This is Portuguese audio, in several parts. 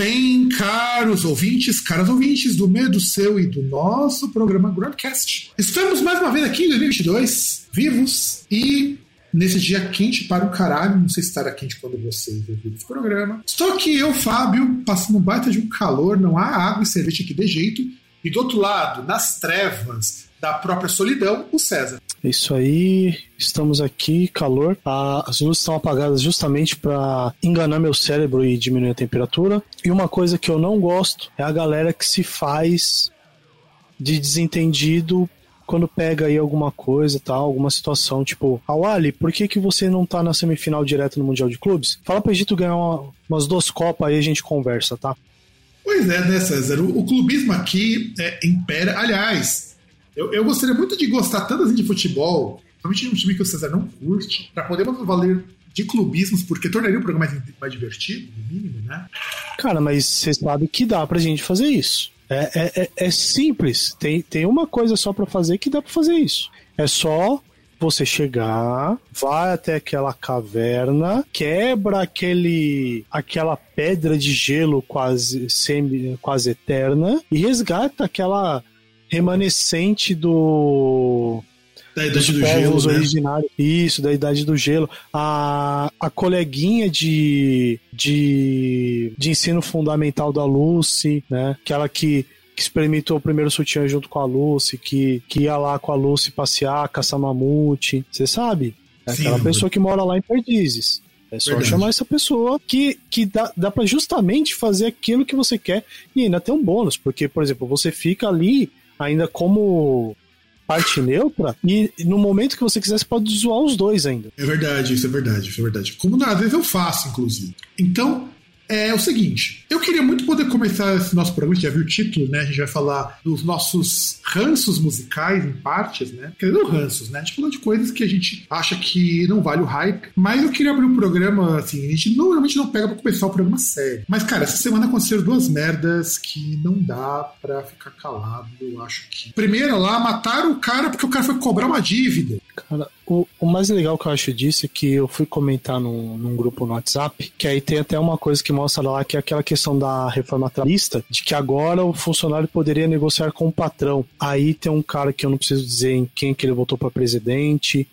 Bem, caros ouvintes, caras ouvintes do meu, do seu e do nosso programa Groundcast. Estamos mais uma vez aqui em 2022, vivos e nesse dia quente para o caralho. Não sei se estará quente quando vocês ouvirem esse programa. Estou aqui eu, Fábio, passando um baita de um calor, não há água e cerveja aqui de jeito. E do outro lado, nas trevas da própria solidão, o César. Isso aí, estamos aqui, calor. Ah, as luzes estão apagadas justamente para enganar meu cérebro e diminuir a temperatura. E uma coisa que eu não gosto é a galera que se faz de desentendido quando pega aí alguma coisa, tal, alguma situação, tipo, Awali, por que que você não tá na semifinal direto no Mundial de Clubes? Fala pro Egito ganhar uma, umas duas copas aí a gente conversa, tá? Pois é, né, César? O, o clubismo aqui é, impera. Aliás, eu, eu gostaria muito de gostar tanto assim de futebol, principalmente de um time que o César não curte, para poder valer de clubismos, porque tornaria o programa mais, mais divertido, no mínimo, né? Cara, mas você sabe que dá pra gente fazer isso. É, é, é, é simples. Tem, tem uma coisa só pra fazer que dá pra fazer isso. É só você chegar, vai até aquela caverna, quebra aquele aquela pedra de gelo quase semi, quase eterna e resgata aquela remanescente do Da idade do gelo, né? originários. Isso, da idade do gelo. A, a coleguinha de, de, de ensino fundamental da Lucy, né? Aquela que, que experimentou o primeiro sutiã junto com a Lucy, que, que ia lá com a Lucy passear, caçar mamute. Você sabe? É Sim, aquela eu- pessoa que mora lá em Perdizes. É só Verdade. chamar essa pessoa que, que dá, dá para justamente fazer aquilo que você quer e ainda tem um bônus, porque, por exemplo, você fica ali ainda como parte neutra e no momento que você quiser você pode zoar os dois ainda. É verdade, isso é verdade, isso é verdade. Como às vezes eu faço, inclusive. Então, é o seguinte, eu queria muito poder começar esse nosso programa, já viu o título, né? A gente vai falar dos nossos ranços musicais em partes, né? Quer dizer, ranços, né? A gente falou de coisas que a gente acha que não vale o hype, mas eu queria abrir um programa, assim, a gente normalmente não pega pra começar o programa sério. Mas, cara, essa semana aconteceram duas merdas que não dá pra ficar calado, eu acho que. Primeira lá, mataram o cara porque o cara foi cobrar uma dívida. Cara, o, o mais legal que eu acho disso é que eu fui comentar num, num grupo no WhatsApp, que aí tem até uma coisa que mostra lá, que é aquela questão da reforma trabalhista, de que agora o funcionário poderia negociar com o patrão. Aí tem um cara que eu não preciso dizer em quem que ele votou para presidente,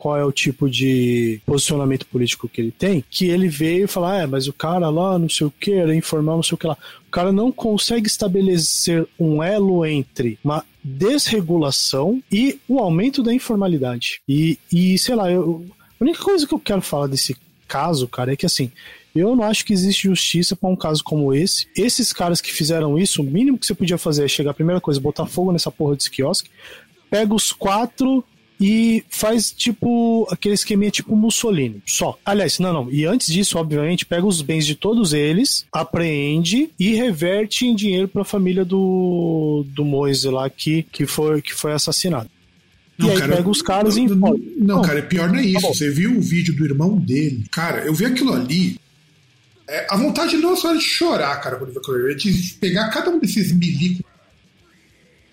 qual é o tipo de posicionamento político que ele tem, que ele veio falar, é, mas o cara lá, não sei o que, era informal, não sei o que lá. O cara não consegue estabelecer um elo entre uma desregulação e o aumento da informalidade. E, e sei lá, eu, a única coisa que eu quero falar desse caso, cara, é que assim, eu não acho que existe justiça para um caso como esse. Esses caras que fizeram isso, o mínimo que você podia fazer é chegar, a primeira coisa, botar fogo nessa porra desse quiosque, pega os quatro e faz tipo aquele esqueminha tipo Mussolini, só. Aliás, não, não. E antes disso, obviamente, pega os bens de todos eles, apreende e reverte em dinheiro para a família do, do Moise lá que, que, foi, que foi assassinado. E aí pega os caras e não, não, não, cara, é pior não é isso. bom. Você viu o vídeo do irmão dele. Cara, eu vi aquilo ali. é, a vontade não é só de chorar, cara, quando eu vi aquilo ali, é de pegar cada um desses milicos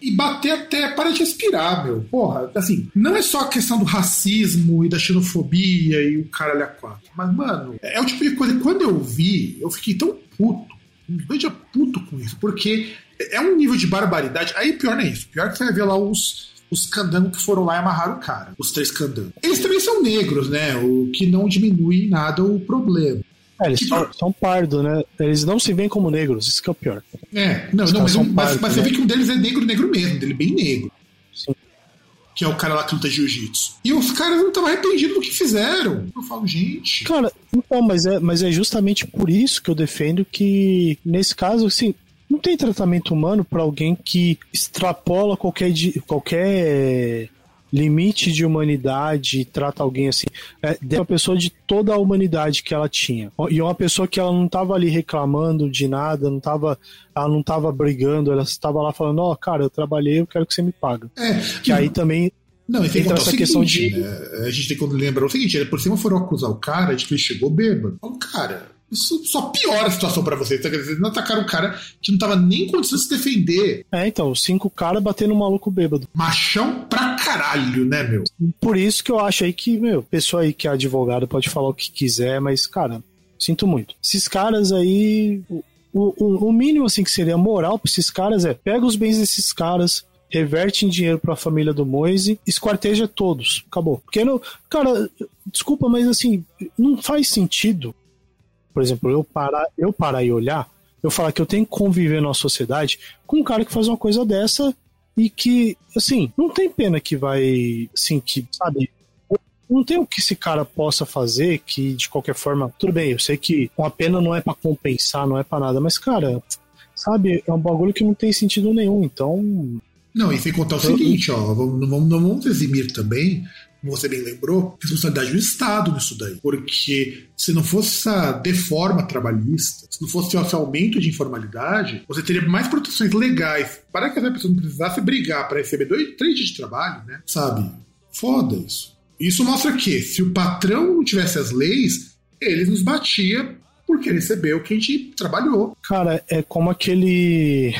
e bater até para de respirar, meu. Porra, assim, não é só a questão do racismo e da xenofobia e o caralho a quatro. Mas, mano, é o tipo de coisa que quando eu vi, eu fiquei tão puto. Veja puto com isso, porque é um nível de barbaridade. Aí pior não é isso. Pior que você vai ver lá os, os candangos que foram lá e amarraram o cara. Os três candangos. Eles também são negros, né? O que não diminui em nada o problema. É, eles Que são, são pardo, né? Eles não se veem como negros, isso que é o pior. É, não, não mas, um- mas, pardos, mas você né? vê que um deles é negro, negro mesmo, dele é bem negro. Sim. que é o cara lá que luta jiu-jitsu. E os caras não estavam arrependidos do que fizeram. Eu falo, gente. Cara, então, mas é, mas é justamente por isso que eu defendo que, nesse caso, assim, não tem tratamento humano para alguém que extrapola qualquer, qualquer limite de humanidade e trata alguém assim. É, uma pessoa de toda a humanidade que ela tinha. E uma pessoa que ela não tava ali reclamando de nada, não tava, ela não tava brigando, ela estava lá falando, ó, oh, cara, eu trabalhei, eu quero que você me paga. É, que aí também não, e tem entra essa seguinte, questão de. Né? A gente tem que lembrar o seguinte: por cima foram acusar o cara de que ele chegou bêbado. O cara, isso só piora a situação para vocês. Tá? Eles não atacaram um cara que não tava nem em condição de se defender. É, então, cinco caras batendo um maluco bêbado. Machão pra caralho, né, meu? Por isso que eu acho aí que, meu, pessoa aí que é advogado pode falar o que quiser, mas, cara, sinto muito. Esses caras aí. O, o, o mínimo, assim, que seria moral pra esses caras é pega os bens desses caras, reverte em dinheiro para a família do Moise, esquarteja todos. Acabou. Porque, não, cara, desculpa, mas assim, não faz sentido por exemplo, eu parar, eu parar e olhar, eu falar que eu tenho que conviver numa sociedade com um cara que faz uma coisa dessa e que, assim, não tem pena que vai, assim, que, sabe, não tem o que esse cara possa fazer que de qualquer forma, tudo bem, eu sei que uma pena não é para compensar, não é para nada, mas cara, sabe, é um bagulho que não tem sentido nenhum, então não, e sem contar o seguinte, ó, não vamos, não vamos eximir também você bem lembrou, responsabilidade do Estado nisso daí. Porque se não fosse essa deforma trabalhista, se não fosse esse aumento de informalidade, você teria mais proteções legais para que essa pessoa não precisasse brigar para receber dois, três dias de trabalho, né? Sabe? Foda isso. Isso mostra que se o patrão não tivesse as leis, ele nos batia porque recebeu que a gente trabalhou. Cara, é como aquele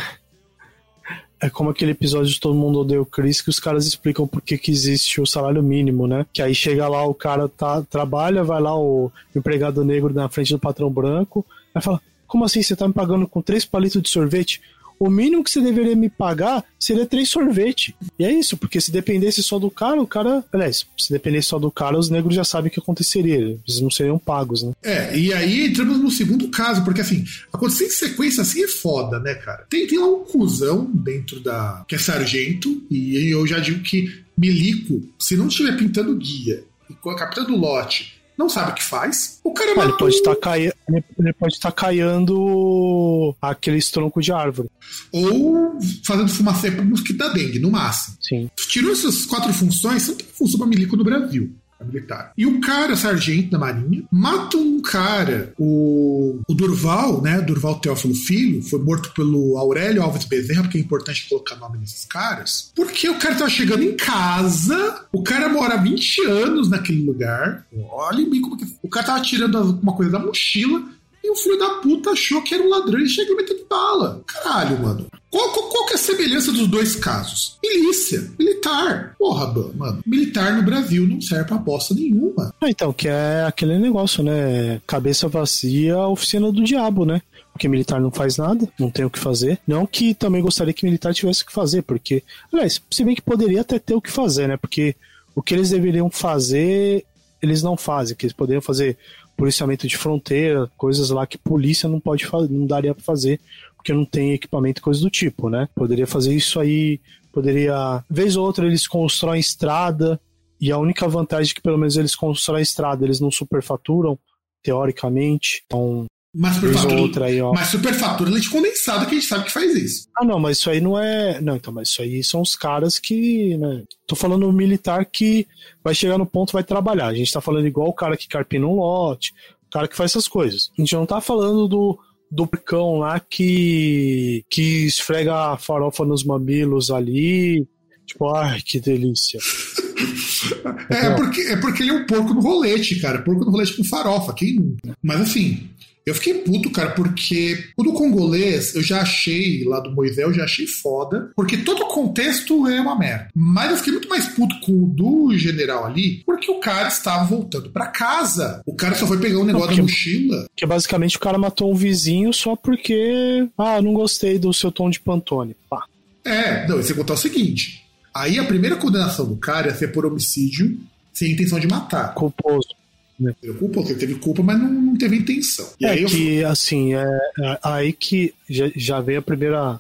é como aquele episódio de Todo Mundo Odeia o Chris, que os caras explicam por que, que existe o salário mínimo, né? Que aí chega lá, o cara tá, trabalha, vai lá o empregado negro na frente do patrão branco, aí fala, como assim, você tá me pagando com três palitos de sorvete? O mínimo que você deveria me pagar seria três sorvete. E é isso, porque se dependesse só do cara, o cara. Aliás, se dependesse só do cara, os negros já sabem o que aconteceria. Eles não seriam pagos, né? É, e aí entramos no segundo caso, porque assim, acontecer em sequência assim é foda, né, cara? Tem, tem um cuzão dentro da. que é sargento, e eu já digo que milico, se não estiver pintando guia e captando lote não sabe o que faz. O cara ah, ele pode estar cai... ele pode estar caiando aqueles troncos de árvore. Ou fazendo fumaça para mosquito da dengue, no máximo. Sim. Tirou essas quatro funções, não tem função para milico no Brasil militar. E o cara, sargento da Marinha, mata um cara, o, o Durval, né? Durval Teófilo Filho, foi morto pelo Aurélio Alves Bezerra, porque é importante colocar nome nesses caras, porque o cara tava chegando em casa, o cara mora há 20 anos naquele lugar. Olha bem como que. O cara tava tirando uma coisa da mochila e o filho da puta achou que era um ladrão e chegou metendo bala. Caralho, mano. Qual, qual, qual, que é a semelhança dos dois casos? Milícia, militar. Porra, mano. Militar no Brasil não serve pra bosta nenhuma. Ah, então, que é aquele negócio, né? Cabeça vazia, oficina do diabo, né? Porque militar não faz nada, não tem o que fazer. Não que também gostaria que militar tivesse o que fazer, porque. Aliás, se bem que poderia até ter o que fazer, né? Porque o que eles deveriam fazer, eles não fazem. Que eles poderiam fazer policiamento de fronteira, coisas lá que polícia não pode fazer, não daria para fazer, porque não tem equipamento, coisa do tipo, né? Poderia fazer isso aí, poderia. Vez ou outra eles constroem estrada, e a única vantagem é que pelo menos eles constroem estrada, eles não superfaturam, teoricamente. Então, mas superfatura, outra aí, ó. mas superfatura leite condensado que a gente sabe que faz isso. Ah, não, mas isso aí não é. Não, então, mas isso aí são os caras que. Né? Tô falando militar que vai chegar no ponto vai trabalhar. A gente tá falando igual o cara que carpina um lote, o cara que faz essas coisas. A gente não tá falando do, do picão lá que, que esfrega a farofa nos mamilos ali. Tipo, ai, que delícia. é, porque, é porque ele é um porco no rolete, cara. Porco no rolete com farofa. Quem nunca? Mas assim, eu fiquei puto, cara, porque o do congolês eu já achei, lá do Moisés, eu já achei foda, porque todo o contexto é uma merda. Mas eu fiquei muito mais puto com o do general ali, porque o cara estava voltando para casa. O cara só foi pegar um negócio não, porque, da mochila. Que basicamente o cara matou um vizinho só porque. Ah, não gostei do seu tom de Pantone. Pá. É, não, você contar o seguinte. Aí a primeira condenação do cara ia ser por homicídio sem intenção de matar. Culposo. Né? Culpa, teve culpa, mas não, não teve intenção. E é aí que, eu... assim, é, é, aí que já, já vem a primeira.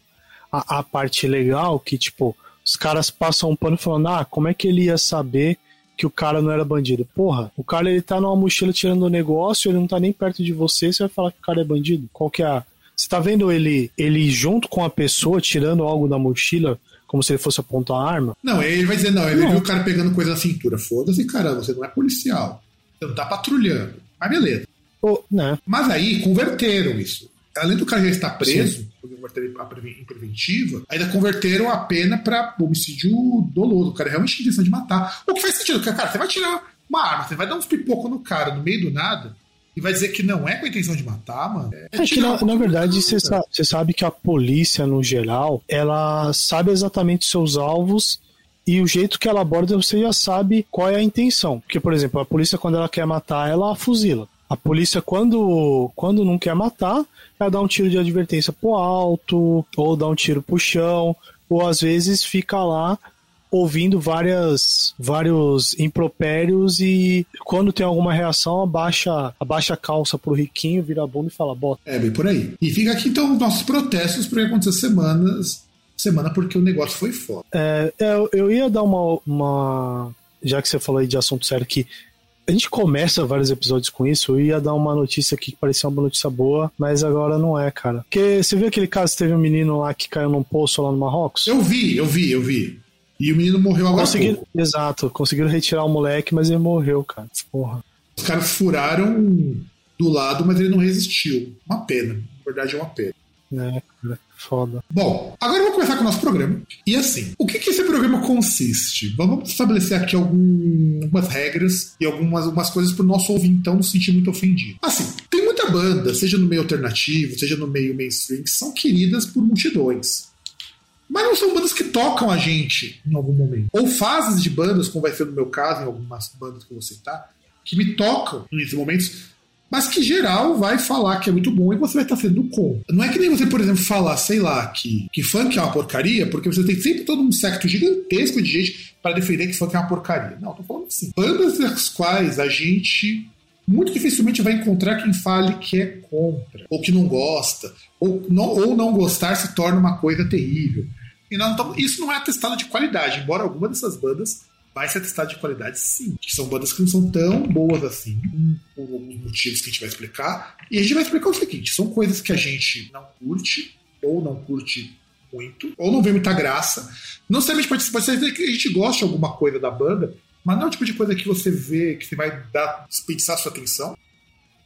A, a, parte legal que, tipo, os caras passam um pano falando, ah, como é que ele ia saber que o cara não era bandido? Porra, o cara ele tá numa mochila tirando o negócio, ele não tá nem perto de você, você vai falar que o cara é bandido? Qual que é a... Você tá vendo ele, ele junto com a pessoa tirando algo da mochila, como se ele fosse apontar a arma? Não, ele vai dizer, não, ele não. viu o cara pegando coisa na cintura. Foda-se, cara, você não é policial. Não tá patrulhando. Mas beleza. Oh, né? Mas aí converteram isso. Além do cara já estar preso, Sim em preventiva, ainda converteram a pena para homicídio doloso. O cara realmente tinha intenção de matar. O que faz sentido, porque, cara, você vai tirar uma arma, você vai dar uns pipocos no cara no meio do nada e vai dizer que não é com a intenção de matar, mano. É, é que, na, na verdade, você sabe, sabe que a polícia, no geral, ela sabe exatamente seus alvos e o jeito que ela aborda, você já sabe qual é a intenção. Porque, por exemplo, a polícia, quando ela quer matar, ela fuzila. A polícia, quando, quando não quer matar, ela dá um tiro de advertência pro alto, ou dá um tiro pro chão, ou às vezes fica lá ouvindo várias vários impropérios e quando tem alguma reação abaixa abaixa a calça pro riquinho, vira a bunda e fala bota. É bem por aí. E fica aqui então os nossos protestos porque aconteceu semanas semana porque o negócio foi foda. É, eu, eu ia dar uma, uma já que você falou aí de assunto sério que a gente começa vários episódios com isso. Eu ia dar uma notícia aqui que parecia uma notícia boa, mas agora não é, cara. Porque você viu aquele caso que teve um menino lá que caiu num poço lá no Marrocos? Eu vi, eu vi, eu vi. E o menino morreu agora. Conseguiram, exato, conseguiram retirar o moleque, mas ele morreu, cara. Porra. Os caras furaram do lado, mas ele não resistiu. Uma pena. Na verdade, é uma pena. É, cara. Foda. Bom, agora vamos começar com o nosso programa. E assim, o que, que esse programa consiste? Vamos estabelecer aqui algumas regras e algumas, algumas coisas para o nosso ouvintão não se sentir muito ofendido. Assim, tem muita banda, seja no meio alternativo, seja no meio mainstream, que são queridas por multidões. Mas não são bandas que tocam a gente em algum momento. Ou fases de bandas, como vai ser no meu caso, em algumas bandas que eu vou citar, que me tocam nesses momentos mas que geral vai falar que é muito bom e você vai estar sendo com. Não é que nem você, por exemplo, falar, sei lá, que, que funk é uma porcaria, porque você tem sempre todo um secto gigantesco de gente para defender que funk é uma porcaria. Não, tô falando assim. Bandas das quais a gente muito dificilmente vai encontrar quem fale que é contra, ou que não gosta, ou não, ou não gostar se torna uma coisa terrível. E não, isso não é atestado de qualidade, embora alguma dessas bandas vai ser testado de qualidade sim. Que são bandas que não são tão boas assim, por alguns motivos que a gente vai explicar. E a gente vai explicar o seguinte: são coisas que a gente não curte, ou não curte muito, ou não vê muita graça. Não necessariamente pode, pode ser que a gente goste de alguma coisa da banda, mas não é o tipo de coisa que você vê, que você vai dar, desperdiçar sua atenção.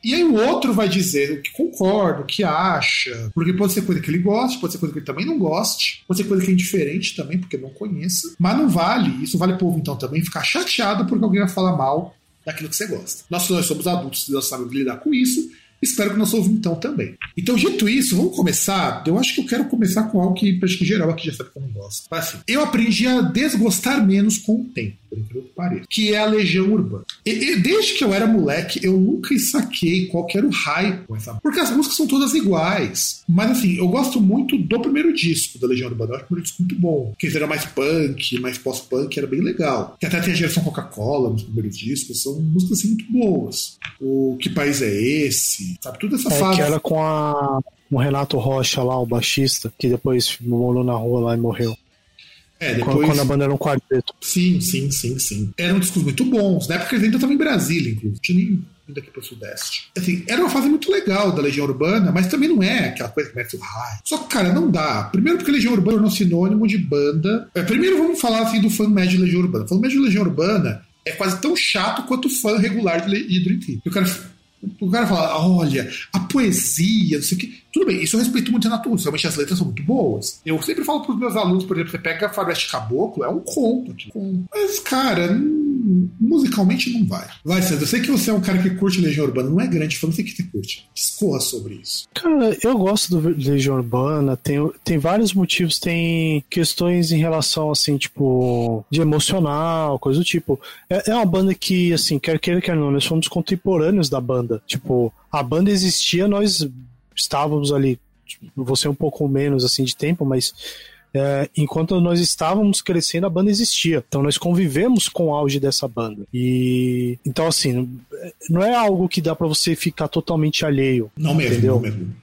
E aí o outro vai dizer o que concorda, o que acha, porque pode ser coisa que ele goste, pode ser coisa que ele também não goste, pode ser coisa que é indiferente também, porque não conheça. Mas não vale, isso vale povo então também, ficar chateado porque alguém vai falar mal daquilo que você gosta. Nós, nós somos adultos, nós sabemos lidar com isso, Espero que nosso então também. Então, dito isso, vamos começar. Eu acho que eu quero começar com algo que acho que geral aqui já sabe que eu não gosto. Assim, eu aprendi a desgostar menos com o tempo, por incrível que pareça, que é a Legião Urbana. E, e, desde que eu era moleque, eu nunca saquei qual era o hype com essa Porque as músicas são todas iguais. Mas assim, eu gosto muito do primeiro disco da Legião Urbana. Eu acho o primeiro disco muito bom. Que era mais punk, mais pós-punk, era bem legal. Que até tem a geração Coca-Cola nos primeiros discos. São músicas assim, muito boas. O Que País é Esse? Sabe? Tudo essa é, fase. Que era com a, o Renato Rocha lá, o baixista, que depois morou na rua lá e morreu. É, depois... Quando a banda era um quarteto. Sim, sim, sim, sim. Eram discos muito bons. Na época eles ainda estavam em Brasília, inclusive. Tinha nem vindo aqui pro Sudeste. Assim, era uma fase muito legal da Legião Urbana, mas também não é aquela coisa que mete o raio. Só que, cara, não dá. Primeiro porque Legião Urbana tornou sinônimo de banda. É, primeiro vamos falar assim do fã médio de Legião Urbana. O fã médio de Legião Urbana é quase tão chato quanto o fã regular de Dream Theater. O cara o cara fala, olha, a poesia, não sei o que. Tudo bem, isso eu respeito muito a natureza, realmente as letras são muito boas. Eu sempre falo para os meus alunos, por exemplo, você pega Faroeste Caboclo, é um conto. Mas, cara, musicalmente não vai. Vai, César, eu sei que você é um cara que curte Legião Urbana, não é grande fã, não sei que você curte. Discorra sobre isso. Cara, eu gosto do Legião Urbana, tem, tem vários motivos, tem questões em relação, assim, tipo, de emocional, coisa do tipo. É, é uma banda que, assim, quer queira, quer não, nós somos contemporâneos da banda. Tipo, a banda existia, nós estávamos ali, tipo, você um pouco menos, assim, de tempo, mas é, enquanto nós estávamos crescendo, a banda existia. Então nós convivemos com o auge dessa banda. E então assim, não é algo que dá para você ficar totalmente alheio. Não mesmo, entendeu? não mesmo.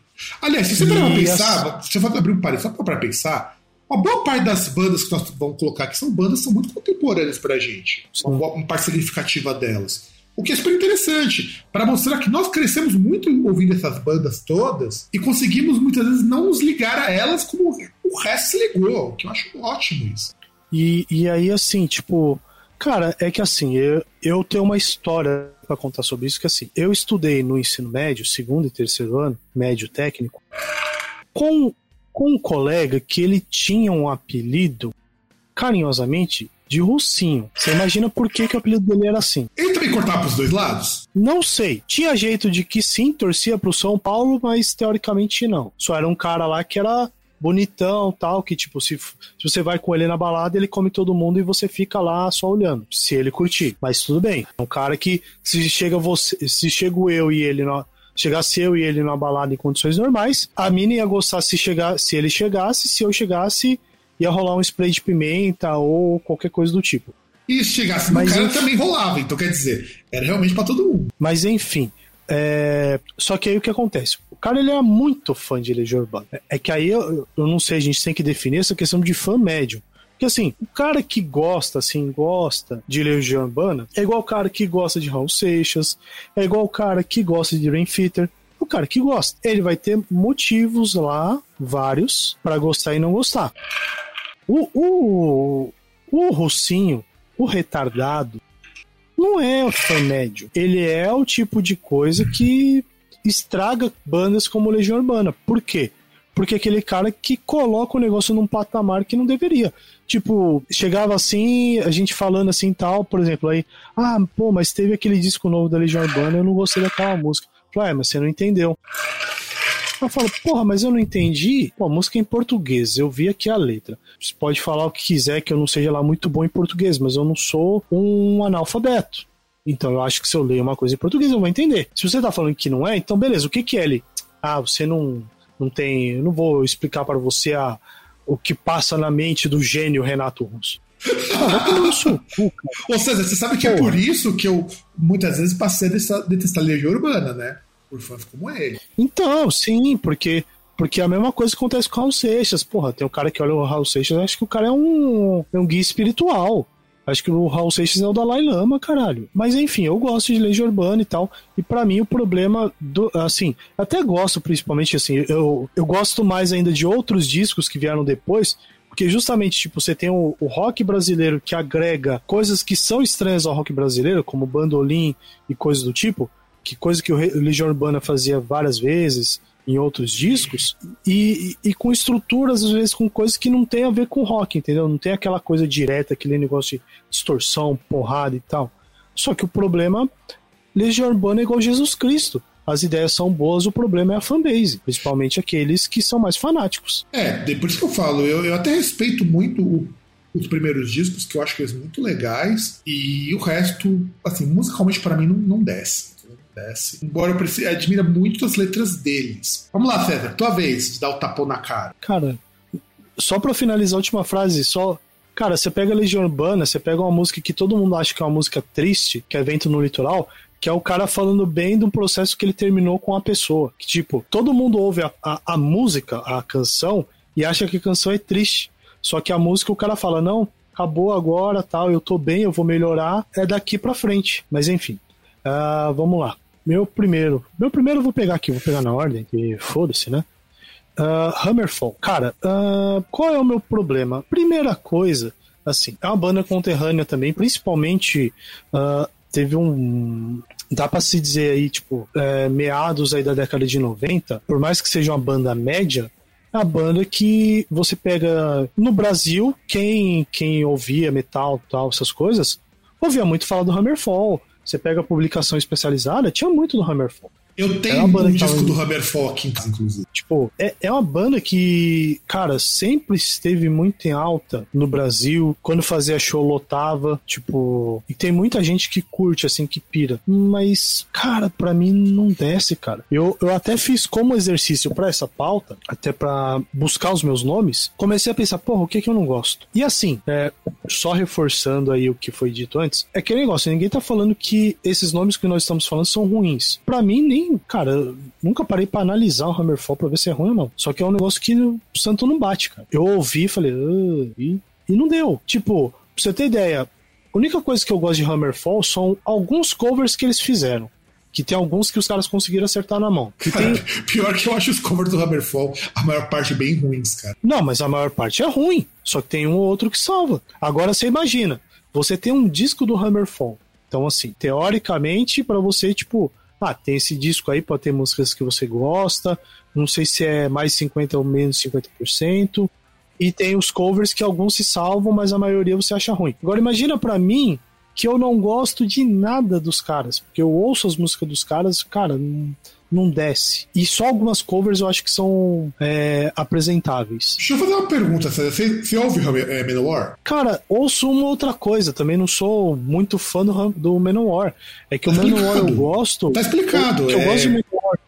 Aliás, se você parar pra pensar, se você for abrir um parênteses só para pensar, uma boa parte das bandas que nós vamos colocar aqui são bandas que são muito contemporâneas pra gente. Uma, uma parte significativa delas. O que é super interessante, para mostrar que nós crescemos muito ouvindo essas bandas todas e conseguimos muitas vezes não nos ligar a elas como o resto se ligou, que eu acho ótimo isso. E, e aí, assim, tipo, cara, é que assim, eu, eu tenho uma história para contar sobre isso, que assim, eu estudei no ensino médio, segundo e terceiro ano, médio técnico, com, com um colega que ele tinha um apelido, carinhosamente, de Russinho. Você imagina por que, que o apelido dele era assim? Ele também cortava pros dois lados? Não sei. Tinha jeito de que sim, torcia pro São Paulo, mas teoricamente não. Só era um cara lá que era bonitão tal, que tipo, se, se você vai com ele na balada, ele come todo mundo e você fica lá só olhando, se ele curtir. Mas tudo bem. É um cara que, se chega você, se chego eu e ele na, chegasse eu e ele numa balada em condições normais, a mina ia gostar se, chegar, se ele chegasse, se eu chegasse, ia rolar um spray de pimenta ou qualquer coisa do tipo. E se chegasse no cara enfim... também rolava, então quer dizer, era realmente para todo mundo. Mas enfim, é... só que aí o que acontece? O cara ele é muito fã de Legião Urbana. É que aí eu, eu não sei, a gente tem que definir essa questão de fã médio. Porque assim, o cara que gosta, assim, gosta de Legião Urbana é igual o cara que gosta de Raul Seixas, é igual o cara que gosta de Rain Fitter. O cara que gosta, ele vai ter motivos lá, vários, para gostar e não gostar. O, o, o Russinho, o retardado, não é o fã médio. Ele é o tipo de coisa que estraga bandas como Legião Urbana. Por quê? Porque é aquele cara que coloca o negócio num patamar que não deveria. Tipo, chegava assim, a gente falando assim tal, por exemplo, aí, ah, pô, mas teve aquele disco novo da Legião Urbana, eu não gostei daquela música. Falei, ah, mas você não entendeu. Eu falo, porra, mas eu não entendi. Pô, a música é em português, eu vi aqui a letra. Você pode falar o que quiser, que eu não seja lá muito bom em português, mas eu não sou um analfabeto. Então eu acho que se eu ler uma coisa em português, eu vou entender. Se você tá falando que não é, então beleza, o que que é ele? Ah, você não, não tem. Eu não vou explicar para você a, o que passa na mente do gênio Renato Russo. Ah, Ou seja, você sabe que é por isso que eu muitas vezes passei dessa, dessa legião urbana, né? Por fãs como ele. Então, sim, porque porque é a mesma coisa acontece com o Raul Seixas. Porra, tem um cara que olha o Raul Seixas acho que o cara é um, é um guia espiritual. Acho que o Raul Seixas é o Dalai Lama, caralho. Mas enfim, eu gosto de Legião Urbana e tal. E para mim o problema do. Assim, até gosto, principalmente assim, eu, eu gosto mais ainda de outros discos que vieram depois. Porque justamente, tipo, você tem o, o rock brasileiro que agrega coisas que são estranhas ao rock brasileiro, como bandolim e coisas do tipo que coisa que o Legião Urbana fazia várias vezes em outros discos, e, e, com estruturas, às vezes, com coisas que não tem a ver com rock, entendeu? Não tem aquela coisa direta, aquele negócio de distorção, porrada e tal. Só que o problema, Legião Urbana é igual Jesus Cristo. As ideias são boas, o problema é a fanbase, principalmente aqueles que são mais fanáticos. É, por isso que eu falo, eu, eu até respeito muito o, os primeiros discos, que eu acho que eles muito legais, e o resto, assim, musicalmente para mim não, não desce acontece. Embora eu admira muito as letras deles. Vamos lá, César, tua vez de dar o tapão na cara. Cara, só pra finalizar a última frase, só. Cara, você pega a Legião Urbana, você pega uma música que todo mundo acha que é uma música triste, que é Vento no Litoral, que é o cara falando bem de um processo que ele terminou com a pessoa. Que, tipo, todo mundo ouve a, a, a música, a canção, e acha que a canção é triste. Só que a música o cara fala, não, acabou agora, tal, eu tô bem, eu vou melhorar, é daqui pra frente. Mas enfim, uh, vamos lá. Meu primeiro. Meu primeiro eu vou pegar aqui, vou pegar na ordem, que foda-se, né? Uh, Hammerfall. Cara, uh, qual é o meu problema? Primeira coisa, assim, é uma banda conterrânea também, principalmente uh, teve um. Dá pra se dizer aí, tipo, é, meados aí da década de 90, por mais que seja uma banda média, é a banda que você pega no Brasil, quem, quem ouvia metal tal, essas coisas, ouvia muito falar do Hammerfall. Você pega a publicação especializada, tinha muito do Hammerfall. Eu tenho um disco do Hammerfall aqui, inclusive. Tipo, é, é uma banda que, cara, sempre esteve muito em alta no Brasil. Quando fazia show, lotava. Tipo, e tem muita gente que curte, assim, que pira. Mas, cara, pra mim não desce, cara. Eu, eu até fiz como exercício para essa pauta, até para buscar os meus nomes. Comecei a pensar, porra, o que que eu não gosto? E assim, é, só reforçando aí o que foi dito antes, é que negócio, ninguém tá falando que esses nomes que nós estamos falando são ruins. Para mim, nem nem, cara, nunca parei pra analisar o Hammerfall pra ver se é ruim ou não. Só que é um negócio que o santo não bate, cara. Eu ouvi e falei, ah, e, e não deu. Tipo, pra você ter ideia, a única coisa que eu gosto de Hammerfall são alguns covers que eles fizeram. Que tem alguns que os caras conseguiram acertar na mão. Que tem... Pior que eu acho os covers do Hammerfall, a maior parte bem ruins, cara. Não, mas a maior parte é ruim. Só que tem um ou outro que salva. Agora você imagina, você tem um disco do Hammerfall. Então, assim, teoricamente, para você, tipo, ah, tem esse disco aí, pode ter músicas que você gosta. Não sei se é mais 50% ou menos 50%. E tem os covers que alguns se salvam, mas a maioria você acha ruim. Agora imagina para mim que eu não gosto de nada dos caras, porque eu ouço as músicas dos caras, cara, não, não desce. E só algumas covers eu acho que são é, apresentáveis. Deixa eu fazer uma pergunta, você, você ouve é, Manowar? Cara, ouço uma outra coisa, também não sou muito fã do, do Manowar. É que tá o Manowar eu gosto. Tá explicado. Eu, é... eu gosto de Manowar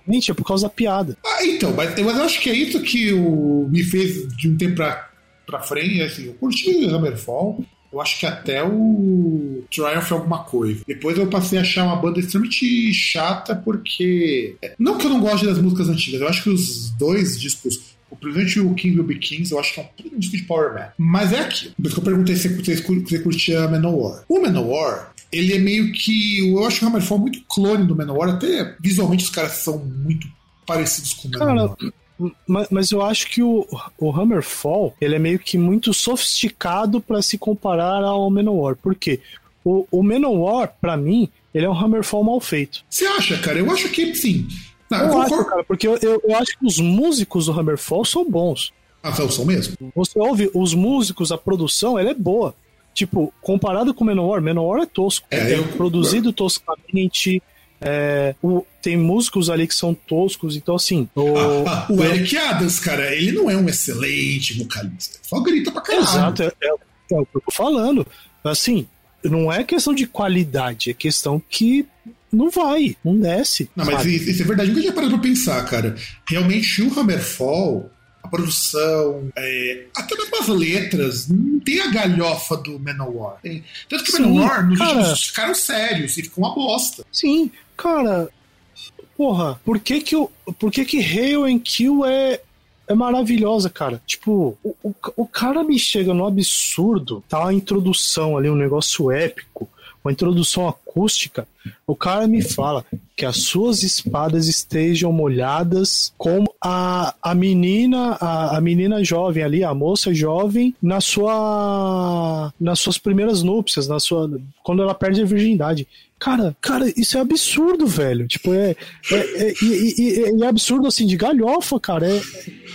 principalmente é por causa da piada. Ah, então, mas, mas eu acho que é isso que o, me fez de um tempo pra, pra frente, assim, eu curti Hammerfall, eu acho que até o Triumph é alguma coisa. Depois eu passei a achar uma banda extremamente chata, porque. Não que eu não goste das músicas antigas, eu acho que os dois discos. O presente o King Will Be Kings, eu acho que é um disco de Power Man. Mas é aquilo. Por isso que eu perguntei se você curtia Manowar. O Manowar, ele é meio que. Eu acho que o Hammerfall é muito clone do Manowar, até visualmente os caras são muito parecidos com o Manowar. Cara, mas, mas eu acho que o, o Hammerfall ele é meio que muito sofisticado para se comparar ao Manowar. Por quê? O, o Manowar, para mim, ele é um Hammerfall mal feito. Você acha, cara? Eu acho que sim. Não, eu, eu acho, cara, porque eu, eu, eu, acho que os músicos do Hammerfall são bons. Ah, são mesmo? Você ouve os músicos, a produção, ela é boa. Tipo, comparado com o Manowar, Manowar é tosco. É, é eu... produzido toscamente, é, o, tem músicos ali que são toscos, então assim. O, ah, o Eric Adams, cara, ele não é um excelente vocalista. Só grita pra caralho. Exato, é, é, é o que eu tô falando. Assim, não é questão de qualidade, é questão que não vai, não desce. Não, mas isso, isso, é verdade. Nunca tinha parado pra pensar, cara. Realmente o Hammerfall a produção, é, até mesmo as letras, não tem a galhofa do Manowar. Tem, tanto que o Manowar, nos cara, últimos, ficaram sérios e ficou uma bosta. Sim, cara, porra, por que que, o, por que, que Hail and Kill é, é maravilhosa, cara. Tipo, o, o, o, cara me chega no absurdo, tá a introdução ali, um negócio épico, uma introdução acústica, o cara me fala que as suas espadas estejam molhadas como a, a menina, a, a menina jovem ali, a moça jovem, na sua nas suas primeiras núpcias, na sua quando ela perde a virgindade. Cara, cara, isso é absurdo, velho. Tipo, é. É, é, é, é absurdo assim, de galhofa, cara. É,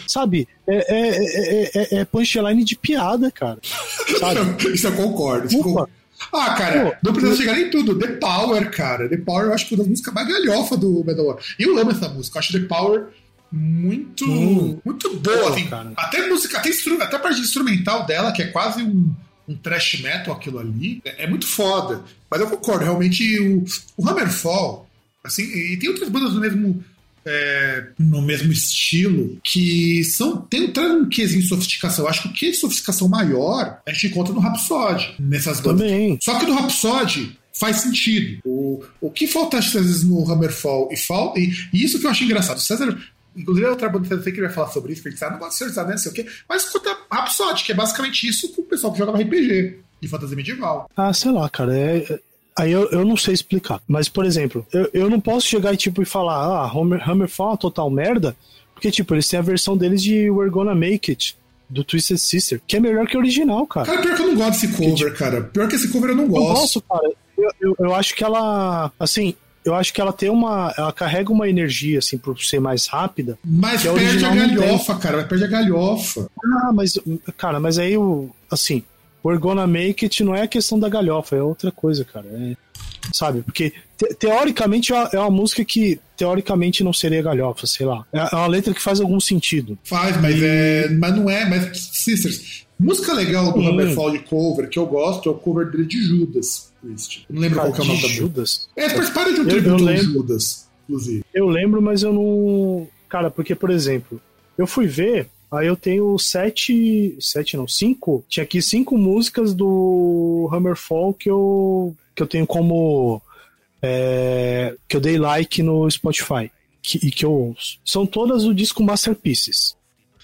sabe? É, é, é, é, punchline de piada, cara. Sabe? Isso eu concordo. Concordo. Ah, cara, não precisa chegar em tudo. The Power, cara. The Power eu acho que é uma das músicas mais galhofa do Metal E eu amo essa música. Eu acho The Power muito, hum. muito boa. Assim. Até música, até, até a parte instrumental dela, que é quase um, um trash metal aquilo ali, é, é, muito foda. Mas eu concordo, realmente o, o Hammerfall, assim, e tem outras bandas do mesmo é, no mesmo estilo, que são tem, um quesinho de sofisticação. Eu acho que o que de sofisticação maior a gente encontra no Rhapsody, nessas bandas. Também. Só que no Rhapsody faz sentido. O, o que falta às vezes no Hammerfall e falta. E, e isso que eu acho engraçado. O César Inclusive, outra banda que ele vai falar sobre isso, porque ele não gosta de ser não sei o quê. Mas escuta Rhapsody, que é basicamente isso com o pessoal que jogava RPG de fantasia medieval. Ah, sei lá, cara. É, Aí eu, eu não sei explicar. Mas, por exemplo, eu, eu não posso chegar e tipo e falar, ah, Hammer, Hammerfall é uma total merda, porque, tipo, eles têm a versão deles de We're Gonna Make It, do Twisted Sister, que é melhor que o original, cara. Cara, pior que eu não gosto desse cover, cara. Pior que esse cover eu não gosto. Eu gosto, cara. Eu, eu, eu, acho que ela, assim, eu acho que ela tem uma. Ela carrega uma energia, assim, por ser mais rápida. Mas perde a galhofa, cara. Perde a galhofa. Ah, mas, cara, mas aí o. Assim, We're Gonna Make It não é a questão da galhofa, é outra coisa, cara. É, sabe? Porque te, teoricamente é, é uma música que teoricamente não seria galhofa, sei lá. É, é uma letra que faz algum sentido. Faz, mas, é, mas não é. Mas, Sisters, música legal do. Hammerfall de cover que eu gosto é o cover dele de Judas Priest. Não lembro Cara, qual é o nome da Judas? É, faz parte de um tributo ao Judas, inclusive. Eu lembro, mas eu não. Cara, porque, por exemplo, eu fui ver Aí eu tenho sete. Sete não, cinco. Tinha aqui cinco músicas do Hammerfall que eu, que eu tenho como é, que eu dei like no Spotify e que eu ouço. São todas o disco Masterpieces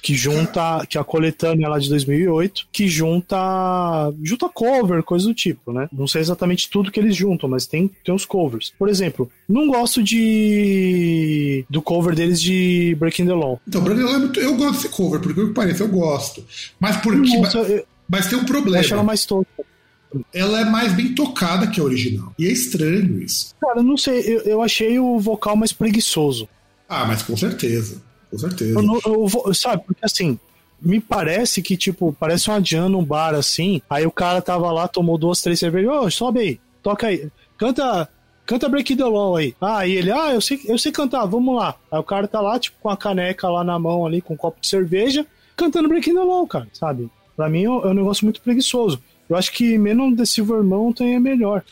que junta, que é a coletânea lá de 2008, que junta, junta cover, coisa do tipo, né? Não sei exatamente tudo que eles juntam, mas tem, tem os covers. Por exemplo, não gosto de do cover deles de Breaking the Law. Então, Breaking the Law, é eu gosto desse cover, porque o que parece, eu gosto. Mas porque... Nossa, eu, mas tem um problema. Eu acho ela mais tosca ela é mais bem tocada que a original. E é estranho isso. Cara, não sei, eu, eu achei o vocal mais preguiçoso. Ah, mas com certeza. Com certeza. Eu, eu sabe, porque assim, me parece que, tipo, parece uma jam num bar assim, aí o cara tava lá, tomou duas, três cervejas, ô, oh, sobe aí, toca aí, canta, canta Break the Law aí. Ah, e ele, ah, eu sei, eu sei cantar, vamos lá. Aí o cara tá lá, tipo, com a caneca lá na mão ali, com um copo de cerveja, cantando Break the Law, cara, sabe? Pra mim é um negócio muito preguiçoso. Eu acho que menos The Silver Mountain é melhor.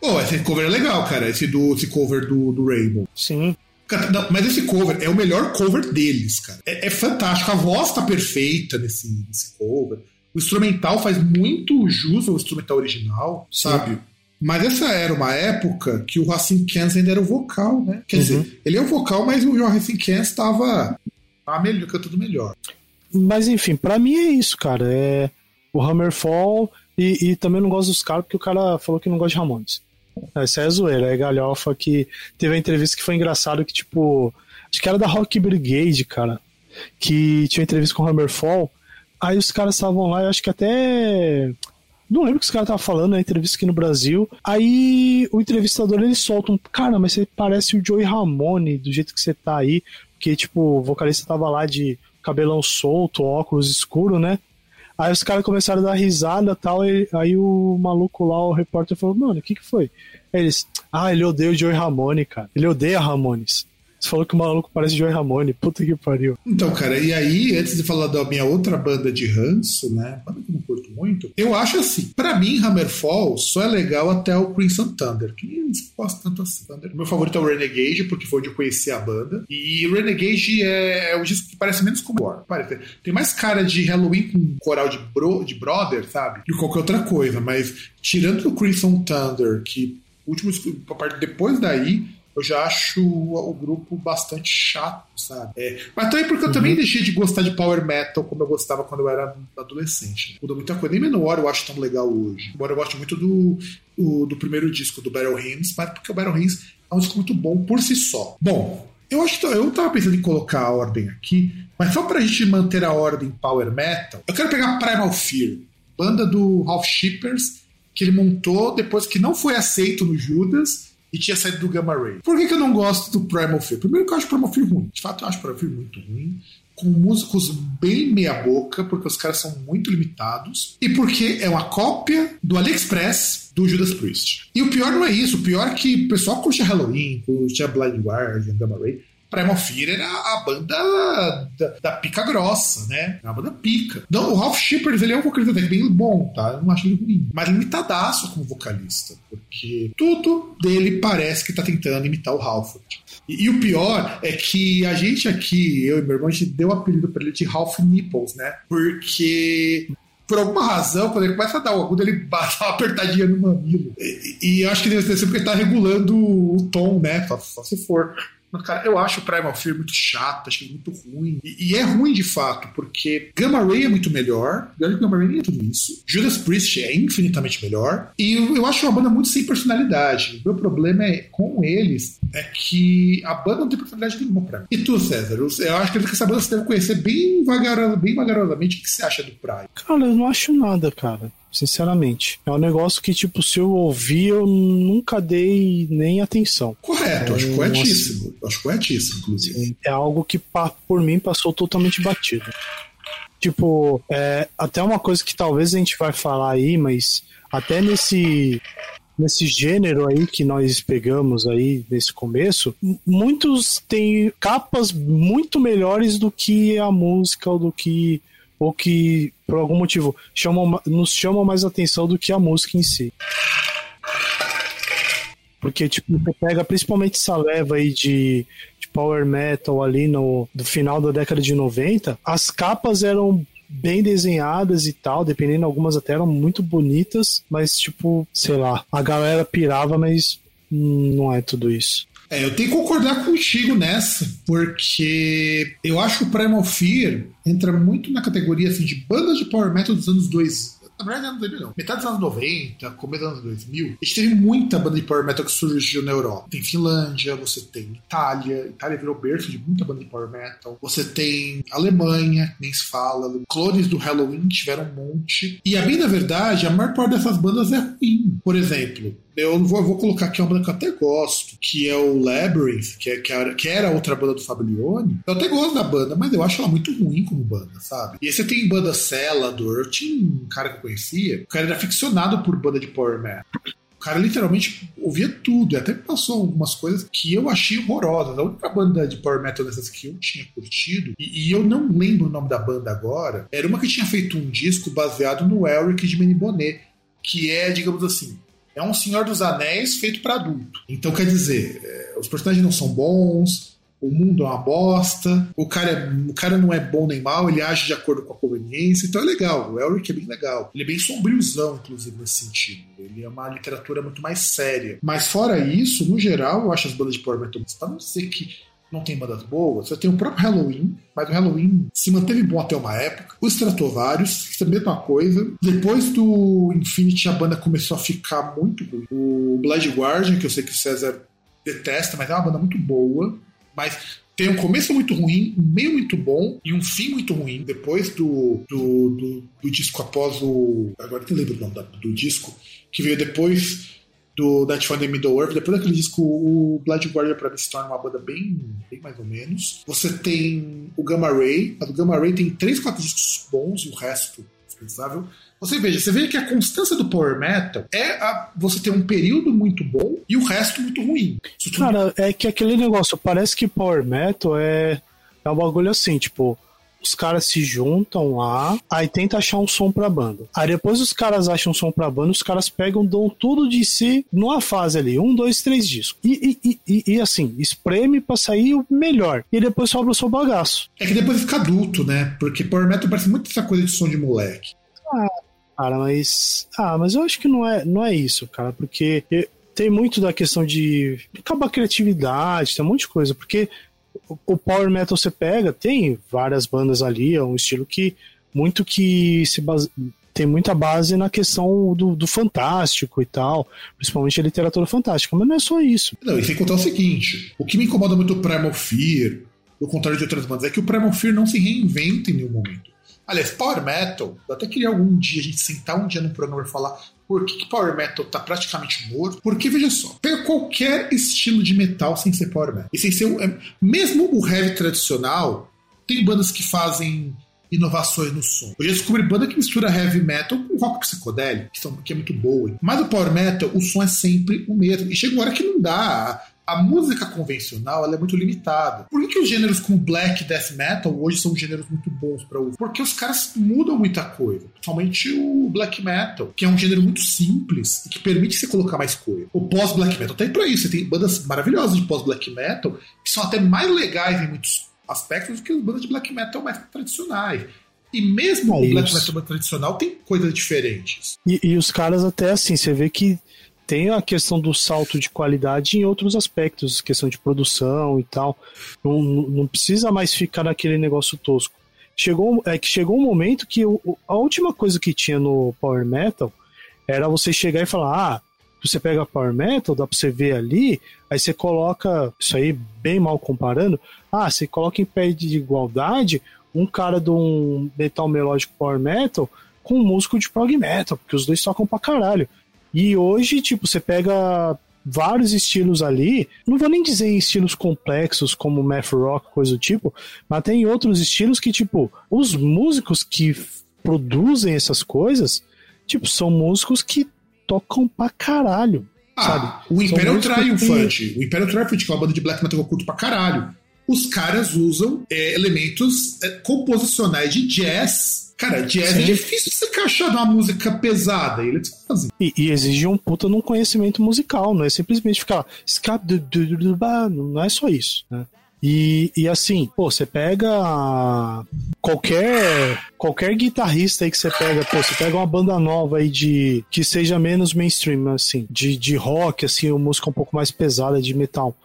Pô, oh, esse cover é legal, cara. Esse, do, esse cover do, do Rainbow. Sim. Não, mas esse cover é o melhor cover deles, cara. É, é fantástico. A voz tá perfeita nesse, nesse cover. O instrumental faz muito jus ao instrumental original, sabe? Sim. Mas essa era uma época que o Racing Cans ainda era o vocal, né? Quer uhum. dizer, ele é o vocal, mas o Racing Cans estava melhor, cantando melhor. Mas enfim, para mim é isso, cara. É o Hammerfall e, e também não gosto dos caras porque o cara falou que não gosta de Ramones. É a zoeira, é galhofa que teve uma entrevista que foi engraçado que, tipo, acho que era da Rock Brigade, cara, que tinha entrevista com o Hammerfall, aí os caras estavam lá, eu acho que até... Não lembro o que os caras estavam falando na entrevista aqui no Brasil. Aí o entrevistador ele solta um. Cara, mas você parece o Joey Ramone do jeito que você tá aí. Porque, tipo, o vocalista tava lá de cabelão solto, óculos escuro, né? Aí os caras começaram a dar risada tal, e, aí o maluco lá, o repórter, falou, mano, o que que foi? Aí eles, ah, ele odeia o Joey Ramone, cara. Ele odeia Ramones. Você falou que o maluco parece Joey Ramone. Puta que pariu. Então, cara, e aí, antes de falar da minha outra banda de ranço, né? Banda que não curto muito, eu acho assim, para mim, Hammerfall só é legal até o Crimson Thunder, que não gosto tanto assim. Thunder. Meu favorito é o Renegade, porque foi onde eu conheci a banda. E o Renegade é, é o disco que parece menos como War. Parece, tem mais cara de Halloween com coral de, bro, de brother, sabe? E qualquer outra coisa. Mas tirando o Crimson Thunder, que último depois daí eu já acho o grupo bastante chato, sabe? É, mas também porque eu uhum. também deixei de gostar de power metal como eu gostava quando eu era adolescente. Né? Mudou muita coisa. Nem menor eu acho tão legal hoje. Embora eu goste muito do, do, do primeiro disco, do Battle Hymns, mas porque o Battle Hymns é um disco muito bom por si só. Bom, eu acho que eu tava pensando em colocar a ordem aqui, mas só pra gente manter a ordem power metal, eu quero pegar Primal Fear, banda do Ralph Shippers, que ele montou depois que não foi aceito no Judas e tinha saído do Gamma Ray. Por que, que eu não gosto do Primal Fear? Primeiro que eu acho o Primal Fear ruim. De fato, eu acho o Primal Fear muito ruim. Com músicos bem meia-boca, porque os caras são muito limitados. E porque é uma cópia do AliExpress do Judas Priest. E o pior não é isso. O pior é que o pessoal curte Halloween, curte a Blind Guardian, Gamma Ray. Primal Fear era a banda da, da, pica grossa, né? É uma banda pica. Então, o Ralph Shippers, ele é um vocalista bem bom, tá? Eu não acho ele ruim. Mas limitadaço como vocalista. Porque tudo dele parece que tá tentando imitar o Halford. E, e, o pior é que a gente aqui, eu e meu irmão, a gente deu o apelido pra ele de Ralph Nipples, né? Porque por alguma razão, quando ele começa a dar o agudo, ele bate uma apertadinha no mamilo. E, e acho que deve ser porque ele tá regulando o tom, né? Só, só se for. Cara, eu acho o Primal Fear muito chato, acho muito ruim. E, e, é ruim de fato, porque Gamma Ray é muito melhor. Gamma Ray é tudo isso. Judas Priest é infinitamente melhor. E eu, eu acho uma banda muito sem personalidade. O meu problema é com eles é que a banda não tem personalidade nenhuma pra mim. E tu, César? Eu, eu acho que essa banda você deve conhecer bem, bem vagarosamente. O que você acha do Prime? Cara, eu não acho nada, cara sinceramente. É um negócio que, tipo, se eu ouvir, eu nunca dei nem atenção. Correto, é, acho corretíssimo. Assim, acho corretíssimo, inclusive. É algo que, por mim, passou totalmente batido. Tipo, é, até uma coisa que talvez a gente vai falar aí, mas até nesse nesse gênero aí que nós pegamos aí nesse começo, muitos têm capas muito melhores do que a música ou do que ou que por algum motivo chamam, nos chamam mais atenção do que a música em si. Porque, tipo, você pega principalmente essa leva aí de, de power metal ali no do final da década de 90, as capas eram bem desenhadas e tal, dependendo, algumas até eram muito bonitas, mas tipo, sei lá, a galera pirava, mas não é tudo isso. É, eu tenho que concordar contigo nessa, porque eu acho o Primal Fear entra muito na categoria assim, de bandas de power metal dos anos 2000, na verdade, anos 2000 não. Metade dos anos 90, começo dos anos 2000, a gente teve muita banda de power metal que surgiu na Europa. Tem Finlândia, você tem Itália. Itália virou berço de muita banda de power metal. Você tem Alemanha, nem se fala. Clones do Halloween tiveram um monte. E a bem da verdade, a maior parte dessas bandas é ruim. Por exemplo, eu vou, vou, colocar aqui uma banda que eu até gosto, que é o Labyrinth, que, é, que, era, que era outra banda do Fablione. Eu até gosto da banda, mas eu acho ela muito ruim como banda, sabe? E aí você tem banda Celador, tinha um cara que eu conhecia, o cara era ficcionado por banda de Power Metal. O cara literalmente ouvia tudo, e até passou algumas coisas que eu achei horrorosas. A única banda de Power Metal dessas que eu tinha curtido, e, e eu não lembro o nome da banda agora, era uma que tinha feito um disco baseado no Elric de Menibonet, que é, digamos assim, é um Senhor dos Anéis feito para adulto. Então, quer dizer, é, os personagens não são bons, o mundo é uma bosta, o cara, é, o cara não é bom nem mal, ele age de acordo com a conveniência, então é legal. O Elric é bem legal. Ele é bem sombriozão, inclusive, nesse sentido. Ele é uma literatura muito mais séria. Mas fora isso, no geral, eu acho as bandas de power metal, para não dizer que não tem bandas boas. Você tem o próprio Halloween, mas o Halloween se manteve bom até uma época. Os Stratovarius, é a mesma coisa. Depois do Infinity, a banda começou a ficar muito ruim. O Blood Guardian, que eu sei que o César detesta, mas é uma banda muito boa. Mas tem um começo muito ruim, um meio muito bom e um fim muito ruim. Depois do, do, do, do disco após o. Agora não lembro o nome do disco, que veio depois do Night Fun Middle Earth. Depois daquele disco, o Blood Guardian pra mim se torna uma banda bem, bem mais ou menos. Você tem o Gamma Ray, mas o Gamma Ray tem três, quatro discos bons e o resto dispensável. Você veja, você vê que a constância do power metal é a, você ter um período muito bom e o resto muito ruim. Cara, é que aquele negócio, parece que power metal é, é um bagulho assim, tipo, os caras se juntam lá, aí tenta achar um som pra banda. Aí depois os caras acham um som pra banda, os caras pegam, dão tudo de si numa fase ali, um, dois, três discos. E, e, e, e assim, espreme pra sair o melhor. E depois sobra o seu bagaço. É que depois fica adulto, né? Porque Power Metal parece muito essa coisa de som de moleque. Ah, cara, mas. Ah, mas eu acho que não é, não é isso, cara, porque tem muito da questão de acabar a criatividade, tem um monte de coisa, porque o power metal você pega, tem várias bandas ali, é um estilo que muito que se base, tem muita base na questão do, do, fantástico e tal, principalmente a literatura fantástica, mas não é só isso. Não, e sem contar o seguinte, o que me incomoda muito o Primal Fear, ao contrário de outras bandas, é que o Primal Fear não se reinventa em nenhum momento. Aliás, Power Metal, eu até queria algum dia a gente sentar um dia no programa e falar por que, que Power Metal tá praticamente morto? Porque, veja só, pega qualquer estilo de metal sem ser Power Metal. E sem ser. É, mesmo o heavy tradicional, tem bandas que fazem inovações no som. Eu já descobri banda que mistura heavy metal com rock psicodélico, que, são, que é muito boa. Mas o power metal, o som é sempre o mesmo. E chega uma hora que não dá a música convencional é muito limitada. Por que, que os gêneros como black death metal hoje são gêneros muito bons para ouvir? Porque os caras mudam muita coisa. Principalmente o black metal, que é um gênero muito simples e que permite você colocar mais coisa. O pós-black metal tem para isso. Você tem bandas maravilhosas de pós-black metal que são até mais legais em muitos aspectos do que as bandas de black metal mais tradicionais. E mesmo é o black metal tradicional tem coisas diferentes. E, e os caras até assim, você vê que tem a questão do salto de qualidade em outros aspectos, questão de produção e tal. Não, não precisa mais ficar naquele negócio tosco. Chegou, é que chegou um momento que o, a última coisa que tinha no Power Metal era você chegar e falar: ah, você pega Power Metal, dá pra você ver ali, aí você coloca, isso aí bem mal comparando, ah, você coloca em pé de igualdade um cara de um metal melódico Power Metal com um músico de prog metal, porque os dois tocam pra caralho. E hoje, tipo, você pega vários estilos ali, não vou nem dizer em estilos complexos como math rock, coisa do tipo, mas tem outros estilos que, tipo, os músicos que produzem essas coisas, tipo, são músicos que tocam pra caralho. Ah, sabe? o Imperial Triumphant, que... o Imperial Triumphant, que é uma banda de black metal que eu curto pra caralho, os caras usam é, elementos é, composicionais de jazz Cara, jazz é Sim. é difícil você encaixar numa música pesada. Eles fazem. E, e exige um puta num conhecimento musical, não é simplesmente ficar. Não é só isso, né? E, e assim, pô, você pega qualquer qualquer guitarrista aí que você pega, pô, você pega uma banda nova aí de que seja menos mainstream, assim, de, de rock, assim, uma música um pouco mais pesada de metal.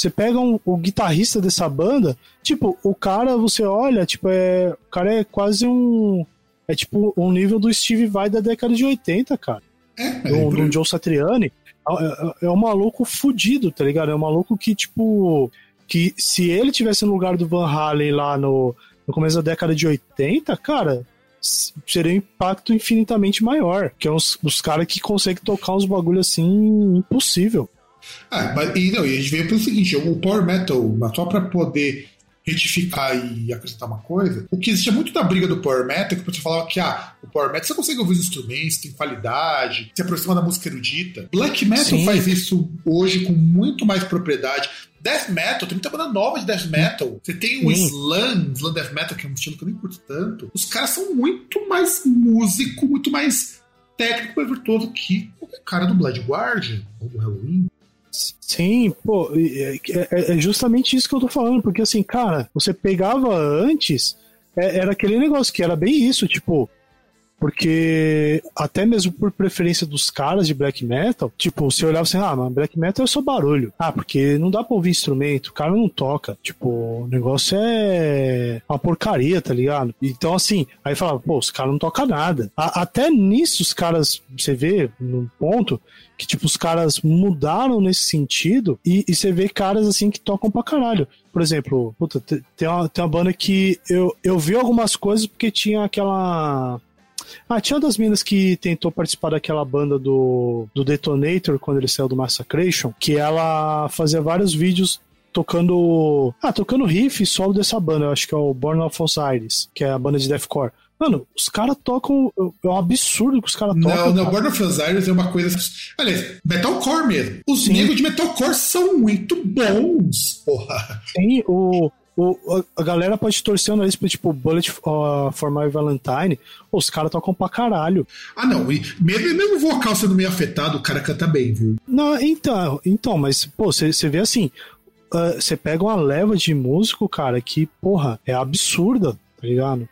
Você pega um, o guitarrista dessa banda, tipo, o cara, você olha, tipo, é, o cara é quase um. É tipo um nível do Steve Vai da década de 80, cara. É, do, do Joe Satriani. É, é, é um maluco fudido, tá ligado? É um maluco que, tipo. Que se ele tivesse no lugar do Van Halen lá no, no começo da década de 80, cara, seria um impacto infinitamente maior. Que é os, os caras que conseguem tocar uns bagulho assim impossível. Ah, mas, e, não, e a gente veio pelo seguinte: o Power Metal, só para poder retificar e acrescentar uma coisa, o que existia muito da briga do Power Metal, que você falava que ah, o Power Metal você consegue ouvir os instrumentos, tem qualidade, se aproxima da música erudita. Black Metal Sim. faz isso hoje com muito mais propriedade. Death Metal, tem muita banda nova de Death Metal. Você tem o Slam, Slam Death Metal, que é um estilo que eu nem curto tanto. Os caras são muito mais músico, muito mais técnico e virtuoso que o cara do Blood Guardian ou do Halloween. Sim, pô, é, é, justamente isso que eu tô falando, porque assim, cara, você pegava antes, é, era aquele negócio que era bem isso, tipo, porque até mesmo por preferência dos caras de black metal, tipo, você olhava assim, ah, mas black metal é só barulho. Ah, porque não dá pra ouvir instrumento, o cara não toca. Tipo, o negócio é uma porcaria, tá ligado? Então, assim, aí falava, pô, os caras não tocam nada. A, até nisso os caras, você vê num ponto que, tipo, os caras mudaram nesse sentido e, e você vê caras, assim, que tocam pra caralho. Por exemplo, puta, tem uma, tem uma banda que eu, eu vi algumas coisas porque tinha aquela ah, tinha uma das minas que tentou participar daquela banda do, do Detonator quando ele saiu do Massacration, que ela fazia vários vídeos tocando. Ah, tocando riff solo dessa banda, eu acho que é o Born of Osiris, que é a banda de deathcore. Mano, os caras tocam. É um absurdo que os caras tocam. Não, não, Born of Osiris é uma coisa. Aliás, metalcore mesmo. Os Sim. negros de metalcore são muito bons, porra. Sim, o, o, a galera pode torcer o nariz pra, tipo, Bullet uh, for My Valentine. Os caras tocam pra caralho. Ah, não. E mesmo, mesmo o vocal sendo meio afetado, o cara canta bem, viu? Não, então, então mas, pô, você vê assim. Uh, você uh, pega uma leva de músico, cara, que, porra, é absurda, tá ligado?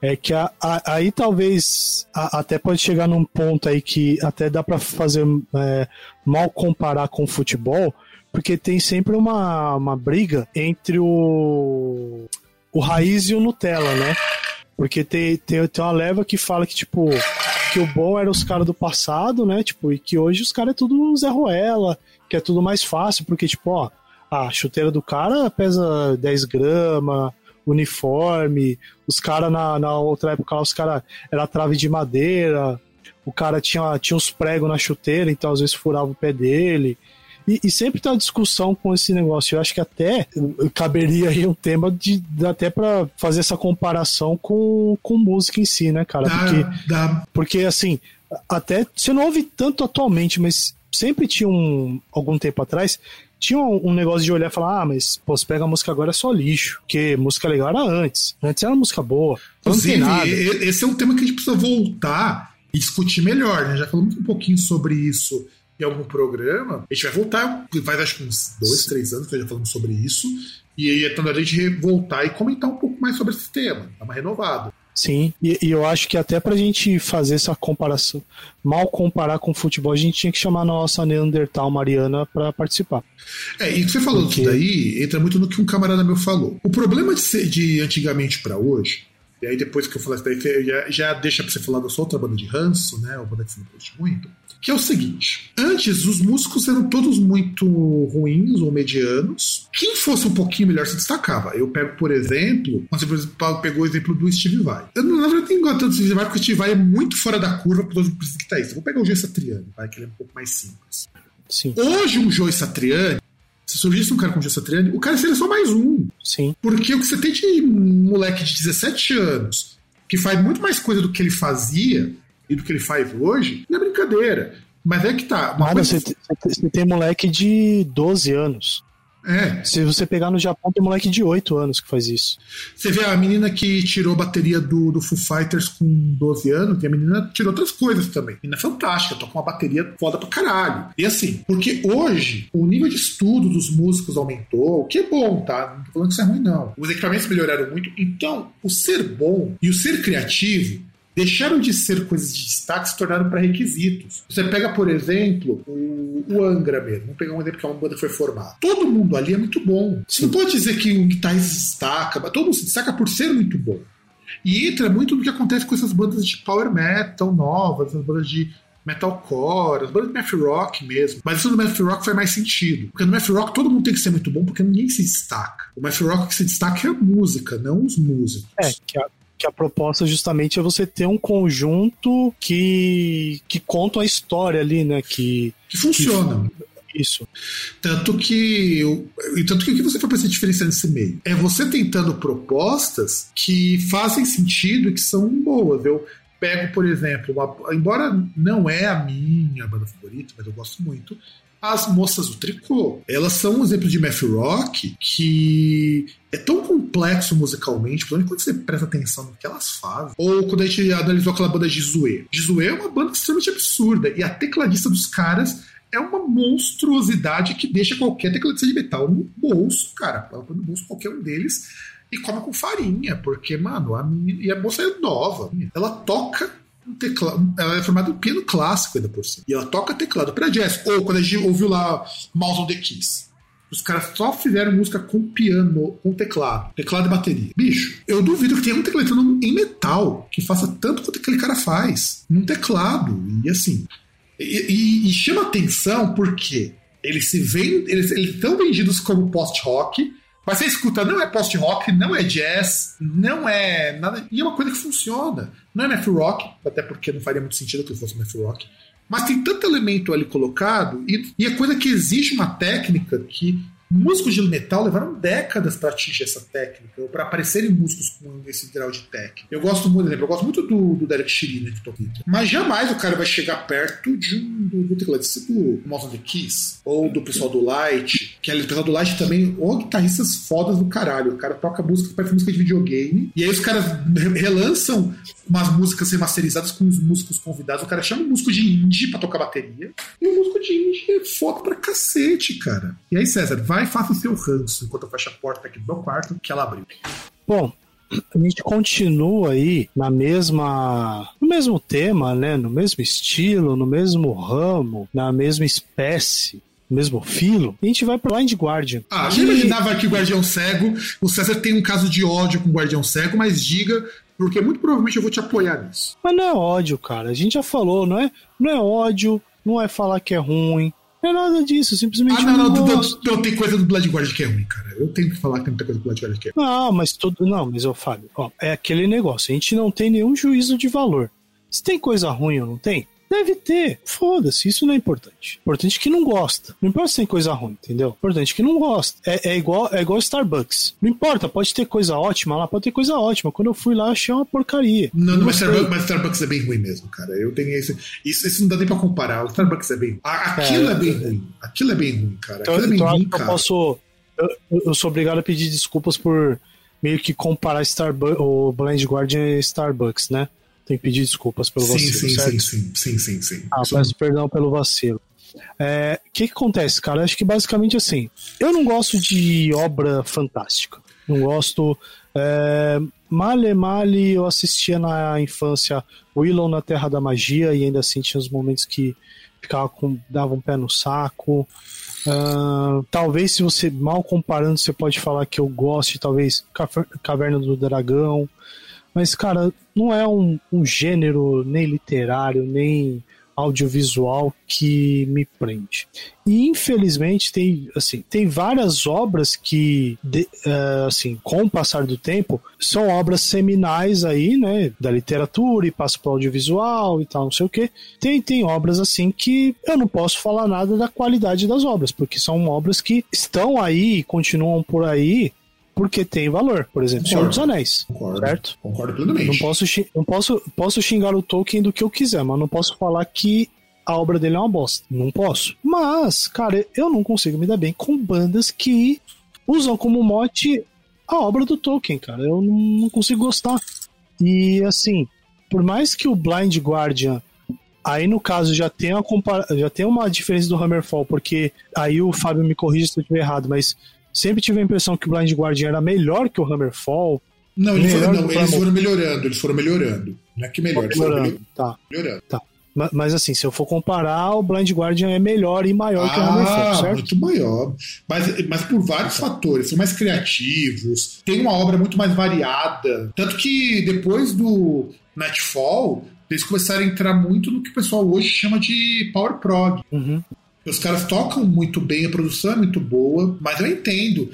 É que a, a, aí talvez a, até pode chegar num ponto aí que até dá para fazer é, mal comparar com o futebol, porque tem sempre uma, uma briga entre o, o raiz e o Nutella, né? Porque tem, tem, tem uma leva que fala que, tipo, que o bom era os caras do passado, né? Tipo, e que hoje os caras é tudo Zé Ruela, que é tudo mais fácil, porque, tipo, ó, a chuteira do cara pesa 10 gramas, uniforme, os caras na, na outra época, os caras era trave de madeira, o cara tinha, tinha uns pregos na chuteira, então às vezes furava o pé dele. E, e, sempre tá discussão com esse negócio. Eu acho que até caberia aí um tema de até para fazer essa comparação com, com música em si, né, cara? Dá, porque, dá. porque assim, até você não ouve tanto atualmente, mas sempre tinha um algum tempo atrás tinha um, um negócio de olhar e falar, ah, mas pô, você pega a música agora é só lixo, porque música legal era antes. Antes era música boa. Inclusive, esse é um tema que a gente precisa voltar e discutir melhor, né? Já falamos um pouquinho sobre isso em algum programa. A gente vai voltar, faz acho que uns dois, três anos que já falamos sobre isso. E aí é então a gente voltar e comentar um pouco mais sobre esse tema, dar uma renovada. Sim, e, e, eu acho que até pra gente fazer essa comparação, mal comparar com o futebol, a gente tinha que chamar a nossa Neandertal Mariana para participar. É, e você falou Porque... disso daí, entra muito no que um camarada meu falou. O problema de, ser, de antigamente para hoje, e aí depois que eu falar isso daí, já, já deixa pra você falar da sua outra banda de ranço, né? Uma banda que você não curte muito que é o seguinte: antes os músicos eram todos muito ruins ou medianos. Quem fosse um pouquinho melhor se destacava. Eu pego, por exemplo, você pegou o exemplo do Steve Vai. Eu não, na verdade, nem gosto tanto do Steve Vai, porque o Steve Vai é muito fora da curva para todos os guitarristas. Vou pegar o Joe Satriani, vai, que ele é um pouco mais simples. Sim. Hoje, um Joe Satriani se surgisse um cara com o Joe Satriani, o cara seria só mais um. Sim. Porque o que você tem de moleque de 17 anos, que faz muito mais coisa do que ele fazia, e do que ele faz hoje, não é brincadeira. Mas é que tá. Uma Nada, coisa... você, tem moleque de 12 anos. É. Se você pegar no Japão, tem moleque de 8 anos que faz isso. Você vê a menina que tirou a bateria do, do Foo Fighters com 12 anos, e a menina tirou outras coisas também. A menina é fantástica, toca uma bateria foda pra caralho. E assim, porque hoje o nível de estudo dos músicos aumentou, o que é bom, tá? Não tô falando que isso é ruim, não. Os equipamentos melhoraram muito, então o ser bom e o ser criativo deixaram de ser coisas de destaque se tornaram pré-requisitos. Você pega, por exemplo, o, o, Angra mesmo. Vamos pegar um exemplo que é uma banda que foi formada. Todo mundo ali é muito bom. Você não pode dizer que um guitarrista se destaca, mas todo mundo se destaca por ser muito bom. E entra muito no que acontece com essas bandas de power metal novas, essas bandas de metalcore, as bandas de math rock mesmo. Mas isso no math rock faz mais sentido. Porque no math rock todo mundo tem que ser muito bom, porque ninguém se destaca. O math rock que se destaca é a música, não os músicos. É, que a, que a proposta justamente é você ter um conjunto que, que conta a história ali, né? Que, que funciona. Que, isso. Tanto que. E tanto que o que você foi para se diferenciar nesse meio? É você tentando propostas que fazem sentido e que são boas. Eu pego, por exemplo, uma, embora não é a minha banda favorita, mas eu gosto muito, as moças do tricô. Elas são um exemplo de math rock que é tão complexo musicalmente, quando você presta atenção no que elas fazem. Ou quando a gente analisou aquela banda Zoe. Zoe é uma banda extremamente absurda, e a tecladista dos caras é uma monstruosidade que deixa qualquer tecladista de metal no bolso, cara. Ela põe no bolso qualquer um deles e come com farinha, porque, mano, a minha, e a moça é nova. Ela toca um teclado. Ela é formada em piano clássico ainda por cima. E ela toca teclado para jazz. Ou quando a gente ouviu lá Mouse on the Keys. Os caras só fizeram música com piano, com teclado, teclado e bateria. Bicho, eu duvido que tenha um tecladista em metal que faça tanto quanto aquele cara faz. Num teclado. E assim. E, e, e chama atenção porque eles se vendem. Eles, eles estão vendidos como post-rock mas você escuta, não é post-rock, não é jazz, não é nada. E é uma coisa que funciona. Não é math rock, até porque não faria muito sentido que fosse math rock. Mas tem tanto elemento ali colocado, e, e é coisa que exige uma técnica que Músicos de metal levaram décadas para atingir essa técnica, ou para aparecerem músicos com esse grau de técnica. Eu gosto muito, eu gosto muito do, do Derek Chirina de Tokito. Mas jamais o cara vai chegar perto de um do, do do Mouse the Kiss, ou do pessoal do Light, que é o pessoal do Light também, ou guitarristas fodas do caralho. O cara toca música que parece música de videogame, e aí os caras relançam umas músicas remasterizadas com os músicos convidados. O cara chama um músico de indie pra tocar bateria. E o músico de indie é foda pra cacete, cara. E aí, César, vai e faça o seu ranço enquanto eu fecho a porta aqui do meu quarto, que ela abriu. Bom, a gente continua aí na mesma no mesmo tema, né, no mesmo estilo, no mesmo ramo, na mesma espécie mesmo filo, a gente vai pro Blind Guardian. Ah, a gente imaginava que o Guardião Cego, o César tem um caso de ódio com o Guardião Cego, mas diga porque muito provavelmente eu vou te apoiar nisso. Mas não é ódio, cara. A gente já falou, não é, não é ódio, não é falar que é ruim. Não é nada disso, simplesmente. Ah, não, não, não, não, tem coisa do Blood Guard que é ruim, cara. Eu tenho que falar que tem muita coisa do Blood Guard que é ruim. Não, mas tudo. Não, mas eu falo, ó, é aquele negócio. A gente não tem nenhum juízo de valor. Se tem coisa ruim ou não tem, Deve ter. Foda-se, isso não é importante. Importante que não gosta. Não importa se tem coisa ruim, entendeu? Importante que não gosta. É, é, igual é igual Starbucks. Não importa, pode ter coisa ótima lá, pode ter coisa ótima. Quando eu fui lá, achei uma porcaria. Não, não mas, Starbucks, mas Starbucks é bem ruim mesmo, cara. Eu tenho esse. Isso, isso não dá nem pra comparar. O Starbucks é bem. Aquilo é, é bem ruim. Aquilo é bem ruim, cara. Então, Aquilo é bem então, ruim, eu cara. posso. Eu, eu sou obrigado a pedir desculpas por meio que comparar Starbucks, o Blind Guardian e Starbucks, né? Tem que pedir desculpas pelo sim, vacilo. Sim, certo? sim, sim, sim, sim, Ah, Isso... peço perdão pelo vacilo. O é, que, que acontece, cara? Acho que basicamente assim. Eu não gosto de obra fantástica. Não gosto. É, male Male eu assistia na infância Willow na Terra da Magia e ainda assim tinha os momentos que ficava com. dava um pé no saco. Uh, talvez se você mal comparando, você pode falar que eu goste, talvez Caverna do Dragão. Mas, cara, não é um, um gênero nem literário, nem audiovisual que me prende. E infelizmente tem assim tem várias obras que de, uh, assim com o passar do tempo são obras seminais aí né da literatura e passa para o audiovisual e tal não sei o que tem tem obras assim que eu não posso falar nada da qualidade das obras porque são obras que estão aí continuam por aí porque tem valor. Por exemplo. Senhor dos Anéis. Concordo. Certo? Concordo plenamente. Não posso, não posso, posso xingar o Tolkien do que eu quiser, mas não posso falar que a obra dele é uma bosta. Não posso. Mas, cara, eu não consigo me dar bem com bandas que usam como mote a obra do Tolkien, cara. Eu não consigo gostar. E assim, por mais que o Blind Guardian Aí, no caso, já tem, uma compara... já tem uma diferença do Hammerfall, porque aí o Fábio me corrige se eu estiver errado, mas sempre tive a impressão que o Blind Guardian era melhor que o Hammerfall. Não, ele foi, não eles foram melhorando, eles foram melhorando. Não é que melhor, eles melhorando, foram tá. melhorando. Tá. Mas assim, se eu for comparar, o Blind Guardian é melhor e maior ah, que o Hammerfall, certo? muito maior. Mas, mas por vários tá. fatores. São mais criativos, tem uma obra muito mais variada. Tanto que depois do Nightfall, eles começaram a entrar muito no que o pessoal hoje chama de power prog. Uhum. Os caras tocam muito bem, a produção é muito boa, mas eu entendo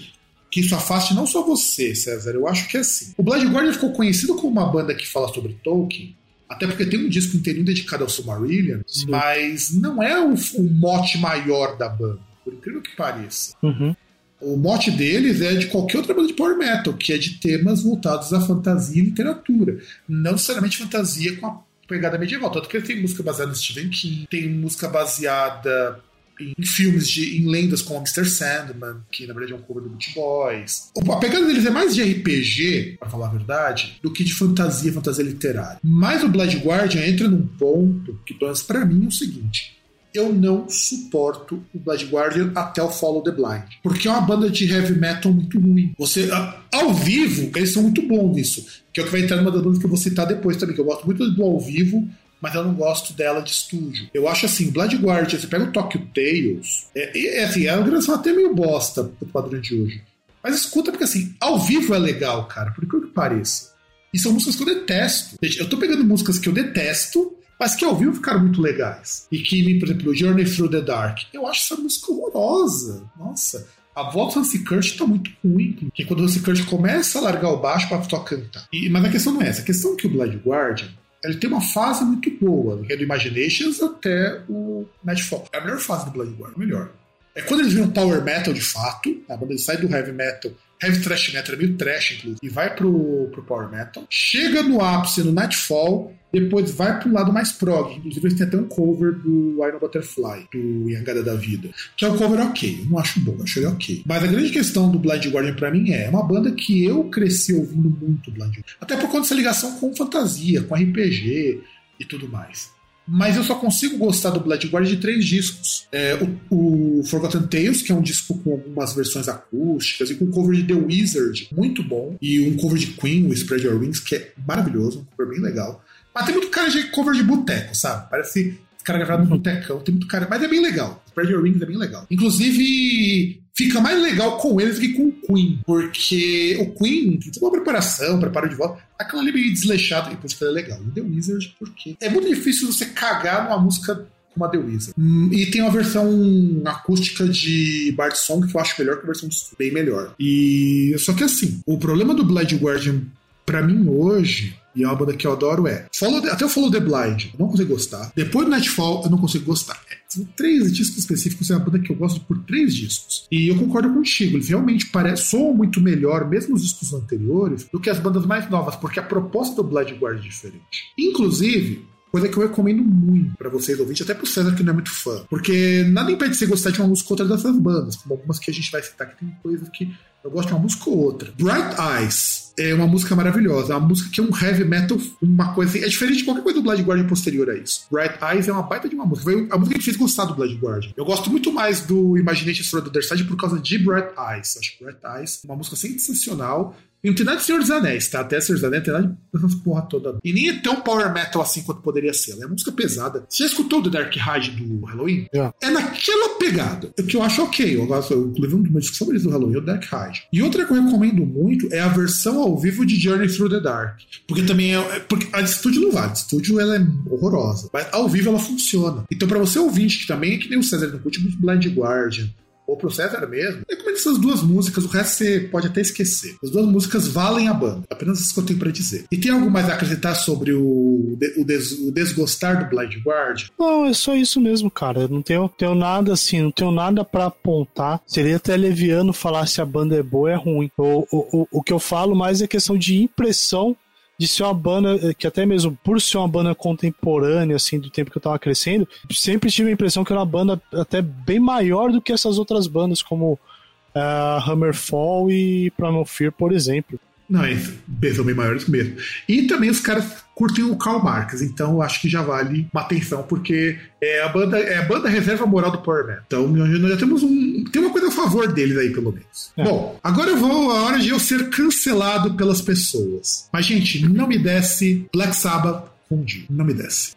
que isso afaste não só você, César. Eu acho que é assim. O Blood Guardian ficou conhecido como uma banda que fala sobre Tolkien, até porque tem um disco inteirinho dedicado ao Silmarillion, Sim. mas não é o, o, mote maior da banda, por incrível que pareça. Uhum. O mote deles é de qualquer outra banda de power metal, que é de temas voltados à fantasia e literatura. Não necessariamente fantasia com a pegada medieval. Tanto que ele tem música baseada no Stephen King, tem música baseada em filmes de em lendas como Mr. Sandman, que na verdade é um cover do Beach Boys. A pegada deles é mais de RPG, para falar a verdade, do que de fantasia, fantasia literária. Mas o Blood Guardian entra num ponto que, pelo menos pra mim, é o seguinte: eu não suporto o Blood Guardian até o Follow the Blind. Porque é uma banda de heavy metal muito ruim. Você, ao vivo, eles são muito bons nisso. Que é o que vai entrar numa das bandas que eu vou citar depois também, que eu gosto muito do ao vivo, mas eu não gosto dela de estúdio. Eu acho assim, Blood Guardian, você pega o Tokyo Tales, é, é assim, é uma gravação até meio bosta pro padrão de hoje. Mas escuta, porque assim, ao vivo é legal, cara, por que pareça. E são músicas que eu detesto. Eu tô pegando músicas que eu detesto mas que ao vivo ficaram muito legais. E que, por exemplo, Journey Through the Dark. Eu acho essa música horrorosa. Nossa. A voz do Hansi Kurt tá muito ruim, porque quando o Kurt começa a largar o baixo para só cantar. E, mas a questão não é essa. A questão é que o Blood Guardian ele tem uma fase muito boa, que é do Imaginations até o Nightfall. É a melhor fase do Blood Guardian, melhor. É quando eles viram Power Metal de fato, né? quando eles saem do Heavy Metal heavy thrash metal, é meio trash, inclusive, e vai pro, pro power metal. Chega no ápice no Nightfall, depois vai pro lado mais prog. Inclusive, eles têm até um cover do I Know Butterfly, do Yangada da Vida. Que é um cover ok. Eu não acho bom, eu acho ele ok. Mas a grande questão do Blind Guardian pra mim é, é uma banda que eu cresci ouvindo muito Blind Guardian. Até por conta dessa ligação com fantasia, com RPG e tudo mais mas eu só consigo gostar do Blood Guardian de três discos. É, o, o, Forgotten Tales, que é um disco com algumas versões acústicas, e com cover de The Wizard, muito bom, e um cover de Queen, o Spread Your Wings, que é maravilhoso, um cover bem legal. Mas tem muito cara de cover de boteco, sabe? Parece cara gravado no botecão, tem muito cara. Mas é bem legal. Spread Your Wings é bem legal. Inclusive, fica mais legal com eles do que com o Queen, porque o Queen tem toda uma preparação, preparo de volta. Aquela ali meio desleixado, e por isso que ela é legal. E The Wizard, porque é muito difícil você cagar numa música como a The Wizard. Hum, e tem uma versão acústica de Bart Song que eu acho melhor que a versão bem melhor. E só que assim, o problema do Blood Guardian para mim hoje e uma banda que eu adoro é. Follow até o Follow the Blind, eu não consigo gostar. Depois do Nightfall, eu não consigo gostar. É, são três discos específicos, é uma banda que eu gosto por três discos. E eu concordo contigo, eles realmente parecem, soam muito melhor, mesmo os discos anteriores, do que as bandas mais novas, porque a proposta do Blind Guard é diferente. Inclusive, Coisa que eu recomendo muito para vocês ouvintes, até pro César que não é muito fã. Porque nada impede de você gostar de uma música ou outra dessas bandas, como algumas que a gente vai citar que tem coisas que eu gosto de uma música ou outra. Bright Eyes é uma música maravilhosa. É uma música que é um heavy metal, uma coisa assim. É diferente de qualquer coisa do Blood Guardian posterior a isso. Bright Eyes é uma baita de uma música. Foi a música que fez gostar do Blood Guardian. Eu gosto muito mais do Imagination Story do Other Side por causa de Bright Eyes. Acho Bright Eyes uma música sensacional. E não tem nada de Senhor dos Anéis, tá? Até Senhor dos Anéis tem nada dessas porra toda. E nem é tão power metal assim quanto poderia ser. Ela é uma música pesada. Você já escutou do Dark Ride do Halloween? Yeah. É naquela pegada. O que eu acho ok. Eu gosto, inclusive, um dos meus favoritos do Halloween é o Dark Ride. E outra que eu recomendo muito é a versão ao vivo de Journey Through the Dark. Porque também é. é porque a de estúdio não vale. A de estúdio ela é horrorosa. Mas ao vivo ela funciona. Então, pra você ouvinte, que também é que nem o César no último Blind Guardian, ou pro César mesmo, recomendo essas duas músicas, o resto você pode até esquecer. As duas músicas valem a banda, apenas isso que eu tenho pra dizer. E tem algo mais a acrescentar sobre o, o, des, o desgostar do Blind Guard? Não, é só isso mesmo, cara. Não tenho, tenho nada assim, não tenho nada para apontar. Seria até leviano falar se a banda é boa ou é ruim. O, o, o, o que eu falo mais é questão de impressão de ser uma banda eh, que até mesmo por ser uma banda contemporânea, assim, do tempo que eu tava crescendo, sempre tive a impressão que era uma banda até bem maior do que essas outras bandas, como uh, Hammerfall e Primal Fear, por exemplo. Não, eles são bem maiores mesmo. E também os caras curtem o Karl Marx, então eu acho que já vale uma atenção, porque é a banda, é a banda reserva moral do Power Man. Então nós já temos um. Tem uma coisa a favor deles aí, pelo menos. É. Bom, agora eu vou a hora de eu ser cancelado pelas pessoas. Mas, gente, não me desce Black Sabbath com Dio. Não me desce.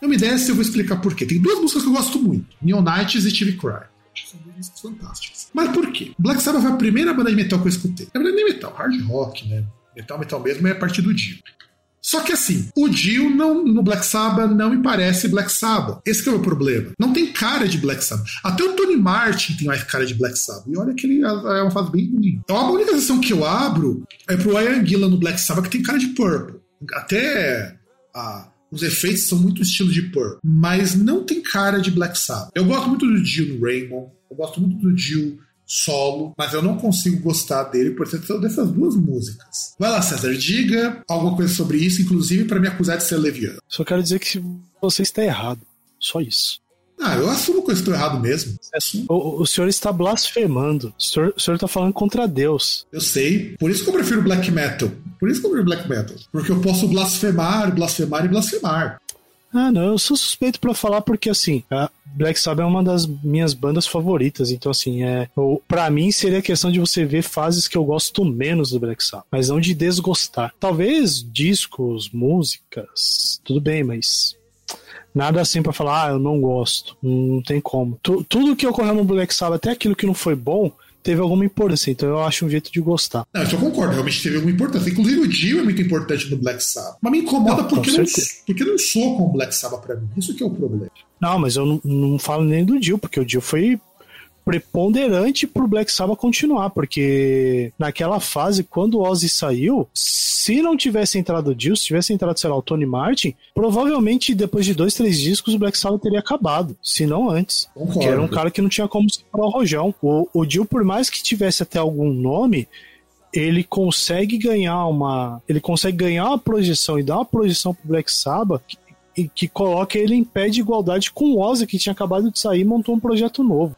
Não me desce, eu vou explicar por quê. Tem duas músicas que eu gosto muito: Neon Nights e TV Cry. São músicas fantásticas. Mas por quê? Black Sabbath foi a primeira banda de metal que eu escutei. Na verdade, nem metal, hard rock, né? Metal, metal mesmo é a partir do Dio. Só que assim, o Dio não, no Black Sabbath não me parece Black Sabbath. Esse é o meu problema. Não tem cara de Black Sabbath. Até o Tony Martin tem mais cara de Black Sabbath. E olha que ele é uma fase bem ruim. Então a única sessão que eu abro é pro Ian Gillan no Black Sabbath que tem cara de Purple. Até a, os efeitos são muito estilo de Purple. Mas não tem cara de Black Sabbath. Eu gosto muito do no Rainbow. Eu gosto muito do Dio solo, mas eu não consigo gostar dele por ser dessas duas músicas. Vai lá, César, diga alguma coisa sobre isso, inclusive para me acusar de ser leviano. Só quero dizer que você está errado. Só isso. Ah, eu assumo que eu estou errado mesmo. O, o, senhor está blasfemando. O senhor, o senhor está falando contra Deus. Eu sei. Por isso que eu prefiro black metal. Por isso que eu prefiro black metal. Porque eu posso blasfemar, blasfemar e blasfemar. Ah, não, eu sou suspeito para falar porque assim, a Black Sabbath é uma das minhas bandas favoritas, então assim, é, para mim seria questão de você ver fases que eu gosto menos do Black Sabbath, mas não de desgostar. Talvez discos, músicas, tudo bem, mas nada assim para falar, ah, eu não gosto, não tem como. tudo que ocorreu no Black Sabbath, até aquilo que não foi bom, teve alguma importância, então eu acho um jeito de gostar. Não, eu só concordo, realmente teve alguma importância. Inclusive o Dio é muito importante no Black Sabbath. Mas me incomoda não, porque, não, porque não soa com o Black Sabbath pra mim. Isso que é o problema. Não, mas eu não, não falo nem do Dio, porque o Dio foi preponderante pro Black Sabbath continuar, porque naquela fase, quando o Ozzy saiu, se não tivesse entrado o Dio, se tivesse entrado, sei lá, o Tony Martin, provavelmente depois de dois, três discos o Black Sabbath teria acabado, se não antes. Concordo. Porque era um cara que não tinha como separar o rojão. O, o Dio, por mais que tivesse até algum nome, ele consegue ganhar uma. Ele consegue ganhar uma projeção e dar uma projeção pro Black Sabbath que, que coloca ele em pé de igualdade com o Ozzy, que tinha acabado de sair e montou um projeto novo.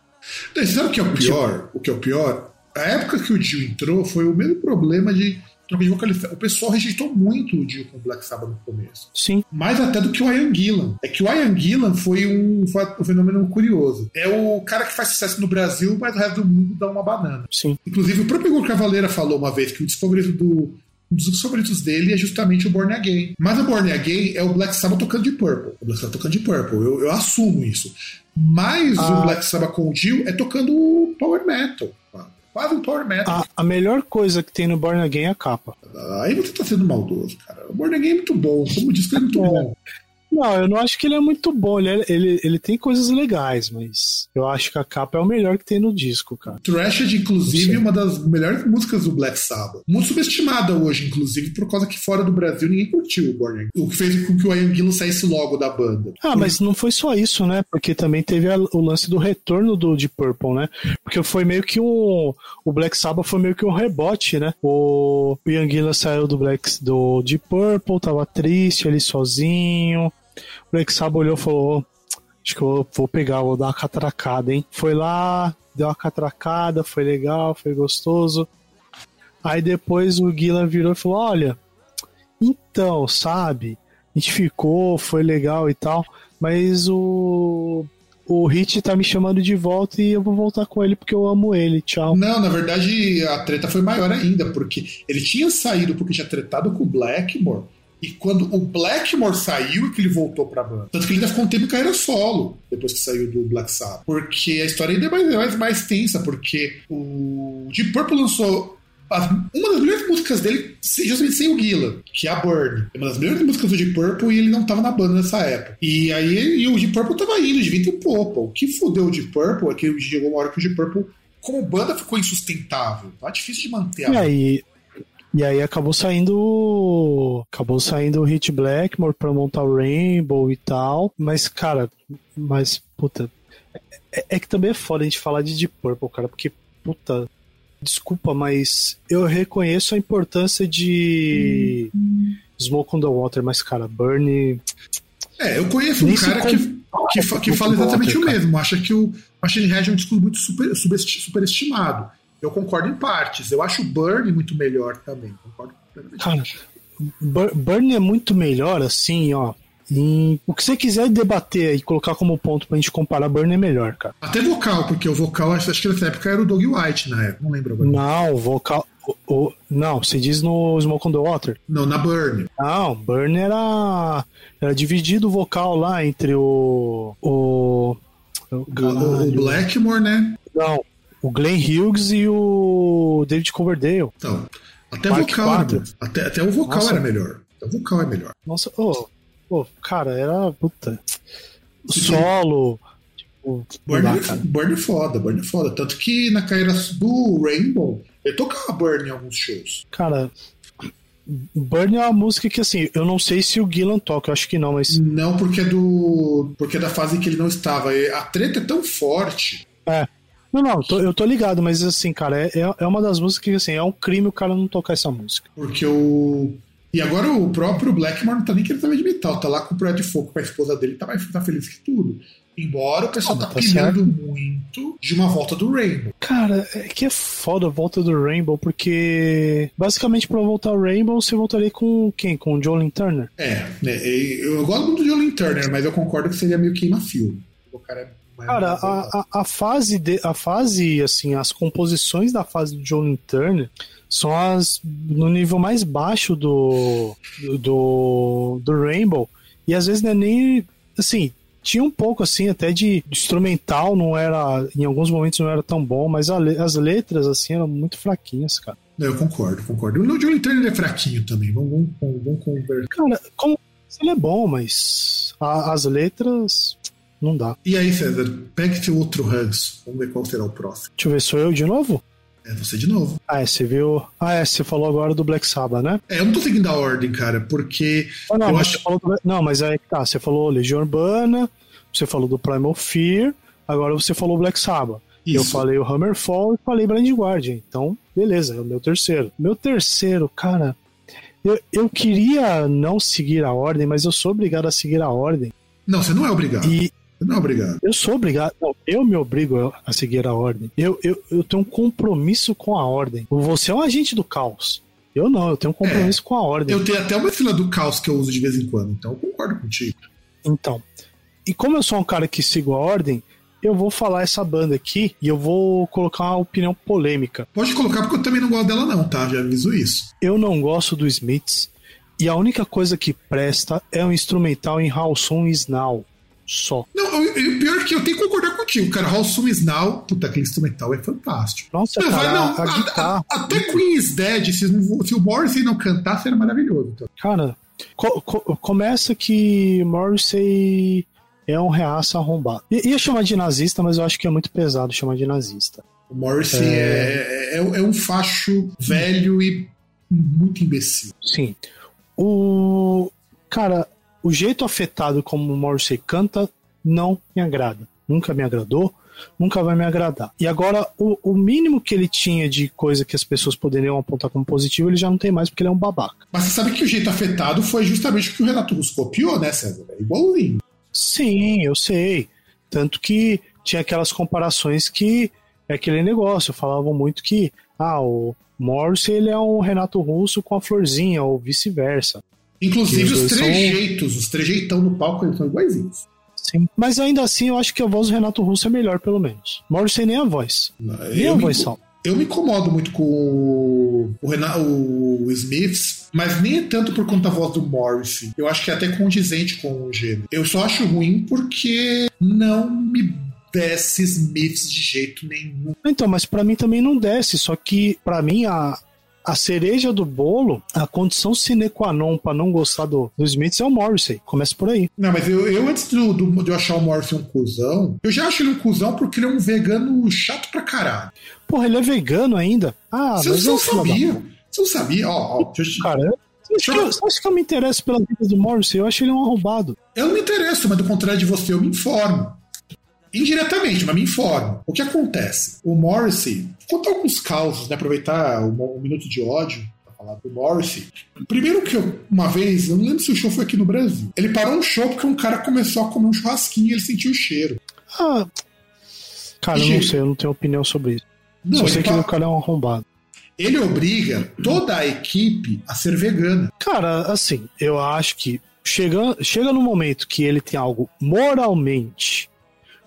Você sabe o que é o pior? O que é o pior? A época que o Dio entrou foi o mesmo problema de troca de vocalista. O pessoal rejeitou muito o Dio com o Black Sabbath no começo. Sim. Mais até do que o Ian Gillan. É que o Ian Gillan foi um, um fenômeno curioso. É o cara que faz sucesso no Brasil, mas o resto do mundo dá uma banana. Sim. Inclusive, o próprio Igor Cavaleira falou uma vez que o favorito do um dos favoritos dele é justamente o Born Again. Mas o Born Again é o Black Sabbath tocando de Purple. O Black Sabbath tocando de Purple. Eu, eu assumo isso. Mas ah. o Black Sabbath com o Dio é tocando Power Metal. Quase um Power Metal. A, a, melhor coisa que tem no Born Again é a capa. Aí você tá sendo maldoso, cara. O Born Again é muito bom. Como disco é muito é. bom. Não, eu não acho que ele é muito bom. Ele, é, ele, ele tem coisas legais, mas eu acho que a capa é o melhor que tem no disco, cara. Trashed, inclusive, é uma das melhores músicas do Black Sabbath. Muito subestimada hoje, inclusive, por causa que fora do Brasil ninguém curtiu o Born O que fez com que o Ian Gillan saísse logo da banda. Ah, por... mas não foi só isso, né? Porque também teve a, o lance do retorno do Deep Purple, né? Porque foi meio que um. O Black Sabbath foi meio que um rebote, né? O Ian Gillan saiu do Black do Deep Purple, tava triste ali sozinho. O Black Sabbath olhou e falou: Acho que eu vou pegar, vou dar uma catracada, hein? Foi lá, deu uma catracada, foi legal, foi gostoso. Aí depois o Guilherme virou e falou: Olha, então, sabe? A gente ficou, foi legal e tal, mas o o Hit tá me chamando de volta e eu vou voltar com ele porque eu amo ele. Tchau. Não, na verdade a treta foi maior ainda, porque ele tinha saído porque tinha tretado com o Blackmore. E quando o Blackmore saiu, é que ele voltou pra banda. Tanto que ele ainda ficou um tempo em carreira solo, depois que saiu do Black Sabbath. Porque a história ainda é mais, mais, mais tensa, porque o Deep Purple lançou uma das melhores músicas dele, justamente sem o Gila, que é a Burn. É uma das melhores músicas do Deep Purple e ele não tava na banda nessa época. E aí e o Deep Purple tava indo de vento em popa. O que fudeu o Deep Purple é que chegou uma hora que o Deep Purple, como banda, ficou insustentável. Tá difícil de manter a e aí, e aí acabou saindo. Acabou saindo o Hit Blackmore pra montar o Rainbow e tal. Mas, cara, mas, puta. É, é, que também é foda a gente falar de Deep Purple, cara, porque, puta. desculpa, mas eu reconheço a importância de Smoke on the Water, mas, cara, Burn. É, eu conheço um cara que, que, que fala exatamente o mesmo. Acha que o Machine Head é um disco muito super, superestimado. Eu concordo em partes. Eu acho o Burn muito melhor também. Concordo Cara, Burn é muito melhor, assim, ó. Em... O que você quiser debater e colocar como ponto pra gente comparar, Burn é melhor, cara. Até vocal, porque o vocal, acho que nessa época era o Doug White, na época, não lembro agora. Não, vocal. O, o, não, você diz no Smoke on the Water? Não, na Burn. Não, Burn era, era dividido o vocal lá entre o. O, o, o Blackmore, né? Não, o Glenn Hughes e o David Coverdale. Então, até, vocal era, até, até o vocal Nossa. era melhor. Até o vocal é melhor. Nossa, oh, oh, cara, era. Puta. O solo. Tipo, Burn, Burn é foda, Burn é foda. Tanto que na carreira do Rainbow, ele tocava Burn em alguns shows. Cara, Burn é uma música que, assim, eu não sei se o Gillan toca, eu acho que não, mas. Não, porque é do. Porque é da fase que ele não estava. A treta é tão forte. É. Não, não, eu tô, eu tô ligado, mas assim, cara, é, é uma das músicas que, assim, é um crime o cara não tocar essa música. Porque o. E agora o próprio Blackmore não tá nem querendo saber de metal, tá lá com o Brad Fogo com a esposa dele, tá, mais, tá feliz que tudo. Embora o pessoal ah, tá, tá pilhando muito de uma volta do Rainbow. Cara, é que é foda a volta do Rainbow, porque basicamente pra voltar o Rainbow, você voltaria com quem? Com o Jolin Turner? É, né, eu gosto muito do Jolin Turner, mas eu concordo que seria meio queima-filme. O cara é Cara, a, a, a, fase de, a fase, assim, as composições da fase do Jolin Turner são as no nível mais baixo do, do, do Rainbow. E às vezes não é nem. Assim, tinha um pouco assim até de, de, instrumental, não era. Em alguns momentos não era tão bom, mas a, as letras assim eram muito fraquinhas, cara. Eu concordo, concordo. O Johnny Turner é fraquinho também, vamos, vamos, vamos conversar. Cara, como, ele é bom, mas a, as letras não dá. E aí, César, pegue seu outro ranço. Vamos ver qual será o próximo. Deixa eu ver, sou eu de novo? É você de novo. Ah, é, você viu. Ah, é, você falou agora do Black Sabbath, né? É, eu não tô seguindo a ordem, cara, porque. Ah, não, eu acho... do... não, mas aí tá. Você falou Legião Urbana, você falou do Primal Fear, agora você falou Black Sabbath. Isso. Eu falei o Hammerfall e falei Blind Guardian. Então, beleza, é o meu terceiro. Meu terceiro, cara, eu, eu queria não seguir a ordem, mas eu sou obrigado a seguir a ordem. Não, você não é obrigado. E, não, obrigado. Eu sou obrigado. Não, eu me obrigo a seguir a ordem. Eu, eu, eu tenho um compromisso com a ordem. Você é um agente do caos. Eu não, eu tenho um compromisso é, com a ordem. Eu tenho até uma fila do caos que eu uso de vez em quando, então eu concordo contigo. Então, e como eu sou um cara que sigo a ordem, eu vou falar essa banda aqui e eu vou colocar uma opinião polêmica. Pode colocar porque eu também não gosto dela não, tá? Já aviso isso. Eu não gosto do Smiths e a única coisa que presta é o instrumental em How Soon Is Now só. Não, o pior é que eu tenho que concordar contigo, cara. How Soon Is Now, puta, aquele instrumental é fantástico. Nossa, não, cara, não, a, a, a, até Queen is Dead, se, se o Morrissey não cantar, seria maravilhoso. Então. Cara, co co começa que Morrissey é um reaça arrombado. I ia chamar de nazista, mas eu acho que é muito pesado chamar de nazista. O Morrissey é, é, é, é um facho velho e muito imbecil. Sim. O. Cara, o jeito afetado como o Morrissey canta não me agrada. Nunca me agradou, nunca vai me agradar. E agora, o, o, mínimo que ele tinha de coisa que as pessoas poderiam apontar como positivo, ele já não tem mais porque ele é um babaca. Mas você sabe que o jeito afetado foi justamente o que o Renato Russo copiou, né, César? É igualzinho. Sim, eu sei. Tanto que tinha aquelas comparações que é aquele negócio, falavam muito que ah, o Morrissey ele é um Renato Russo com a florzinha, ou vice-versa. Inclusive os, os trejeitos, são... os trejeitão no palco eles são iguaizinhos. Sim. Mas ainda assim, eu acho que a voz do Renato Russo é melhor, pelo menos. Morrissey nem a voz. Não, nem a voz só. Eu me incomodo muito com o, Renato, o Smiths, mas nem é tanto por conta da voz do Morrissey. Eu acho que é até condizente com o gênero. Eu só acho ruim porque não me desce Smiths de jeito nenhum. Então, mas para mim também não desce, só que para mim a, a cereja do bolo, a condição sine qua non pra não gostar do, do Smith é o Morrissey. Começa por aí. Não, mas eu, eu antes do, do, de eu achar o Morrissey um cuzão, eu já acho ele um cuzão porque ele é um vegano chato pra caralho. Porra, ele é vegano ainda? Ah, você mas não sabia. Você não sabia? Ó, ó. Cara, você acha que eu me interesso pela vida do Morrissey? Eu acho ele um arrombado. Eu não me interesso, mas do contrário de você, eu me informo. Indiretamente, mas me informa. O que acontece? O Morrissey, contar alguns causos, né? Aproveitar o, um minuto de ódio pra falar do Morrissey. Primeiro que eu, uma vez, eu não lembro se o show foi aqui no Brasil. Ele parou um show porque um cara começou a comer um churrasquinho e ele sentiu o cheiro. Ah. Cara, eu não sei, eu não tenho opinião sobre isso. Não, Só sei que o cara é um arrombado. Ele obriga toda a equipe a ser vegana. Cara, assim, eu acho que chega, chega no momento que ele tem algo moralmente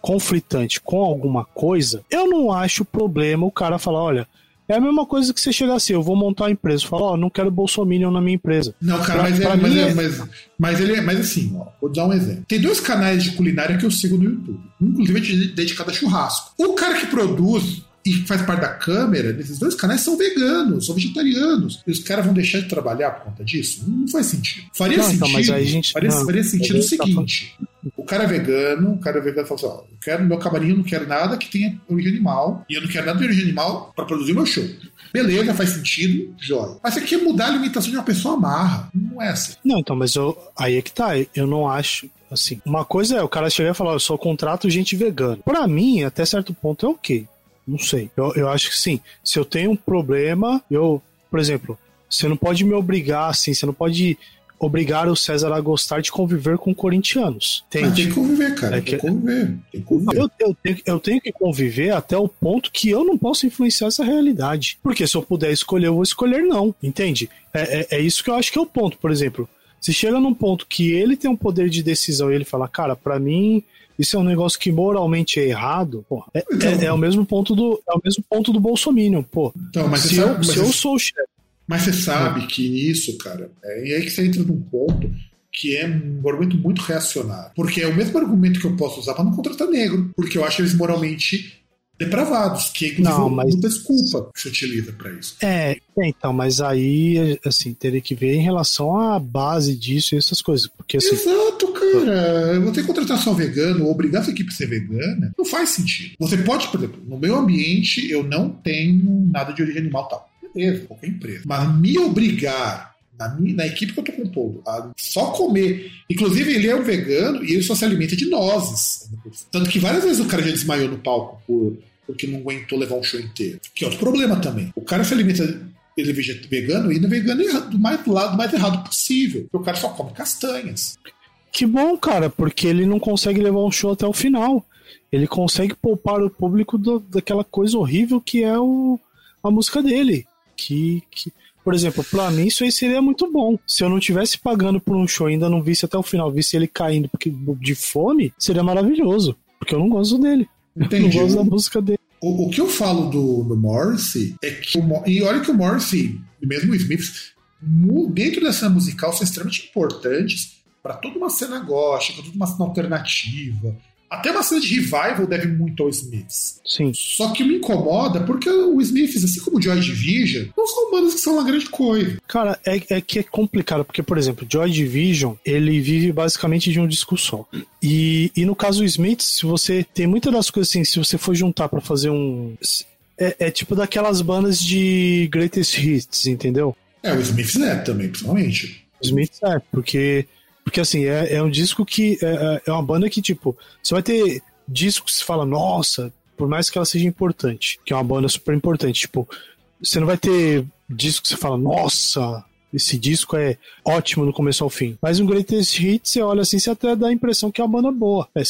conflitante com alguma coisa, eu não acho problema o cara falar, olha, é a mesma coisa que você chegar assim, eu vou montar uma empresa, falar, ó, oh, não quero Bolsominion na minha empresa. Não, cara, pra, mas, é, mas, é, mas, mas, ele é, mas assim, ó, vou dar um exemplo. Tem dois canais de culinária que eu sigo no YouTube, inclusive dedicado a churrasco. O cara que produz e faz parte da câmera, nesses dois canais são veganos, são vegetarianos. E os caras vão deixar de trabalhar por conta disso? Não faz sentido. Faria sentido. Então, mas aí a gente, faria, não, faria sentido o seguinte: o cara é vegano, o cara é vegano fala assim: ó, eu quero, meu camarim não quero nada que tenha origem animal, e eu não quero nada de origem animal para produzir meu show. Beleza, faz sentido, jóia. Mas você quer mudar a alimentação de uma pessoa amarra. Não é assim. Não, então, mas eu, aí é que tá. Eu não acho. Assim, uma coisa é o cara chegar e falar, eu só contrato gente vegana. Para mim, até certo ponto é ok. Não sei. Eu, eu acho que sim. Se eu tenho um problema, eu, por exemplo, você não pode me obrigar assim, você não pode obrigar o César a gostar de conviver com corintianos. Entende? Mas tem que conviver, cara. É que... Tem que conviver. Tem que conviver. Eu, eu, tenho, eu tenho que conviver até o ponto que eu não posso influenciar essa realidade. Porque se eu puder escolher, eu vou escolher não. Entende? É, é, é isso que eu acho que é o ponto. Por exemplo, se chega num ponto que ele tem um poder de decisão e ele fala, cara, para mim isso é um negócio que moralmente é errado, pô, é, então, é, é, o mesmo ponto do é o mesmo ponto do Bolsonaro, pô. Então, mas se, eu, se eu sou o chefe. Mas você sabe que nisso, cara, é aí que você entra num ponto que é um argumento muito reacionário. Porque é o mesmo argumento que eu posso usar para não contratar negro, porque eu acho eles moralmente depravados, que é inclusive não, mas... muita desculpa que se utiliza para isso. É, então, mas aí, assim, teria que ver em relação à base disso e essas coisas, porque assim... Exato, cara, eu vou ter contratação vegana, ou obrigar essa equipe a ser vegana, não faz sentido. Você pode, por exemplo, no meu ambiente, eu não tenho nada de origem animal tal. Beleza, qualquer empresa. Mas me obrigar na, minha, na, equipe que eu tô compondo, a só comer. Inclusive, ele é um vegano e ele só se alimenta de nozes. Tanto que várias vezes o cara já desmaiou no palco por porque não aguentou levar um show inteiro. Que é outro problema também. O cara se alimenta ele é vegano e não é vegano do mais, do lado mais errado possível. Porque o cara só come castanhas. Que bom, cara, porque ele não consegue levar um show até o final. Ele consegue poupar o público do, daquela coisa horrível que é o, a música dele. Que, que, por exemplo, pra mim isso aí seria muito bom. Se eu não tivesse pagando por um show e ainda não visse até o final, visse ele caindo porque, de fome, seria maravilhoso. Porque eu não gosto dele. Entendi. Eu não gosto da música dele. O, o, que eu falo do, do Morrissey é que. O, e olha que o Morrissey, mesmo o Smith, dentro dessa musical são extremamente importantes para toda uma cena gótica, toda uma cena alternativa, até uma cena de revival deve muito ao Smiths. Sim. Só que me incomoda porque o Smiths, assim como o Joy Division, não são bandas que são uma grande coisa. Cara, é, é que é complicado, porque, por exemplo, Joy Division, ele vive basicamente de um disco só. E, e no caso do Smiths, se você tem muitas das coisas assim, se você for juntar para fazer um. É, é, tipo daquelas bandas de greatest hits, entendeu? É, o Smiths é também, principalmente. O Smiths é, porque porque assim, é, é um disco que. É, é, é uma banda que, tipo, você vai ter discos que você fala, nossa, por mais que ela seja importante, que é uma banda super importante, tipo, você não vai ter disco que você fala, nossa, esse disco é ótimo do começo ao fim. Mas um Greatest Hits, você olha assim, você até dá a impressão que é uma banda boa. É,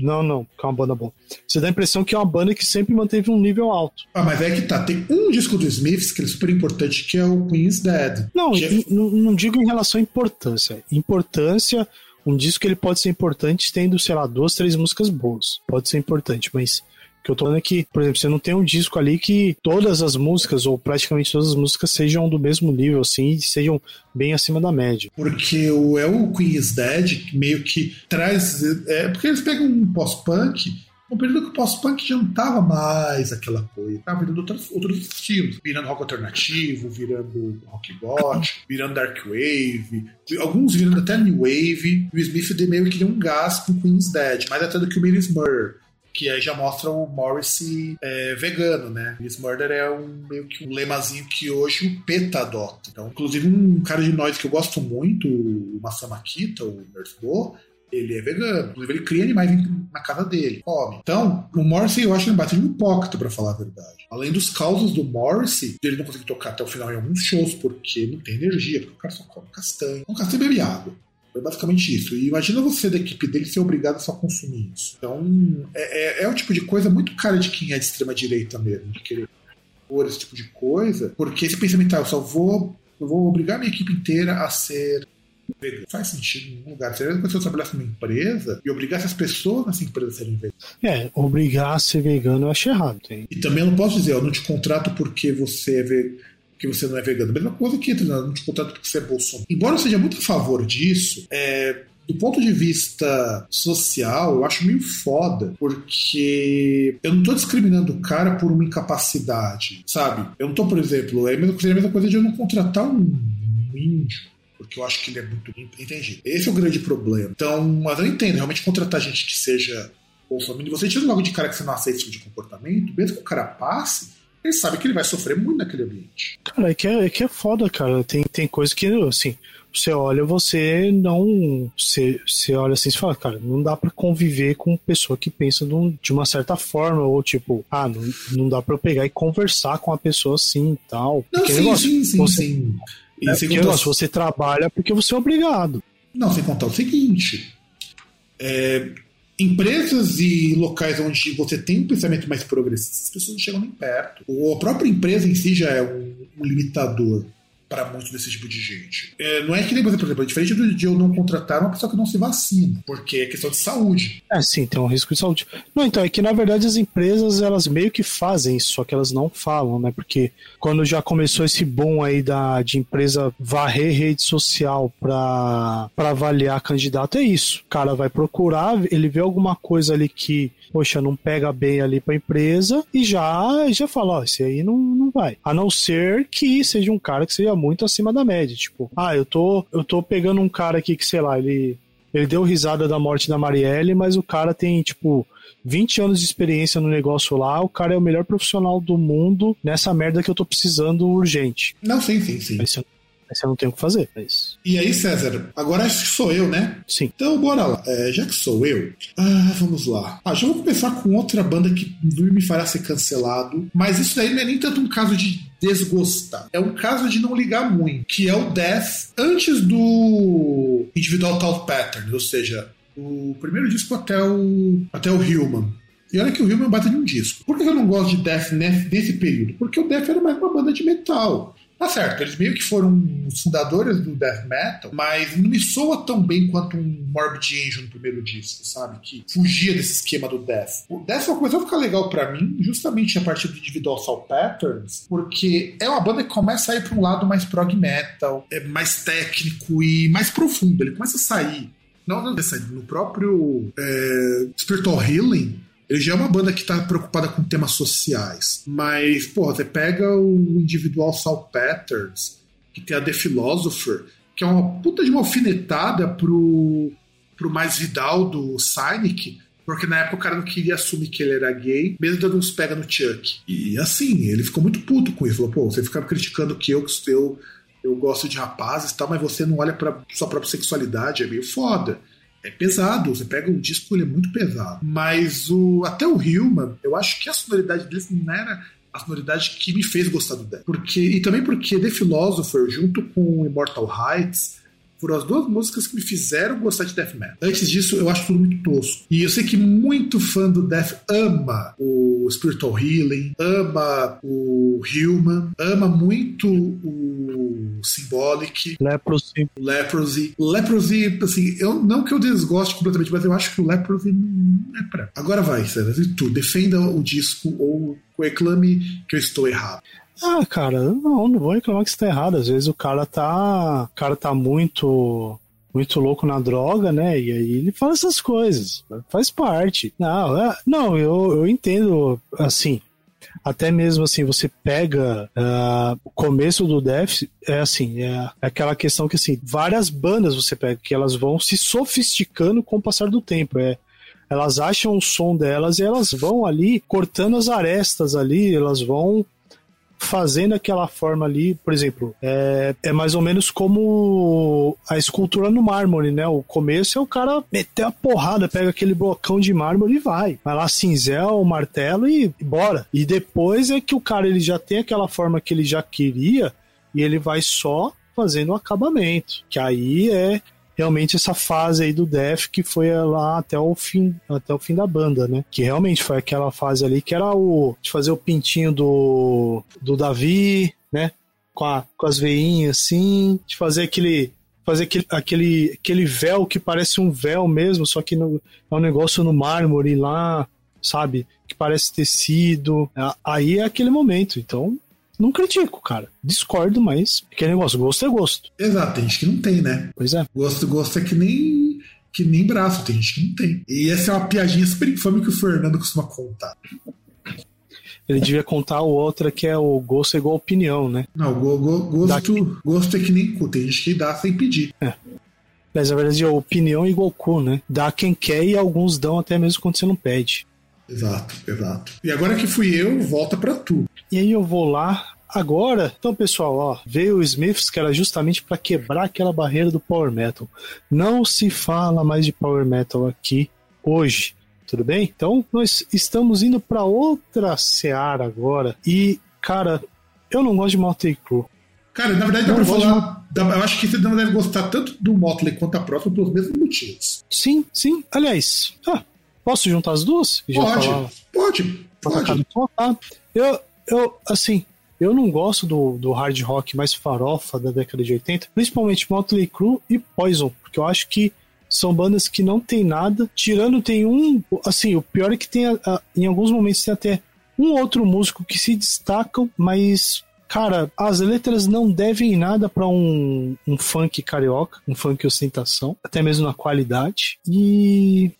não, não, que é uma banda boa. Você dá a impressão que é uma banda que sempre manteve um nível alto. Ah, mas é que tá. Tem um disco do Smiths que é super importante, que é o Queen's Dead. Não, é... não, não digo em relação à importância. Importância, um disco ele pode ser importante tendo, sei lá, duas, três músicas boas. Pode ser importante, mas que eu tô falando é que, por exemplo, você não tem um disco ali que todas as músicas, ou praticamente todas as músicas, sejam do mesmo nível, assim, e sejam bem acima da média. Porque o é o Queen is Dead meio que traz. É, porque eles pegam um pós-punk um período que o pós-punk já não tava mais aquela coisa, tava virando outros, outros estilos, virando rock alternativo, virando rock gótico, virando dark wave, alguns virando até new wave, e o Smith meio que deu um gás pro Queen's Dead, mais até do que o Miris Murr que aí já mostra o Morrissey é, vegano, né? Miss Murder é um meio que um lemazinho que hoje o PETA adota. Então, inclusive, um cara de nós que eu gosto muito, o Massamakita, o Nurse Go, ele é vegano. Inclusive, ele cria animais na casa dele, come. Então, o Morrissey eu acho ele bastante hipócrita, para falar a verdade. Além dos causos do Morrissey, ele não consegue tocar até o final em alguns shows porque não tem energia, porque o cara só come castanho. Um castanho bebe água. É basicamente isso. E imagina você da equipe dele ser obrigado a só consumir isso. Então, é, é, é o tipo de coisa muito cara de quem é de extrema direita mesmo, de querer pôr esse tipo de coisa, porque esse pensamento, ah, eu só vou, eu vou obrigar minha equipe inteira a ser vegano. Faz sentido em nenhum lugar. Seria se eu trabalhasse numa empresa e obrigasse as pessoas nessa empresa a serem veganas. É, obrigar a ser vegano eu acho errado. Hein? E também eu não posso dizer, eu não te contrato porque você é vegano que você não é vegano. Mesma coisa que entra no contrato porque você é Bolsonaro. Embora eu seja muito a favor disso, é, do ponto de vista social, eu acho meio foda, porque eu não tô discriminando o cara por uma incapacidade, sabe? Eu não tô, por exemplo, é a mesma é a mesma coisa de eu não contratar um índio porque eu acho que ele é muito entendi. Esse é o grande problema. Então, mas eu entendo, realmente contratar gente que seja bolsominion, você tira logo de cara que você não aceita esse tipo de comportamento, mesmo que o cara passe, ele sabe que ele vai sofrer muito naquele ambiente. Cara, é que é, é, que é foda, cara. Tem, tem coisa que, assim, você olha, você não. Você, você olha assim e fala, cara, não dá para conviver com pessoa que pensa de uma certa forma, ou tipo, ah, não, não dá para eu pegar e conversar com a pessoa assim e tal. Não, sim, negócio, sim, sim, você, sim. E é, contar... negócio, você trabalha porque você é obrigado. Não, sem contar o seguinte. É, Empresas e locais onde você tem um pensamento mais progressista, as pessoas não chegam nem perto. A própria empresa em si já é um limitador para muitos desse tipo de gente. É, não é que nem por exemplo, é diferente do de eu não contratar uma pessoa que não se vacina, porque é questão de saúde. É, sim, tem um risco de saúde. Não, então, é que na verdade as empresas, elas meio que fazem isso, só que elas não falam, né? Porque quando já começou esse boom aí da, de empresa varrer rede social para avaliar candidato, é isso. O cara vai procurar, ele vê alguma coisa ali que poxa, não pega bem ali para a empresa e já já fala, ó, esse aí não, não vai. A não ser que seja um cara que seja muito acima da média, tipo, ah, eu tô eu tô pegando um cara aqui que sei lá, ele ele deu risada da morte da Marielle, mas o cara tem tipo 20 anos de experiência no negócio lá, o cara é o melhor profissional do mundo nessa merda que eu tô precisando urgente. Não, sim, sim, sim. Aí você Aí você não tem o que fazer. É isso. E aí, César, agora acho que sou eu, né? Sim. Então, bora lá. É, já que sou eu, ah, vamos lá. Ah, já vou começar com outra banda que me fará ser cancelado. Mas isso daí não é nem tanto um caso de desgostar. É um caso de não ligar muito. Que é o Death antes do Individual Thought Pattern. Ou seja, o primeiro disco até o, até o Human. E olha que o Human bate de um disco. Por que eu não gosto de Death nesse período? Porque o Death era mais uma banda de metal. Tá certo, eles meio que foram os fundadores do death metal, mas não me soa tão bem quanto um Morbid Angel no primeiro disco, sabe? Que fugia desse esquema do death. O death começou a ficar legal para mim justamente a partir do Individual Soul Patterns, porque é uma banda que começa a ir para um lado mais prog metal, é mais técnico e mais profundo. Ele começa a sair não, não, no próprio é, Spiritual Healing, ele já é uma banda que tá preocupada com temas sociais. Mas, pô, você pega o individual Soul Patterns, que tem a The Philosopher, que é uma puta de uma alfinetada pro, pro mais Vidal do Cynic, porque na época o cara não queria assumir que ele era gay, mesmo dando uns pega no Chuck. E assim, ele ficou muito puto com isso. Falou, pô, você fica criticando que eu, que eu, eu gosto de rapazes e tal, mas você não olha pra sua própria sexualidade, é meio foda é pesado. Você pega o disco, ele é muito pesado. Mas o até o Human, eu acho que a sonoridade deles não era a sonoridade que me fez gostar do Death. Porque, e também porque The Philosopher, junto com Immortal Heights, foram as duas músicas que me fizeram gostar de death metal. Antes disso, eu acho tudo muito tosco. E eu sei que muito fã do death ama o Spiritual Healing, ama o Human, ama muito o Symbolic, Leprosy. Leprosy. Leprosy, assim, eu, não que eu desgoste completamente, mas eu acho que o Leprosy não é pra. Agora vai, César, e tu, defenda o disco ou reclame que eu estou errado. Ah, cara, não, não vou reclamar que você tá errado. Às vezes o cara tá. O cara tá muito. Muito louco na droga, né? E aí ele fala essas coisas. Faz parte. Não, é, não eu, eu entendo, assim, até mesmo assim, você pega uh, o começo do Death, é assim, é aquela questão que assim, várias bandas você pega que elas vão se sofisticando com o passar do tempo. É, elas acham o som delas e elas vão ali cortando as arestas ali, elas vão fazendo aquela forma ali, por exemplo, é, é mais ou menos como a escultura no mármore, né? O começo é o cara meter a porrada, pega aquele blocão de mármore e vai. Vai lá, cinzel, martelo e, e bora. E depois é que o cara ele já tem aquela forma que ele já queria e ele vai só fazendo o acabamento. Que aí é realmente essa fase aí do Def que foi lá até o fim até o fim da banda, né? Que realmente foi aquela fase ali que era o de fazer o pintinho do do Davi, né? Com, a, com as veinhas assim, de fazer aquele fazer aquele, aquele, aquele véu que parece um véu mesmo, só que no, é um negócio no mármore lá, sabe? Que parece tecido. Aí é aquele momento. Então, não critico, cara. Discordo, mas que negócio, gosto é gosto. Exato, tem gente que não tem, né? Pois é. Gosto, gosto é que nem que nem braço, tem gente que não tem. E essa é uma piadinha super infame que o Fernando costuma contar. Ele devia contar o outra que é o gosto é igual opinião, né? Não, go, go, gosto, gosto é que nem cu, tem gente que dá sem pedir. É. Mas na verdade é opinião igual cu, né? Dá quem quer e alguns dão até mesmo quando você não pede. Exato, exato. E agora que fui eu, volta para tu. E aí eu vou lá agora. Então, pessoal, ó, veio o Smiths que era justamente para quebrar aquela barreira do power metal. Não se fala mais de power metal aqui hoje. Tudo bem? Então, nós estamos indo para outra seara agora. E, cara, eu não gosto de Motley Crue. Cara, na verdade, dá pra falar. De... Eu acho que você não deve gostar tanto do Motley quanto a próxima pelos mesmos motivos. Sim, sim. Aliás, ah, Posso juntar as duas? pode, pode, pode. Tá. Eu, eu, assim, eu não gosto do, do hard rock mais farofa da década de 80, principalmente Motley Crue e Poison, porque eu acho que são bandas que não tem nada, tirando tem um, assim, o pior é que tem, a, a, em alguns momentos tem até um outro músico que se destacam, mas Cara, as letras não devem nada para um, um funk carioca, um funk ostentação, até mesmo na qualidade. E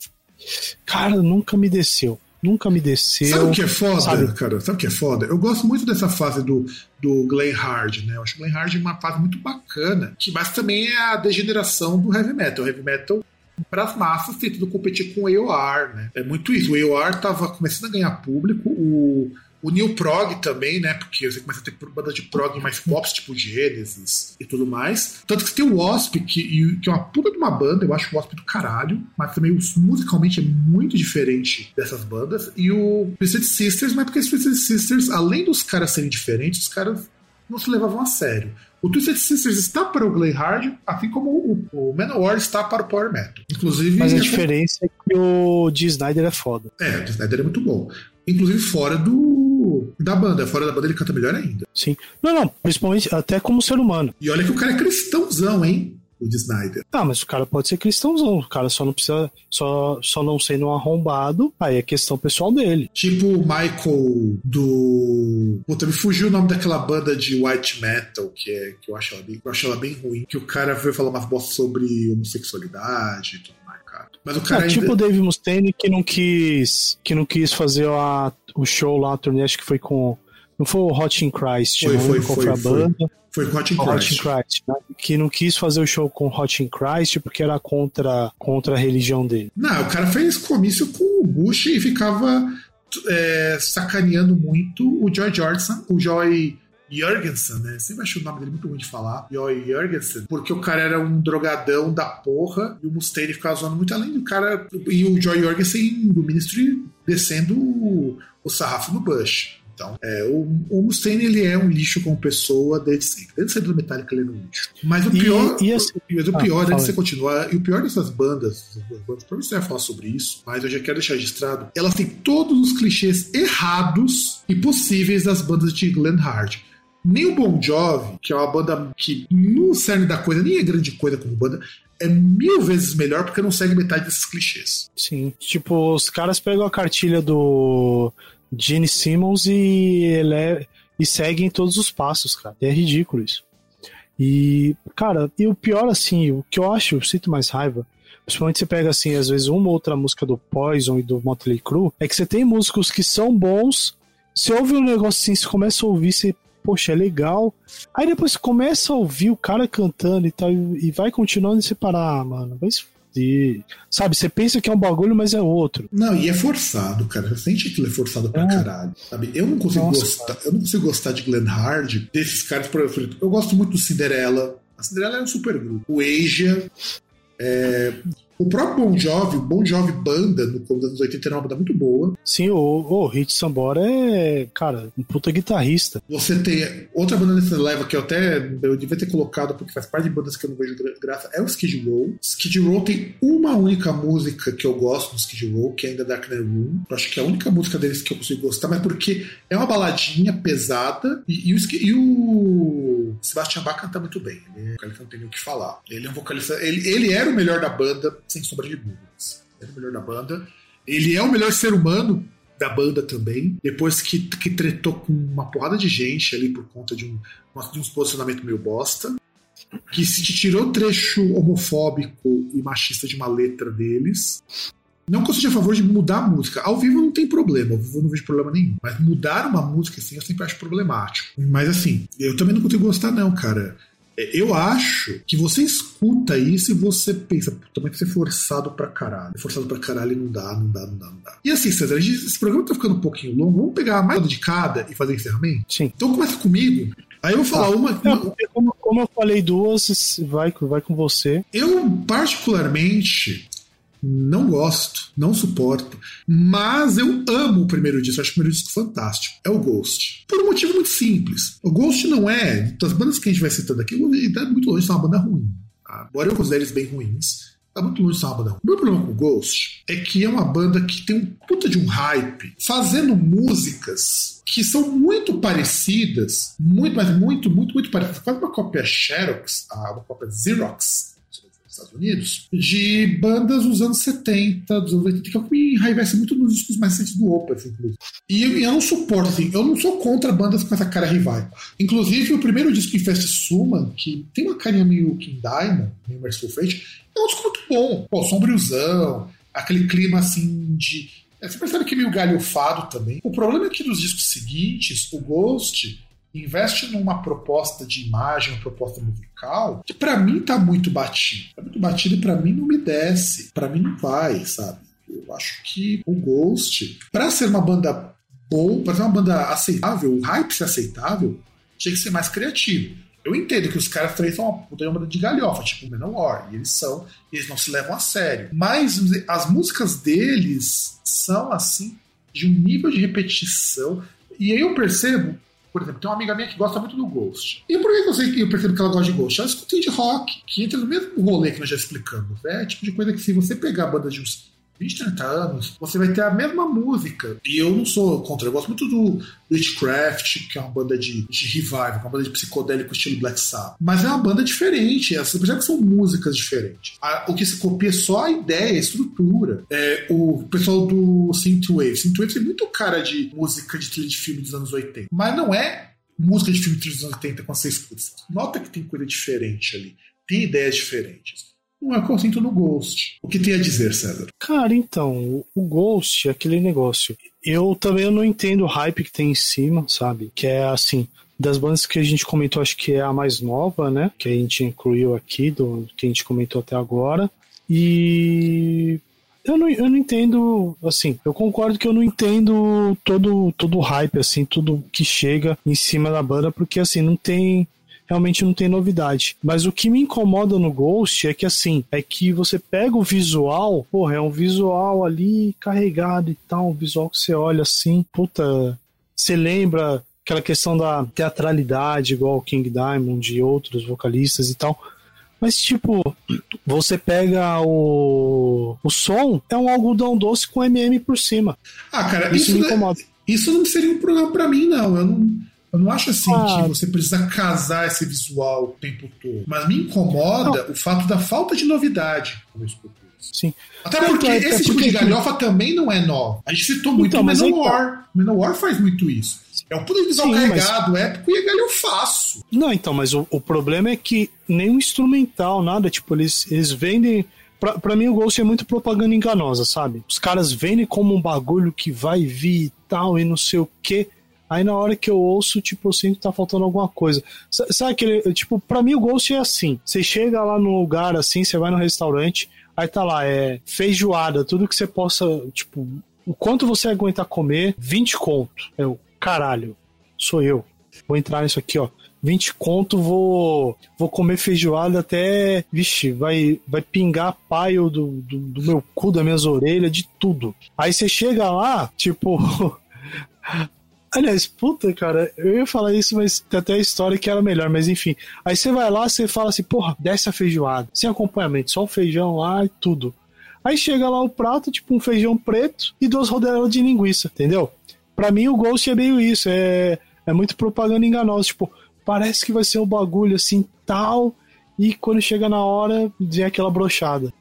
Cara, nunca me desceu. Nunca me desceu. Sabe o que é foda, sabe? cara? Sabe o que é foda? Eu gosto muito dessa fase do, do Glenn Hard, né? Eu acho o Glenn Hard uma fase muito bacana, que, mas também é a degeneração do heavy metal. O heavy metal para as massas tentando competir com o AOR, né? É muito isso. O AOR tava começando a ganhar público, o o New Prog também, né? Porque você começa a ter banda de prog mais pop, tipo Genesis e tudo mais. Tanto que você tem o Wasp, que, que é uma puta de uma banda, eu acho o Wasp do caralho, mas também musicalmente é muito diferente dessas bandas. E o Twisted Sisters, mas porque os Twisted Sisters, além dos caras serem diferentes, os caras não se levavam a sério. O Twisted Sisters está para o Glay Hard, assim como o, o Manowar está para o Power Metal. Inclusive. Mas a é diferença é que o D. Snyder é foda. É, o D. Snyder é muito bom. Inclusive fora do da banda. Fora da banda ele canta melhor ainda. Sim. Não, não, principalmente até como ser humano. E olha que o cara é cristãozão, hein? o de Snyder. Ah, mas o cara pode ser cristãozão. O cara só não precisa. Só, só não sendo um arrombado. Aí é questão pessoal dele. Tipo o Michael do. Puta, me fugiu o nome daquela banda de white metal, que, é, que eu, acho ela bem, eu acho ela bem ruim. Que o cara veio falar umas bostas sobre homossexualidade e tudo mais, cara. Mas o cara. É, ainda... tipo o Dave Mustaine que não quis. Que não quis fazer a, o show lá, a turnê, acho que foi com. Não foi o Hot in Christ, foi, foi, foi, foi, a banda. Foi. Foi Hot in Christ. Hot in Christ né? Que não quis fazer o show com Hot in Christ porque era contra, contra a religião dele. Não, o cara fez comício com o Bush e ficava é, sacaneando muito o Joy Jordison, o Joy Jorgensen, né? Sempre achei o nome dele muito ruim de falar. Joy Jorgensen, porque o cara era um drogadão da porra e o Mustaine ficava zoando muito além do cara. E o Joy Jorgensen do Ministry descendo o, o sarrafo no Bush. Então, é, o, o Mustaine ele é um lixo como pessoa desde sempre. Desde sempre do Metallica ele é um lixo. Mas o pior, e, e assim, mas o pior, ah, antes de você continuar, e o pior dessas bandas, bandas provavelmente você vai falar sobre isso, mas eu já quero deixar registrado, elas têm todos os clichês errados e possíveis das bandas de Glenn Hard. Nem o Bon Jovi, que é uma banda que no cerne da coisa nem é grande coisa como banda, é mil vezes melhor porque não segue metade desses clichês. Sim, tipo, os caras pegam a cartilha do Gene Simmons e ele é, e seguem todos os passos, cara. É ridículo isso. E, cara, e o pior, assim, o que eu acho, eu sinto mais raiva, principalmente você pega, assim, às vezes uma ou outra música do Poison e do Motley Crue, é que você tem músicos que são bons, você ouve um negócio assim, você começa a ouvir, você, poxa, é legal. Aí depois você começa a ouvir o cara cantando e tal, e vai continuando e você parar, ah, mano, vai se de. Sabe, você pensa que é um bagulho, mas é outro. Não, e é forçado, cara. Você sente que ele é forçado pra É. caralho. Sabe? Eu não consigo Nossa, gostar. Eu não consigo gostar de Glenn Hard, desses caras, por exemplo. Eu gosto muito do Cinderella. A Cinderella é um super grupo. O Asia. é, O próprio Bon Jovi, o Bon Jovi Banda, no começo dos anos 80, era uma banda muito boa. Sim, o, o Hit Sambora é, cara, um puta guitarrista. Você tem outra banda nessa leva que eu até eu devia ter colocado porque faz parte de bandas que eu não vejo gra- graça, é o Skid Row. Skid Row tem uma única música que eu gosto do Skid Row, que é ainda Dark Knight Room. Eu acho que é a única música deles que eu consigo gostar, mas porque é uma baladinha pesada e, e o, e o Sebastian Bach canta muito bem. Ele é um vocalista, não tem nem o que falar. Ele é um vocalista. Ele, ele era o melhor da banda, sem sombra de dúvidas. Ele era o melhor da banda. Ele é o melhor ser humano da banda também, depois que, que tretou com uma porrada de gente ali por conta de um, de uns posicionamento meio bosta, que se tirou trecho homofóbico e machista de uma letra deles. Não que eu seja a favor de mudar a música. Ao vivo não tem problema, ao vivo eu não vejo problema nenhum. Mas mudar uma música assim eu sempre acho problemático. Mas assim, eu também não consigo gostar, não, cara. É, Eu acho que você escuta isso e você pensa, puta, mas ser forçado pra caralho. É Forçado pra caralho e não dá, não dá, não dá, não dá. E assim, César, gente- esse programa tá ficando um pouquinho longo. Vamos pegar mais uma de cada e fazer encerramento? Sim. Então começa comigo. Aí eu vou falar Tá. uma. É, uma- porque como, como eu falei duas, vai, vai com você. Eu, particularmente, não gosto, não suporto, mas eu amo o primeiro disco, acho o primeiro disco fantástico. É o Ghost. Por um motivo muito simples. O Ghost não é, das bandas que a gente vai citando aqui, ele tá muito longe de ser uma banda ruim. Tá? Embora eu considere eles bem ruins, tá muito longe de ser uma banda ruim. O meu problema com o Ghost é que é uma banda que tem um puta de um hype, fazendo músicas que são muito parecidas, muito, mas muito, muito, muito parecidas. Quase uma cópia Xerox, ah, uma cópia Xerox Estados Unidos, de bandas dos anos 70, dos anos 80, que é que me enraivece muito nos discos mais recentes do Opeth, inclusive. E eu, eu não suporto, assim, eu não sou contra bandas com essa cara rival. Inclusive, o primeiro disco Infest Suman, que tem uma carinha meio King Diamond, meio Merciful Fate, é um disco muito bom. Pô, sombriozão, aquele clima assim de. é, Você percebe que é meio galhofado também. O problema é que nos discos seguintes, o Ghost investe numa proposta de imagem, uma proposta musical, que pra mim tá muito batido. Tá muito batido e pra mim não me desce. Pra mim não vai, sabe? Eu acho que o Ghost, pra ser uma banda boa, pra ser uma banda aceitável, o hype ser aceitável, tinha que ser mais criativo. Eu entendo que os caras também são uma puta banda de galhofa, tipo o Manowar, e eles são, eles não se levam a sério. Mas as músicas deles são assim, de um nível de repetição. E aí eu percebo, por exemplo, tem uma amiga minha que gosta muito do Ghost. E por que eu, sei, eu percebo que ela gosta de Ghost? Ela escuta de rock, que entra no mesmo rolê que nós já explicamos. É tipo de coisa que se você pegar a banda de uns 20, 30 anos, você vai ter a mesma música. E eu não sou contra, eu gosto muito do Witchcraft, que é uma banda de, de revival, é uma banda de psicodélico estilo Black Sabbath. Mas é uma banda diferente, você percebe que são músicas diferentes. A- o que se copia é só a ideia, a estrutura. É, o pessoal do Synthwave. Synthwave tem muito cara de música de trilha de filme dos anos 80. Mas não é música de filme dos anos 80 quando você escuta. Nota que tem coisa diferente ali. Tem ideias diferentes. Não é o que eu sinto no Ghost. O que tem a dizer, César? Cara, então, o- Ghost, aquele negócio. Eu também não entendo o hype que tem em cima, sabe? Que é assim, das bandas que a gente comentou, acho que é a mais nova, né? Que a gente incluiu aqui, do que a gente comentou até agora. E eu não, eu não entendo, assim, eu concordo que eu não entendo todo, todo o hype, assim, tudo que chega em cima da banda, porque assim, não tem realmente não tem novidade. Mas o que me incomoda no Ghost é que assim, é que você pega o visual, porra, é um visual ali carregado e tal, um visual que você olha assim, puta, você lembra aquela questão da teatralidade, igual o King Diamond e outros vocalistas e tal. Mas, tipo, você pega o. O som, é um algodão doce com MM por cima. Ah, cara, Isso isso, me não- incomoda. isso não seria um problema pra mim, não. Eu não, eu não acho assim Ah. que você precisa casar esse visual o tempo todo. Mas me incomoda o fato da falta de novidade quando eu escuto isso. Sim. Até Não, porque então, é esse tipo porque- de galhofa também não é nova. A gente citou muito Então, o mas Manowar. O Manowar faz muito isso. É um de visual Sim, mas- carregado, épico e é galhofaço. Não, então, mas o, o problema é que nenhum instrumental, nada, tipo, eles, eles vendem. Pra, pra mim, o Ghost é muito propaganda enganosa, sabe? Os caras vendem como um bagulho que vai vir e tal, e não sei o quê. Aí na hora que eu ouço, tipo, eu sinto que tá faltando alguma coisa. Sabe aquele. Tipo, pra mim o Ghost é assim. Você chega lá no lugar assim, você vai no restaurante, Aí tá lá, é feijoada, tudo que você possa, tipo, o quanto você aguenta comer, 20 conto. Eu, caralho, sou eu. Vou entrar nisso aqui, ó. 20 conto, vou vou comer feijoada até, vixe, vai vai pingar paio do, do, do meu cu, das minhas orelhas, de tudo. Aí você chega lá, tipo, Aliás, puta, cara, eu ia falar isso, mas tem até a história que era melhor, mas enfim. Aí você vai lá, você fala assim, porra, desce a feijoada, sem acompanhamento, só o feijão lá e tudo. Aí chega lá o prato, tipo um feijão preto e duas rodelas de linguiça, entendeu? Pra mim o Ghost é meio isso, é, é muito propaganda enganosa, tipo, parece que vai ser um bagulho assim, tal, e quando chega na hora, vem aquela brochada.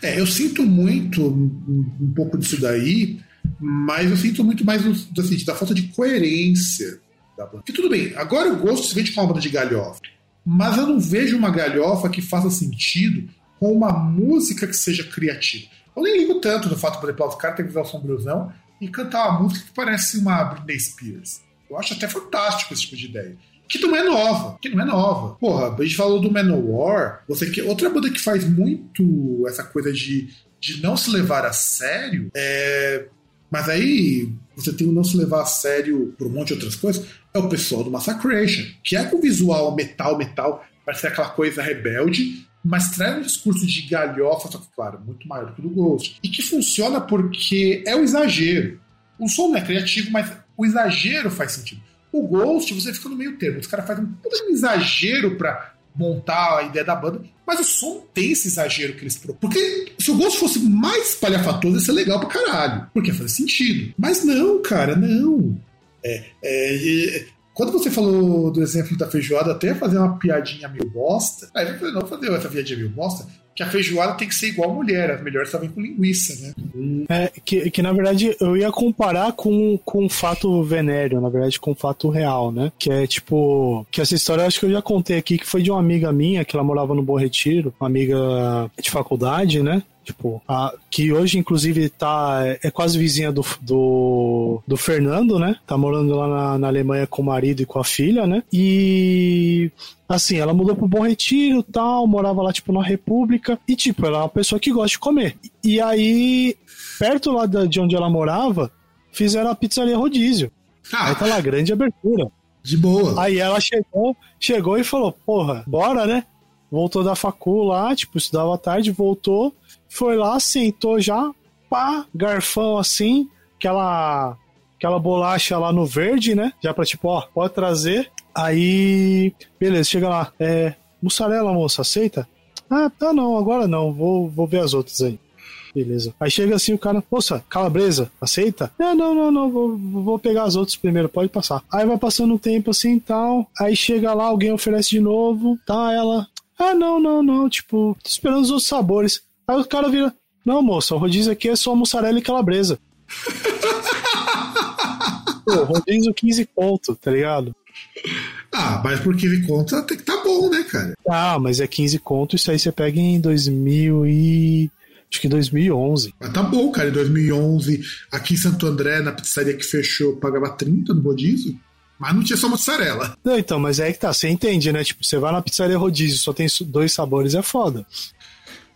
É, eu sinto muito um, um pouco disso daí, mas eu sinto muito mais do, assim, da falta de coerência da banda. Que tudo bem, agora o gosto se vende com uma banda de galhofa, mas eu não vejo uma galhofa que faça sentido com uma música que seja criativa. Eu nem ligo tanto no fato, por exemplo, os caras terem que usar o sombriozão e cantar uma música que parece uma Britney Spears. Eu acho até fantástico esse tipo de ideia. Que não é nova, que não é nova. Porra, a gente falou do Manowar, você que outra banda que faz muito essa coisa de, de não se levar a sério é mas aí você tem o não se levar a sério por um monte de outras coisas, é o pessoal do Massacration, que é com visual metal, metal, parece aquela coisa rebelde, mas traz um discurso de galhofa, só que, claro, muito maior do que o do Ghost. E que funciona porque é o exagero. O som não é criativo, mas o exagero faz sentido. O Ghost, você fica no meio termo. Os caras fazem um exagero para montar a ideia da banda, mas o som tem esse exagero que eles propõem. Porque se o Ghost fosse mais palhafatoso, ia ser legal pra caralho. Porque faz sentido. Mas não, cara, não. É, é, é, quando você falou do exemplo da feijoada, até fazer uma piadinha meio bosta. Aí eu falei, não, fazer essa piadinha meio bosta que a feijoada tem que ser igual a mulher, as melhores só vem com linguiça, né? É, que, que na verdade eu ia comparar com, com um fato venéreo, na verdade com um fato real, né? Que é tipo, que essa história eu acho que eu já contei aqui, que foi de uma amiga minha, que ela morava no Bom Retiro, uma amiga de faculdade, né? Tipo, a, que hoje, inclusive, tá, é quase vizinha do, do, do Fernando, né? Tá morando lá na, na Alemanha com o marido e com a filha, né? E assim, ela mudou pro Bom Retiro tal, morava lá, tipo, na República, e, tipo, ela é uma pessoa que gosta de comer. E aí, perto lá de onde ela morava, fizeram a pizzaria rodízio. Ah, aí tá lá, grande abertura. De boa. Aí ela chegou, chegou e falou, porra, bora, né? Voltou da facul lá, tipo, estudava à tarde, voltou, foi lá, sentou já, pá, garfão assim, aquela aquela bolacha lá no verde, né? Já pra tipo, ó, pode trazer. Aí, beleza, chega lá. É, mussarela, moça, aceita? Ah, tá não, agora não, vou, vou ver as outras aí. Beleza. Aí chega assim o cara, moça, calabresa, aceita? É, não, não, não, vou, vou pegar as outras primeiro, pode passar. Aí vai passando um tempo assim e tal. Aí chega lá, alguém oferece de novo, tá? Ela, ah, não, não, não, tipo, tô esperando os outros sabores. Aí o cara vira: Não, moça, o rodízio aqui é só mussarela e calabresa. Pô, rodízio 15 pontos, tá ligado? Ah, mas por 15 conto que tá bom, né, cara? Ah, mas é 15 conto, isso aí você pega em 2000 e... Acho que 2011. Mas tá bom, cara. Em 2011, aqui em Santo André, na pizzaria que fechou, pagava 30 no rodízio. Mas não tinha só mussarela. Não, então, mas é aí que tá. Você entende, né? Tipo, você vai na pizzaria rodízio, só tem dois sabores, é foda.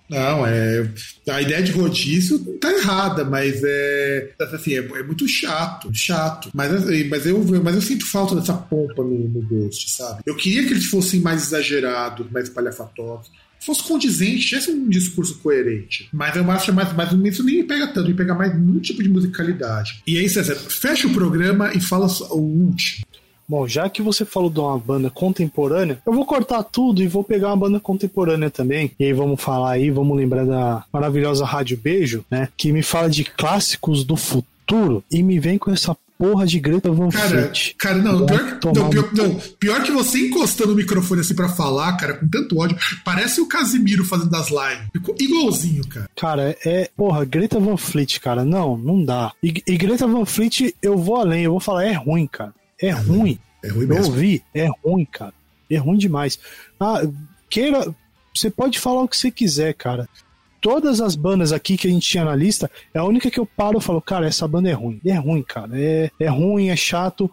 Não, é. A ideia de rodízio tá errada, mas é. Assim, é, é muito chato, chato. Mas, assim, mas, eu, mas eu sinto falta dessa pompa no, no Ghost, sabe? Eu queria que eles fossem mais exagerados, mais palhafatosos fosse condizente, tivesse um discurso coerente. Mas eu acho mais, mas isso nem pega tanto, me pega mais nenhum tipo de musicalidade. E aí, César, fecha o programa e fala o último. Bom, já que você falou de uma banda contemporânea, eu vou cortar tudo e vou pegar uma banda contemporânea também. E aí vamos falar aí, vamos lembrar da maravilhosa Rádio Beijo, né? Que me fala de clássicos do futuro e me vem com essa porra de Greta Van Fleet. Cara, não, pior, não, pior, não, pior, que você encostando o microfone assim para falar, cara, com tanto ódio, parece o Casimiro fazendo as lives. Ficou igualzinho, cara. Cara, é, porra, Greta Van Fleet, cara, não, não dá. E, e Greta Van Fleet, eu vou além, eu vou falar, é ruim, cara. É ruim. É ruim mesmo. Eu ouvi, é ruim, cara. É ruim demais. Ah, queira. Você pode falar o que você quiser, cara. Todas as bandas aqui que a gente tinha na lista, é a única que eu paro e falo, cara, essa banda é ruim. É ruim, cara. É, é ruim, é chato.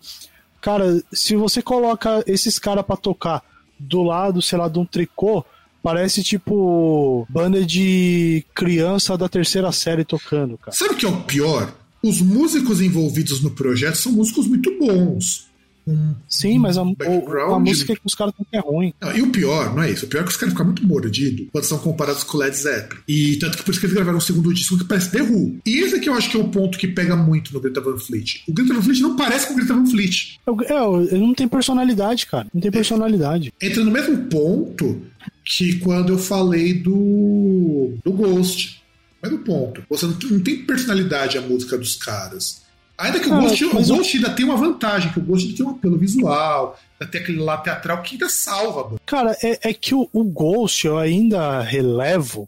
Cara, se você coloca esses caras para tocar do lado, sei lá, de um tricô, parece tipo banda de criança da terceira série tocando, cara. Sabe o que é o pior? Os músicos envolvidos no projeto são músicos muito bons. Um Sim, mas a, a música que os caras que é ruim. Não, e o pior, não é isso. O pior é que os caras ficam muito mordidos quando são comparados com o Led Zeppelin. E tanto que por isso que eles gravaram um segundo disco que parece The Who. E esse aqui eu acho que é o ponto que pega muito no Greta Van Fleet. O Greta Van Fleet não parece com o Greta Van Fleet. É, ele não tem personalidade, cara. Não tem personalidade. É, entra no mesmo ponto que quando eu falei do, do Ghost. Mas o ponto. Você não, não tem personalidade a música dos caras. Ainda que o, Ghost, o Ghost ainda tem uma vantagem, que o Ghost tem um apelo visual, ainda tem aquele lado teatral que ainda salva. Mano. Cara, é, é que o, o Ghost eu ainda relevo,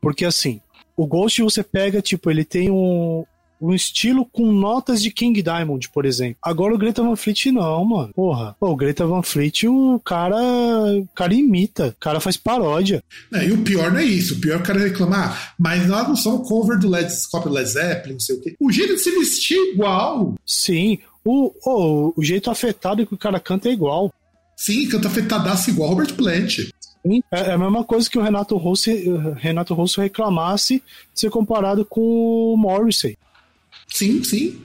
porque assim, o Ghost você pega, tipo, ele tem um, um estilo com notas de King Diamond, por exemplo. Agora o Greta Van Fleet não, mano. Porra. Pô, o Greta Van Fleet, o cara, o cara imita, o cara faz paródia. É, e o pior não é isso. O pior é o cara reclamar, mas nós não somos cover do Led, Led Zeppelin, não sei o quê. O jeito de se vestir é igual. Sim. O, o, o jeito afetado que o cara canta é igual. Sim, canta afetadaço igual Robert Plant. É, é a mesma coisa que o Renato Russo, Renato Russo reclamasse de ser comparado com o Morrissey. Sim, sim.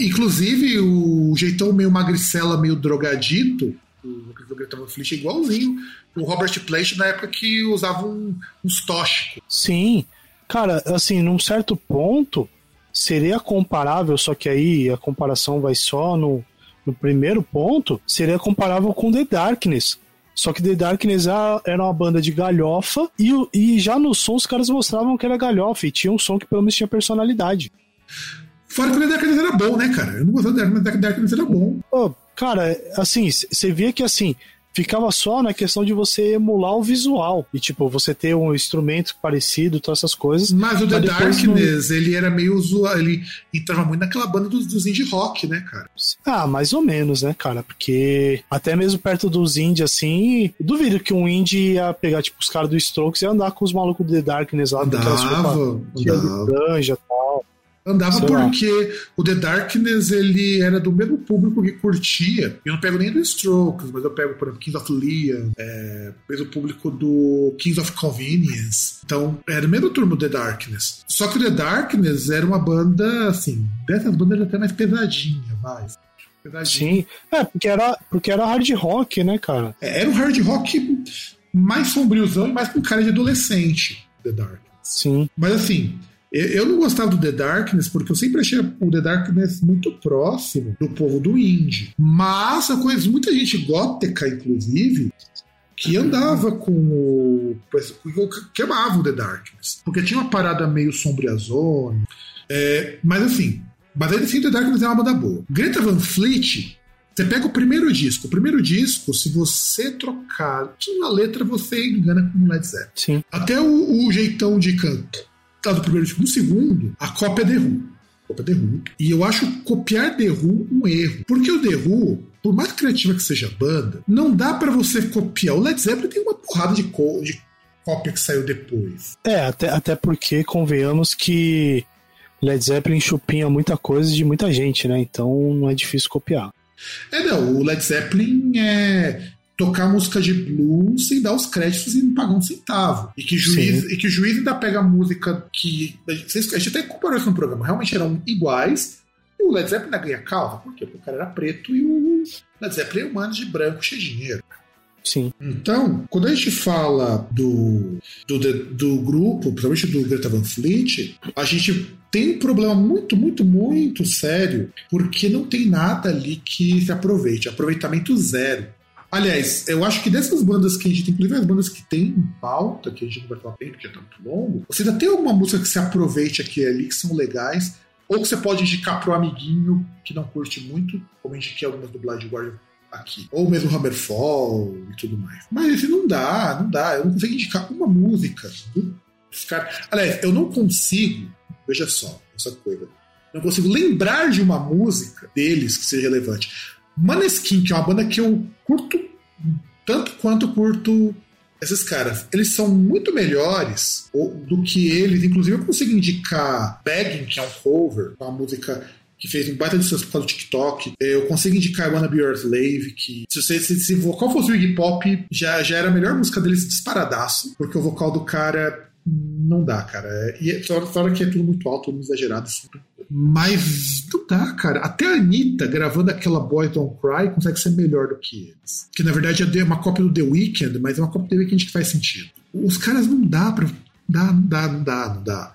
Inclusive, o jeitão meio magricela, meio drogadito, o Greta Van Fleet é igualzinho o Robert Plant na época que usava um, uns tóxicos. Sim. Cara, assim, num certo ponto, seria comparável, só que aí a comparação vai só no, no primeiro ponto, seria comparável com The Darkness. Só que The Darkness era uma banda de galhofa e, e já no som os caras mostravam que era galhofa e tinha um som que pelo menos tinha personalidade. Fora que o The Darkness era bom, né, cara? Eu não gostava do Darkness, The Darkness era bom. Oh, cara, assim, você via que assim, ficava só na questão de você emular o visual. E, tipo, você ter um instrumento parecido, todas essas coisas. Mas o The Darkness, não... ele era meio usual, ele entrava muito naquela banda dos, dos indie rock, né, cara? Ah, mais ou menos, né, cara? Porque até mesmo perto dos indie, assim, duvido que um indie ia pegar, tipo, os caras do Strokes e andar com os malucos do The Darkness lá, andava, de franja e tal. Andava Sei porque lá. o The Darkness ele era do mesmo público que curtia. Eu não pego nem do Strokes, mas eu pego, por exemplo, Kings of Leon, é, mesmo público do Kings of Convenience. Então, era o mesmo turma do The Darkness. Só que o The Darkness era uma banda, assim, dessas bandas até mais pesadinha, vai. Sim, é, porque era, porque era hard rock, né, cara? É, era um hard rock mais sombriozão e mais com cara de adolescente, The Darkness. Sim. Mas assim, eu não gostava do The Darkness porque eu sempre achei o The Darkness muito próximo do povo do indie. Mas eu conheço muita gente gótica, inclusive, que andava com o. que amava o The Darkness. Porque tinha uma parada meio sombriazona. É, mas assim, mas ainda assim, The Darkness é uma banda boa. Greta Van Fleet, você pega o primeiro disco. O primeiro disco, se você trocar na letra, você engana com o Led Zeppelin. Sim. Até o, o jeitão de canto tá do primeiro disco. No segundo, a cópia é The Who. Cópia The Who. E eu acho copiar The Who um erro. Porque o The Who, por mais criativa que seja a banda, não dá para você copiar. O Led Zeppelin tem uma porrada de, co de cópia que saiu depois. É, até, até porque convenhamos que Led Zeppelin chupinha muita coisa de muita gente, né? Então não é difícil copiar. É, não, o Led Zeppelin é, tocar música de blues sem dar os créditos e não pagar um centavo. E que, juiz, e que o juiz ainda pega a música que. A gente até comparou isso no programa, realmente eram iguais. E o Led Zeppelin ainda ganha calva. Por quê? Porque o cara era preto e o Led Zeppelin é humano de branco, cheio de dinheiro. Sim. Então, quando a gente fala do, do, do grupo, principalmente do Greta Van Fleet, a gente tem um problema muito, muito, muito sério, porque não tem nada ali que se aproveite. Aproveitamento zero. Aliás, eu acho que dessas bandas que a gente tem, inclusive as bandas que tem em pauta, que a gente não vai falar bem porque é tanto longo, você ainda tem alguma música que se aproveite aqui e ali, que são legais, ou que você pode indicar pro amiguinho que não curte muito, como gente indiquei algumas do Blind Guardian aqui. Ou mesmo Hammerfall e tudo mais. Mas esse não dá, não dá. Eu não consigo indicar uma música dos caras. Aliás, eu não consigo, veja só, essa coisa. Não consigo lembrar de uma música deles que seja relevante. Maneskin, que é uma banda que eu curto tanto quanto curto esses caras. Eles são muito melhores do que eles. Inclusive, eu consigo indicar Begging, que é um cover, uma música que fez um baita de sucesso por causa do TikTok. É, eu consigo indicar Wanna Be Your Slave, que se, você, se, se o vocal fosse o Iggy Pop, já, já era a melhor música deles disparadaço, porque o vocal do cara não dá, cara. E é, fora que é tudo muito alto, tudo exagerado. Sempre. Mas não dá, cara. Até a Anitta, gravando aquela Boy Don't Cry, consegue ser melhor do que eles. Que na verdade é uma cópia do The Weeknd, mas é uma cópia do The Weeknd que faz sentido. Os caras não dá pra. Dá, não dá, não dá, não dá.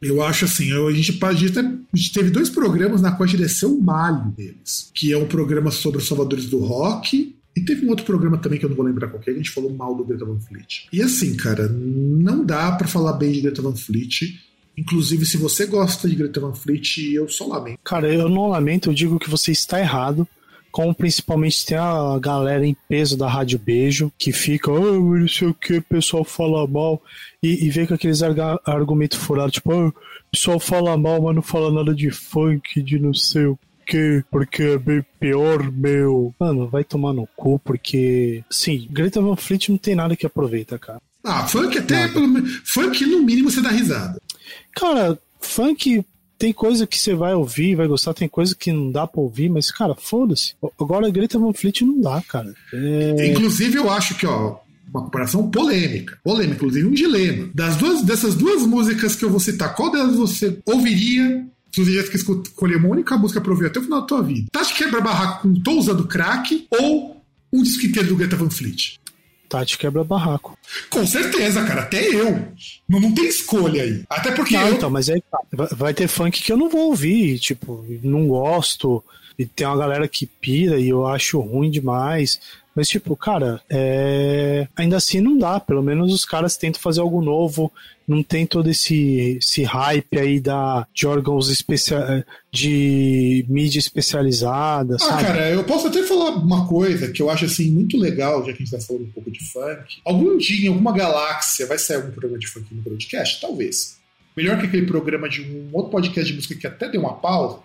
Eu acho assim, a gente, a gente, a gente teve dois programas na qual a gente desceu o malho deles, que é um programa sobre os salvadores do rock e teve um outro programa também que eu não vou lembrar qual que é, a gente falou mal do Greta Van Fleet. E assim, cara, não dá para falar bem de Greta Van Fleet. Inclusive, se você gosta de Greta Van Fleet, eu só lamento. Cara, eu não lamento, eu digo que você está errado. Como principalmente tem a galera em peso da Rádio Beijo, que fica, oh, não sei o que, o pessoal fala mal, e, e vem com aqueles argumentos furados, tipo, oh, o pessoal fala mal, mas não fala nada de funk, de não sei o que, porque é bem pior, meu. Mano, vai tomar no cu, porque. Sim, Greta Van Fleet não tem nada que aproveita, cara. Ah, funk até, pelo Funk no mínimo você dá risada. Cara, funk tem coisa que você vai ouvir, vai gostar, tem coisa que não dá pra ouvir, mas, cara, foda-se. Agora, Greta Van Fleet não dá, cara. É... Inclusive, eu acho que, ó, uma comparação polêmica. Polêmica, inclusive um dilema. Das duas, dessas duas músicas que eu vou citar, qual delas você ouviria se você tivesse que escolher uma única música pra ouvir até o final da tua vida, Tati Quebra Barraco com Tô Usando Crack ou um disco inteiro do Greta Van Fleet? Tati Quebra Barraco. Com certeza, cara, até eu. Não, não tem escolha aí. Até porque. Não, eu... então, mas aí tá. vai ter funk que eu não vou ouvir, tipo, não gosto. E tem uma galera que pira e eu acho ruim demais. Mas, tipo, cara, é... ainda assim não dá. Pelo menos os caras tentam fazer algo novo. Não tem todo esse, esse hype aí da, de órgãos especial, de mídia especializada. Ah, sabe? cara, eu posso até falar uma coisa que eu acho assim muito legal, já que a gente tá falando um pouco de funk. Algum dia, em alguma galáxia, vai sair algum programa de funk no podcast? Talvez. Melhor que aquele programa de um outro podcast de música que até deu uma pausa.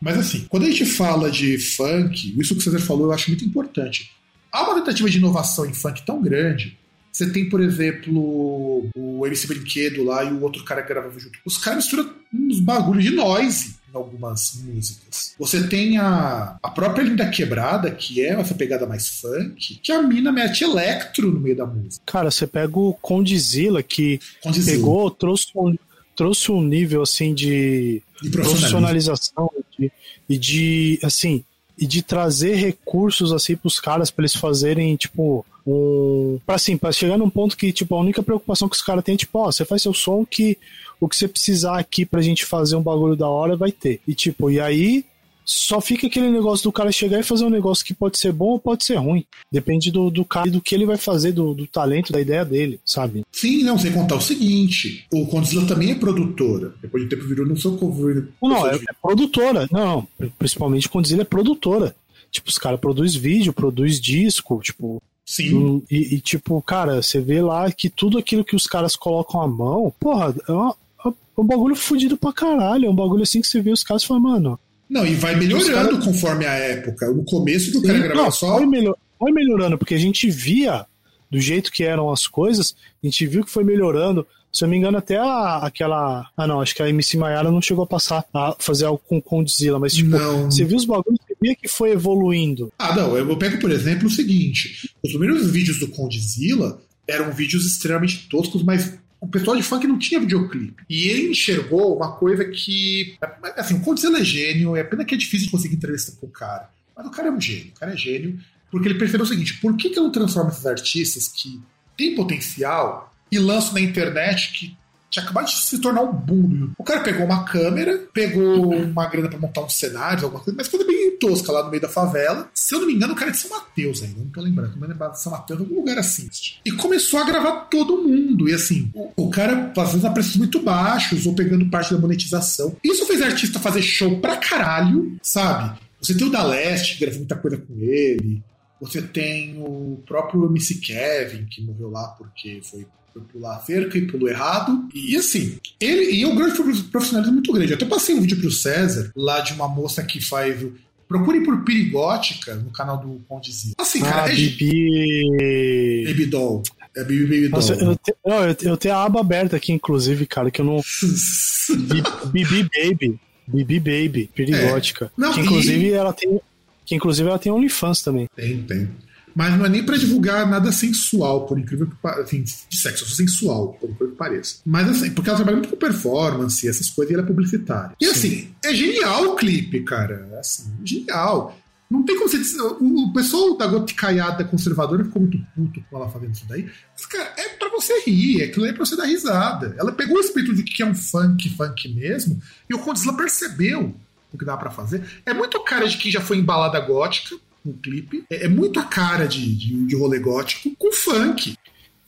Mas assim, quando a gente fala de funk, isso que o César falou eu acho muito importante há uma tentativa de inovação em funk tão grande. Você tem, por exemplo, o MC Brinquedo lá e o outro cara que gravava junto. Os caras misturam uns bagulhos de noise em algumas músicas. Você tem a, a própria Linda Quebrada, que é essa pegada mais funk, que a mina mete electro no meio da música. Cara, você pega o Condizila, que Condizila. pegou, trouxe um, trouxe um nível assim de, de profissionalização de, e de, assim, e de trazer recursos assim pros caras para eles fazerem tipo um para assim para chegar num ponto que tipo a única preocupação que os caras têm é tipo ó você faz seu som que o que você precisar aqui pra gente fazer um bagulho da hora vai ter. E tipo e aí só fica aquele negócio do cara chegar e fazer um negócio que pode ser bom ou pode ser ruim. Depende do, do cara e do que ele vai fazer, do, do talento, da ideia dele, sabe? Sim, não, sem contar o seguinte: o Condzilla também é produtora. Depois de tempo virou no seu cover. Não, é, é, produtora. Não, principalmente Condzilla é produtora. Tipo, os caras produzem vídeo, produz disco, tipo. Sim. E, e, tipo, cara, você vê lá que tudo aquilo que os caras colocam à mão, porra, é, uma, é um bagulho fudido pra caralho. É um bagulho assim que você vê os caras e fala, mano, não, e vai melhorando cara... conforme a época. No começo do cara gravava só. Foi, melhor, foi melhorando, porque a gente via do jeito que eram as coisas, a gente viu que foi melhorando. Se eu não me engano, até a, aquela. Ah, não, acho que a MC Maiara não chegou a passar a fazer algo com Condzilla, mas tipo, não. você viu os bagulhos, você via que foi evoluindo. Ah, não, eu pego, por exemplo, o seguinte: os primeiros vídeos do Condzilla eram vídeos extremamente toscos, mas o pessoal de funk não tinha videoclipe. E ele enxergou uma coisa que. Assim, o Condzilla é gênio, é pena que é difícil conseguir entrevista com o cara. Mas o cara é um gênio, o cara é gênio, porque ele percebeu o seguinte: por que, que eu não transformo esses artistas que têm potencial e lanço na internet que tinha acabado de se tornar um boom. O cara pegou uma câmera, pegou uma grana para montar um cenário, alguma coisa, mas coisa bem tosca lá no meio da favela. Se eu não me engano, o cara é de São Mateus ainda, não tô lembrando, não lembro de São Mateus, algum lugar assim. E começou a gravar todo mundo. E assim, o, o cara fazendo a preços muito baixos ou pegando parte da monetização. Isso fez artista fazer show pra caralho, sabe? Você tem o da Leste, que gravou muita coisa com ele. Você tem o próprio MC Kevin, que morreu lá porque foi foi pular cerca e pulou errado. E assim, ele e o grande profissionalismo muito grande. Eu até passei um vídeo pro César, lá de uma moça que faz. Procure por Perigótica no canal do Condizia. Assim, cara, ah, é. Bibi. Baby Doll. É Bibi Baby Doll. Nossa, eu, te, eu, eu, tenho a aba aberta aqui, inclusive, cara, que eu não. Bibi Baby. Bibi Baby, perigótica. É. Não, que inclusive e- ela tem. Que inclusive ela tem OnlyFans também. Tem, tem. Mas não é nem pra divulgar nada sensual, por incrível que pareça. Assim, de sexo, sensual, por incrível que pareça. Mas assim, porque ela trabalha muito com performance, essas coisas, e ela é publicitária. E Sim. assim, é genial o clipe, cara. É, Assim, genial. Não tem como você dizer. O, pessoal da goticaiada conservadora ficou muito puto com ela fazendo isso daí. Mas, cara, é pra você rir, aquilo aí é pra você dar risada. Ela pegou o espírito de que é um funk, funk mesmo, e o Condzilla percebeu o que dá pra fazer. É muito cara de que já foi em balada gótica no clipe. É, é muito a cara de, de, de rolê gótico com funk.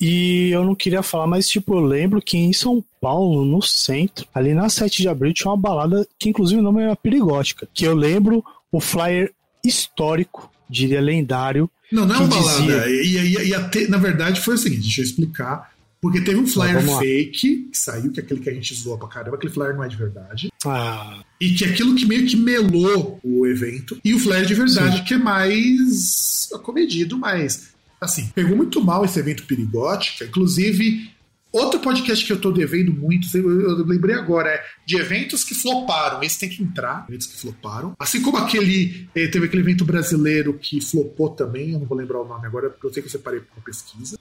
E eu não queria falar, mas tipo, eu lembro que em São Paulo, no centro, ali na 7 de abril, tinha uma balada que inclusive o nome era Perigótica. Que eu lembro o flyer histórico, diria lendário. Não, não é uma balada. dizia- E, e- e até- na verdade foi o seguinte, deixa eu explicar. Porque teve um flyer lá. fake que saiu, que é aquele que a gente zoou pra caramba, aquele flyer não é de verdade. Ah, E que é aquilo que meio que melou o evento. E o flyer de verdade, que é mais acomedido, mais. Assim, pegou muito mal esse evento perigótica. Inclusive, outro podcast que eu tô devendo muito, eu, eu lembrei agora, é de eventos que floparam. Esse tem que entrar, eventos que floparam. Assim como aquele. eh, Teve aquele evento brasileiro que flopou também, eu não vou lembrar o nome agora, porque eu sei que eu separei por uma pesquisa.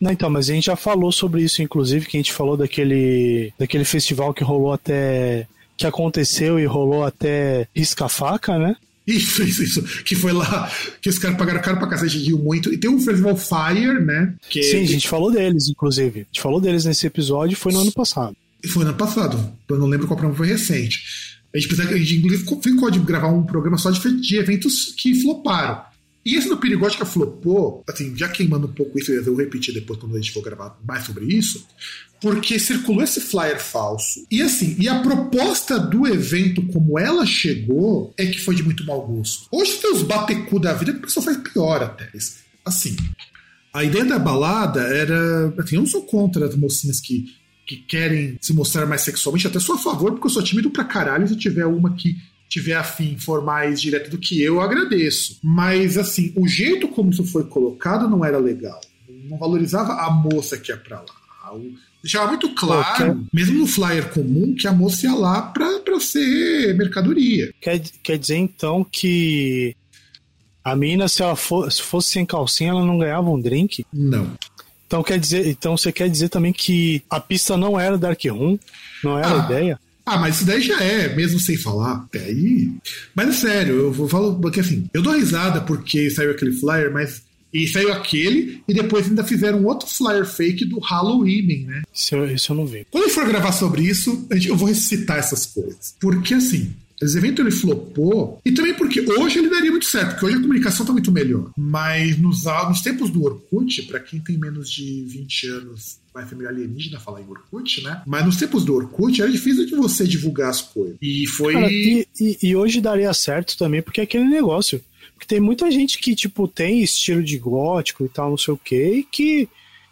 Não, então, mas a gente já falou sobre isso, inclusive, que a gente falou daquele, daquele festival que rolou até. que aconteceu e rolou até risca-faca, né? Isso, isso, isso. Que foi lá que os caras pagaram caro pra cacete, riu muito. E tem um festival Fire, né? Que Sim, a gente falou deles, inclusive. A gente falou deles nesse episódio, foi no ano passado. Foi no ano passado. Eu não lembro qual programa foi recente. A gente precisa, a gente inclusive ficou de gravar um programa só de, de eventos que floparam. E esse do Perigótica flopou, assim, já queimando um pouco isso, eu vou repetir depois quando a gente for gravar mais sobre isso, porque circulou esse flyer falso. E assim, e a proposta do evento, como ela chegou, é que foi de muito mau gosto. Hoje tem os batecu da vida que o faz pior até. Assim, a ideia da balada era. Assim, eu não sou contra as mocinhas que, que querem se mostrar mais sexualmente, até sou a favor, porque eu sou tímido pra caralho. Se tiver uma que tiver afim for mais direto do que eu, eu agradeço. Mas, assim, o jeito como isso foi colocado não era legal. Não valorizava a moça que ia pra lá. Deixava muito claro, mesmo no flyer comum, que a moça ia lá pra, pra ser mercadoria. Quer, quer dizer, então, que a mina, se ela for, se fosse sem calcinha, ela não ganhava um drink? Não. Então, quer dizer, então você quer dizer também que a pista não era Dark Room? Não era Ah. a ideia? Ah, mas isso daí já é, mesmo sem falar. Até aí. Mas é sério, eu vou falo porque assim, eu dou risada porque saiu aquele flyer, mas. E saiu aquele, e depois ainda fizeram outro flyer fake do Halloween, né? Isso, eu- isso eu não vi. Quando eu for gravar sobre isso, eu vou recitar essas coisas. Porque assim, esse evento ele flopou, e também porque hoje ele daria muito certo, porque hoje a comunicação tá muito melhor. Mas nos, nos tempos do Orkut, pra quem tem menos de 20 anos, vai ser meio alienígena falar em Orkut, né? Mas nos tempos do Orkut era difícil de você divulgar as coisas. E foi. Cara, e, e- e hoje daria certo também, porque é aquele negócio. Porque tem muita gente que, tipo, tem estilo de gótico e tal, não sei o quê, e que,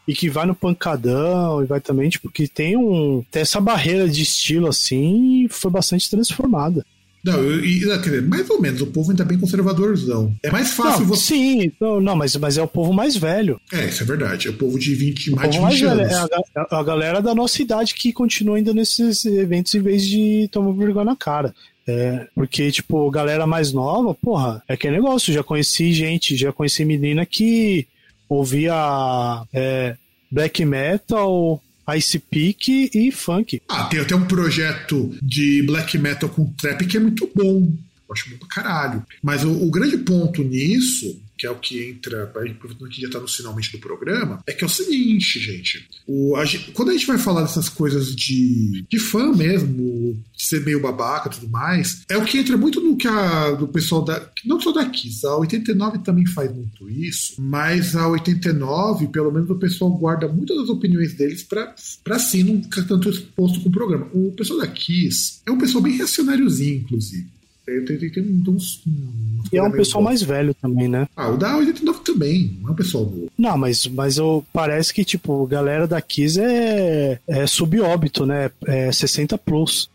e que vai no pancadão, e vai também, tipo, que tem um. Tem essa barreira de estilo assim, e foi bastante transformada. Não, eu- e, quer dizer, mais ou menos, o povo ainda é bem conservadorzão. É mais fácil Não, você. Sim, não, não, mas, mas é o povo mais velho. É, isso é verdade. É o povo de 20, O mais de povo mais 20 velho. anos. É a, ga- a galera da nossa idade que continua indo nesses eventos em vez de tomar vergonha na cara. É, porque, tipo, galera mais nova, porra, é que negócio. Já conheci gente, já conheci menina que ouvia é, black metal, ice peak e funk. Ah, tem até um projeto de black metal com trap que é muito bom. Eu acho bom pra caralho. Mas o, o grande ponto nisso, que é o que entra, aproveitando que já tá no finalmente do programa, é que é o seguinte, gente. O, a gente- quando a gente vai falar dessas coisas de, de fã mesmo, de ser meio babaca e tudo mais, é o que entra muito no que a, do pessoal da. Não só da Kiss, a 89 também faz muito isso, mas a 89, pelo menos o pessoal guarda muitas das opiniões deles pra si, não fica tanto exposto com o programa. O pessoal da Kiss é um pessoal bem reacionáriozinho, inclusive. Tem, tem, tem, tem uns, uns E é um pessoal mais velho também, né? Ah, o da 89 também, não é um pessoal novo. Não, mas, mas eu, parece que, tipo, a galera da Kiss é, é subóbito, né? É 60 plus.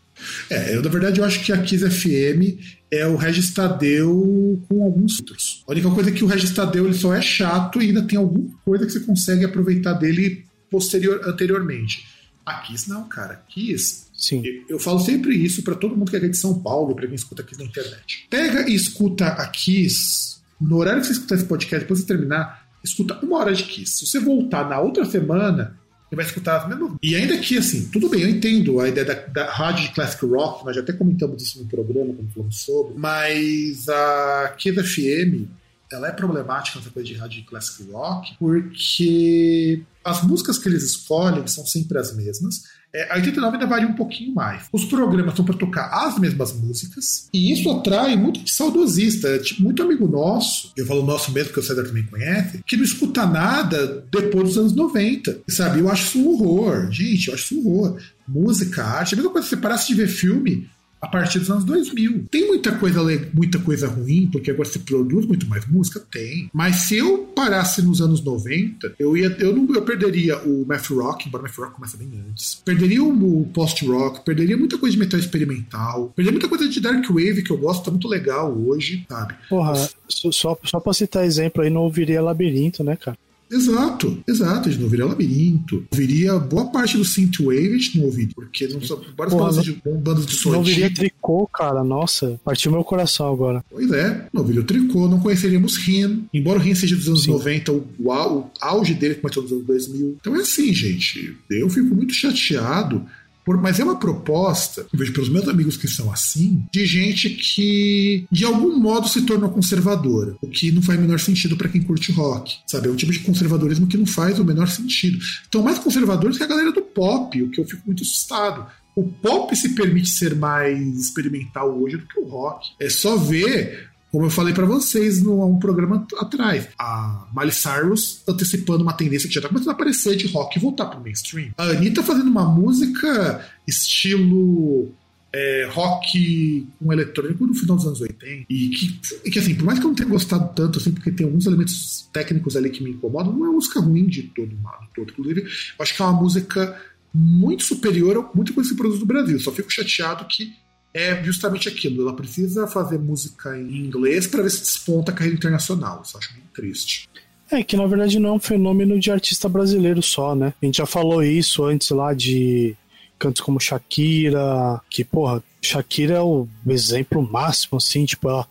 É, eu, na verdade eu acho que a Kiss FM é o Regis Tadeu com alguns filtros. A única coisa é que o Regis Tadeu ele só é chato e ainda tem alguma coisa que você consegue aproveitar dele posterior, anteriormente. A Kiss não, cara. Kiss. Sim. Eu, falo sempre isso para todo mundo que é de São Paulo, para quem escuta Kiss na internet. Pega e escuta a Kiss no horário que você escutar esse podcast, depois de terminar, escuta uma hora de Kiss. Se você voltar na outra semana, você vai escutar as mesmas. E ainda que, assim, tudo bem, eu entendo a ideia da, da rádio de classic rock, nós já até comentamos isso no programa, quando falamos sobre, mas a Kiss FM, ela é problemática nessa coisa de rádio classic rock, porque as músicas que eles escolhem são sempre as mesmas. É, a 89 ainda varia um pouquinho mais. Os programas são para tocar as mesmas músicas, e isso atrai muito saudosista. Tipo, muito amigo nosso, eu falo nosso mesmo, que o César também conhece, que não escuta nada depois dos anos 90. Sabe? Eu acho isso um horror. Gente, eu acho isso um horror. Música, arte, a mesma coisa, se você parasse de ver filme, a partir dos anos 2000. Tem muita coisa, muita coisa ruim, porque agora se produz muito mais música? Tem. Mas se eu parasse nos anos 90, eu ia eu não eu perderia o math rock, embora o math rock começa bem antes. Perderia o post-rock, perderia muita coisa de metal experimental, perderia muita coisa de dark wave que eu gosto, tá muito legal hoje, sabe? Porra, só, só pra citar exemplo aí, não ouviria Labirinto, né, cara? Exato, exato. A gente não ouviria Labirinto. Ouviria boa parte do Synthwave, a gente não ouviria. Porque não são várias bandas de, bandas de Não ouviria Tricô, cara. Nossa, partiu meu coração agora. Pois é, não ouviria o Tricô, não conheceríamos Rin. Embora o Rin seja dos anos Sim. 90, o, o, o auge dele começou nos anos 2000. Então é assim, gente. Eu fico muito chateado por, mas é uma proposta, eu vejo pelos meus amigos que são assim, de gente que de algum modo se tornou conservadora, o que não faz o menor sentido para quem curte rock, sabe? É um tipo de conservadorismo que não faz o menor sentido. Então, mais conservadores que a galera do pop, o que eu fico muito assustado. O pop se permite ser mais experimental hoje do que o rock. É só ver como eu falei para vocês no um programa atrás, a Miley Cyrus antecipando uma tendência que já tá começando a aparecer de rock voltar pro mainstream. A Anitta fazendo uma música estilo é, rock com eletrônico no final dos anos 80. E que, e que, assim, por mais que eu não tenha gostado tanto, assim, porque tem alguns elementos técnicos ali que me incomodam, não é uma música ruim de todo, de todo. Inclusive, eu acho que é uma música muito superior a muita coisa que se produz no Brasil. Só fico chateado que é justamente aquilo. Ela precisa fazer música em inglês para ver se desponta a carreira internacional. Isso eu acho muito triste. É, que na verdade não é um fenômeno de artista brasileiro só, né? A gente já falou isso antes lá de cantos como Shakira, que, porra, Shakira é o exemplo máximo, assim, tipo, ela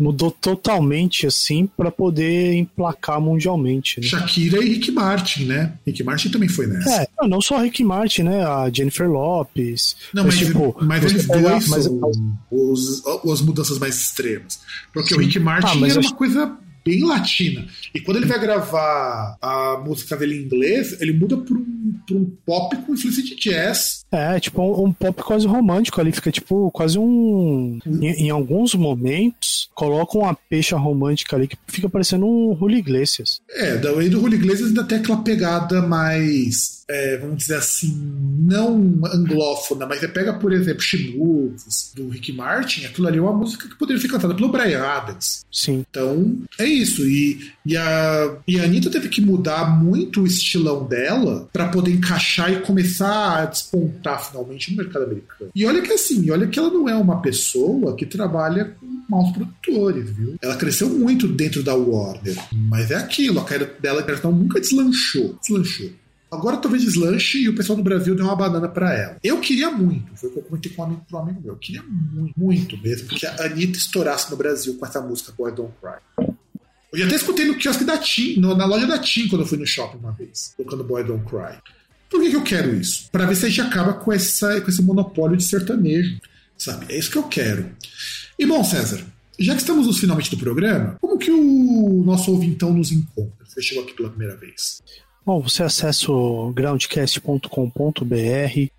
mudou totalmente assim para poder emplacar mundialmente. Né? Shakira e Rick Martin, né? Rick Martin também foi nessa. É, não só Rick Martin, né? A Jennifer Lopes. Não, mas, mas tipo, mas eles dois mas. Os, as mudanças mais extremas. Porque Sim. o Rick Martin ah, era uma coisa bem latina. E quando ele vai gravar a música dele em inglês, ele muda para um, um pop com influência de jazz. É, tipo um, um, pop quase romântico ali, fica tipo quase um. Em, em, alguns momentos, coloca uma peixa romântica ali que fica parecendo um Julio Iglesias. É, daí do Julio Iglesias ainda tem aquela pegada mais é, vamos dizer assim, não anglófona, mas você pega, por exemplo, She Moves, do Rick Martin, aquilo ali é uma música que poderia ser cantada pelo Brian Adams. Sim. Então, é isso. E, e, a, e a Anitta teve que mudar muito o estilão dela para poder encaixar e começar a despontar finalmente no mercado americano. E olha que assim, olha que ela não é uma pessoa que trabalha com maus produtores, viu? Ela cresceu muito dentro da Warner, mas é aquilo, a carreira dela nunca deslanchou. Deslanchou. Agora talvez deslanche e o pessoal do Brasil deu uma banana para ela. Eu queria muito, foi o que eu comentei com um amigo, um amigo meu. Eu queria muito, muito mesmo que a Anitta estourasse no Brasil com essa música Boy Don't Cry. Eu já até escutei no quiosque da Tim, na loja da Tim, quando eu fui no shopping uma vez, tocando Boy Don't Cry. Por que, que eu quero isso? Para ver se a gente acaba com, essa, com esse monopólio de sertanejo, sabe? É isso que eu quero. E bom, César, já que estamos nos finalmente do programa, como que o nosso ouvintão nos encontra? Você chegou aqui pela primeira vez. Bom, você acessa o groundcast.com.br.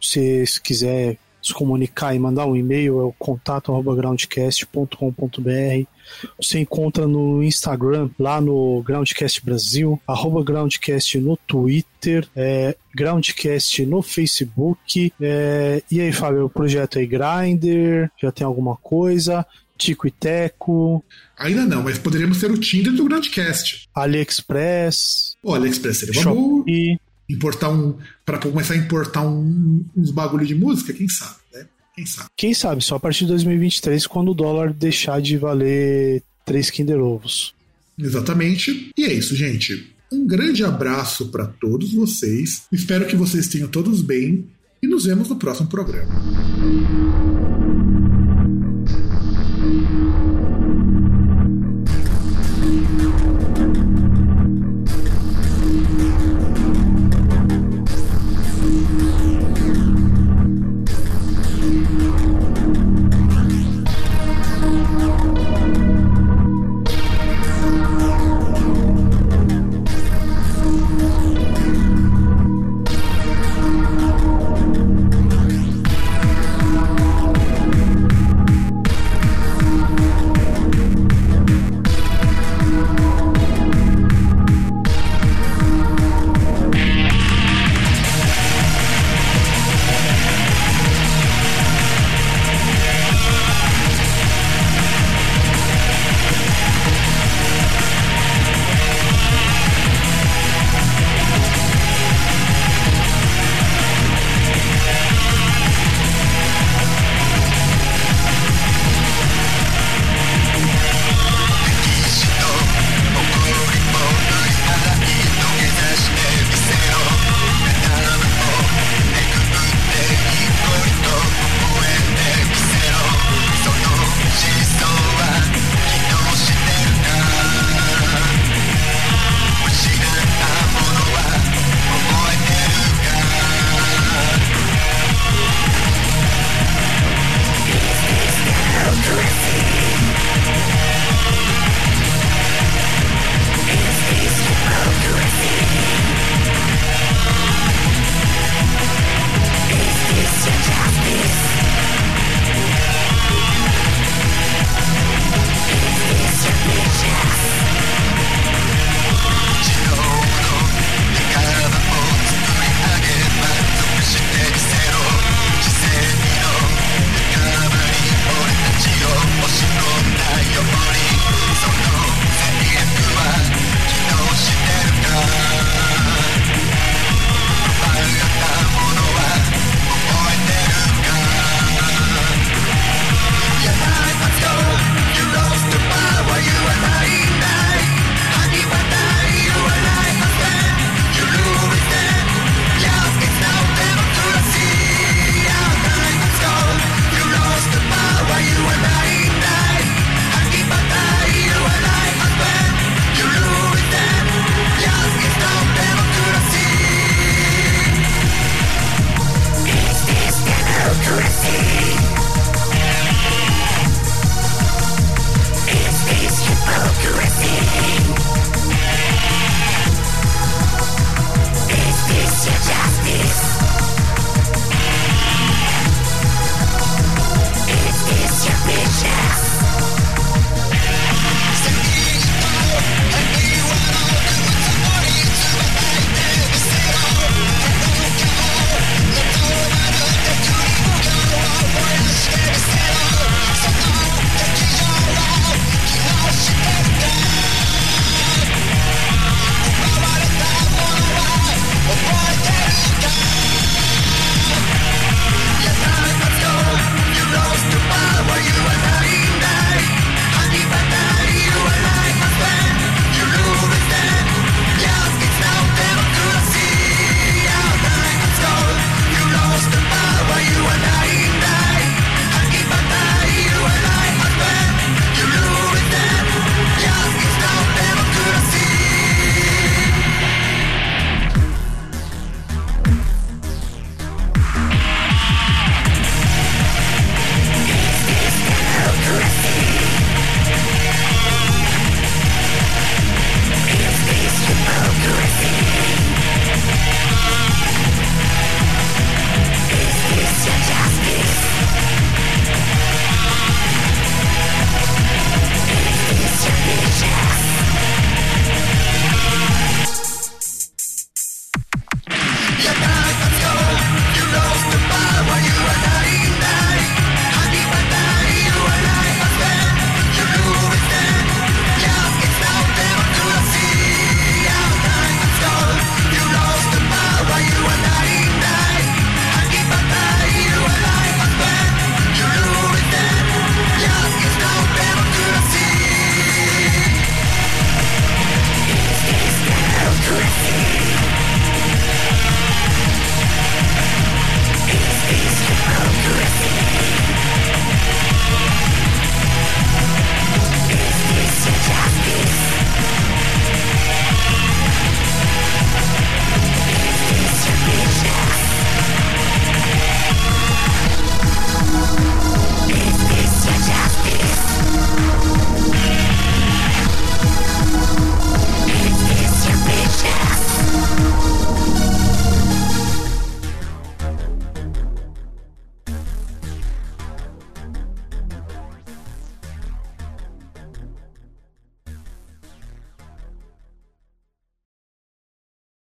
Se quiser se comunicar e mandar um e-mail, é o contato groundcast.com.br. Você encontra no Instagram, lá no Groundcast Brasil, arroba Groundcast no Twitter, é, Groundcast no Facebook. É, e aí, Fábio, o projeto é Grinder, já tem alguma coisa? Tico e Teco. Ainda não, mas poderíamos ter o Tinder do Groundcast. AliExpress. O AliExpress seria uma boa. Importar um. para começar a importar um, uns bagulho de música, quem sabe, né? Quem sabe? Quem sabe, só a partir de 2023, quando o dólar deixar de valer 3 Kinder Ovos. Exatamente. E é isso, gente. Um grande abraço para todos vocês. Espero que vocês tenham todos bem e nos vemos no próximo programa.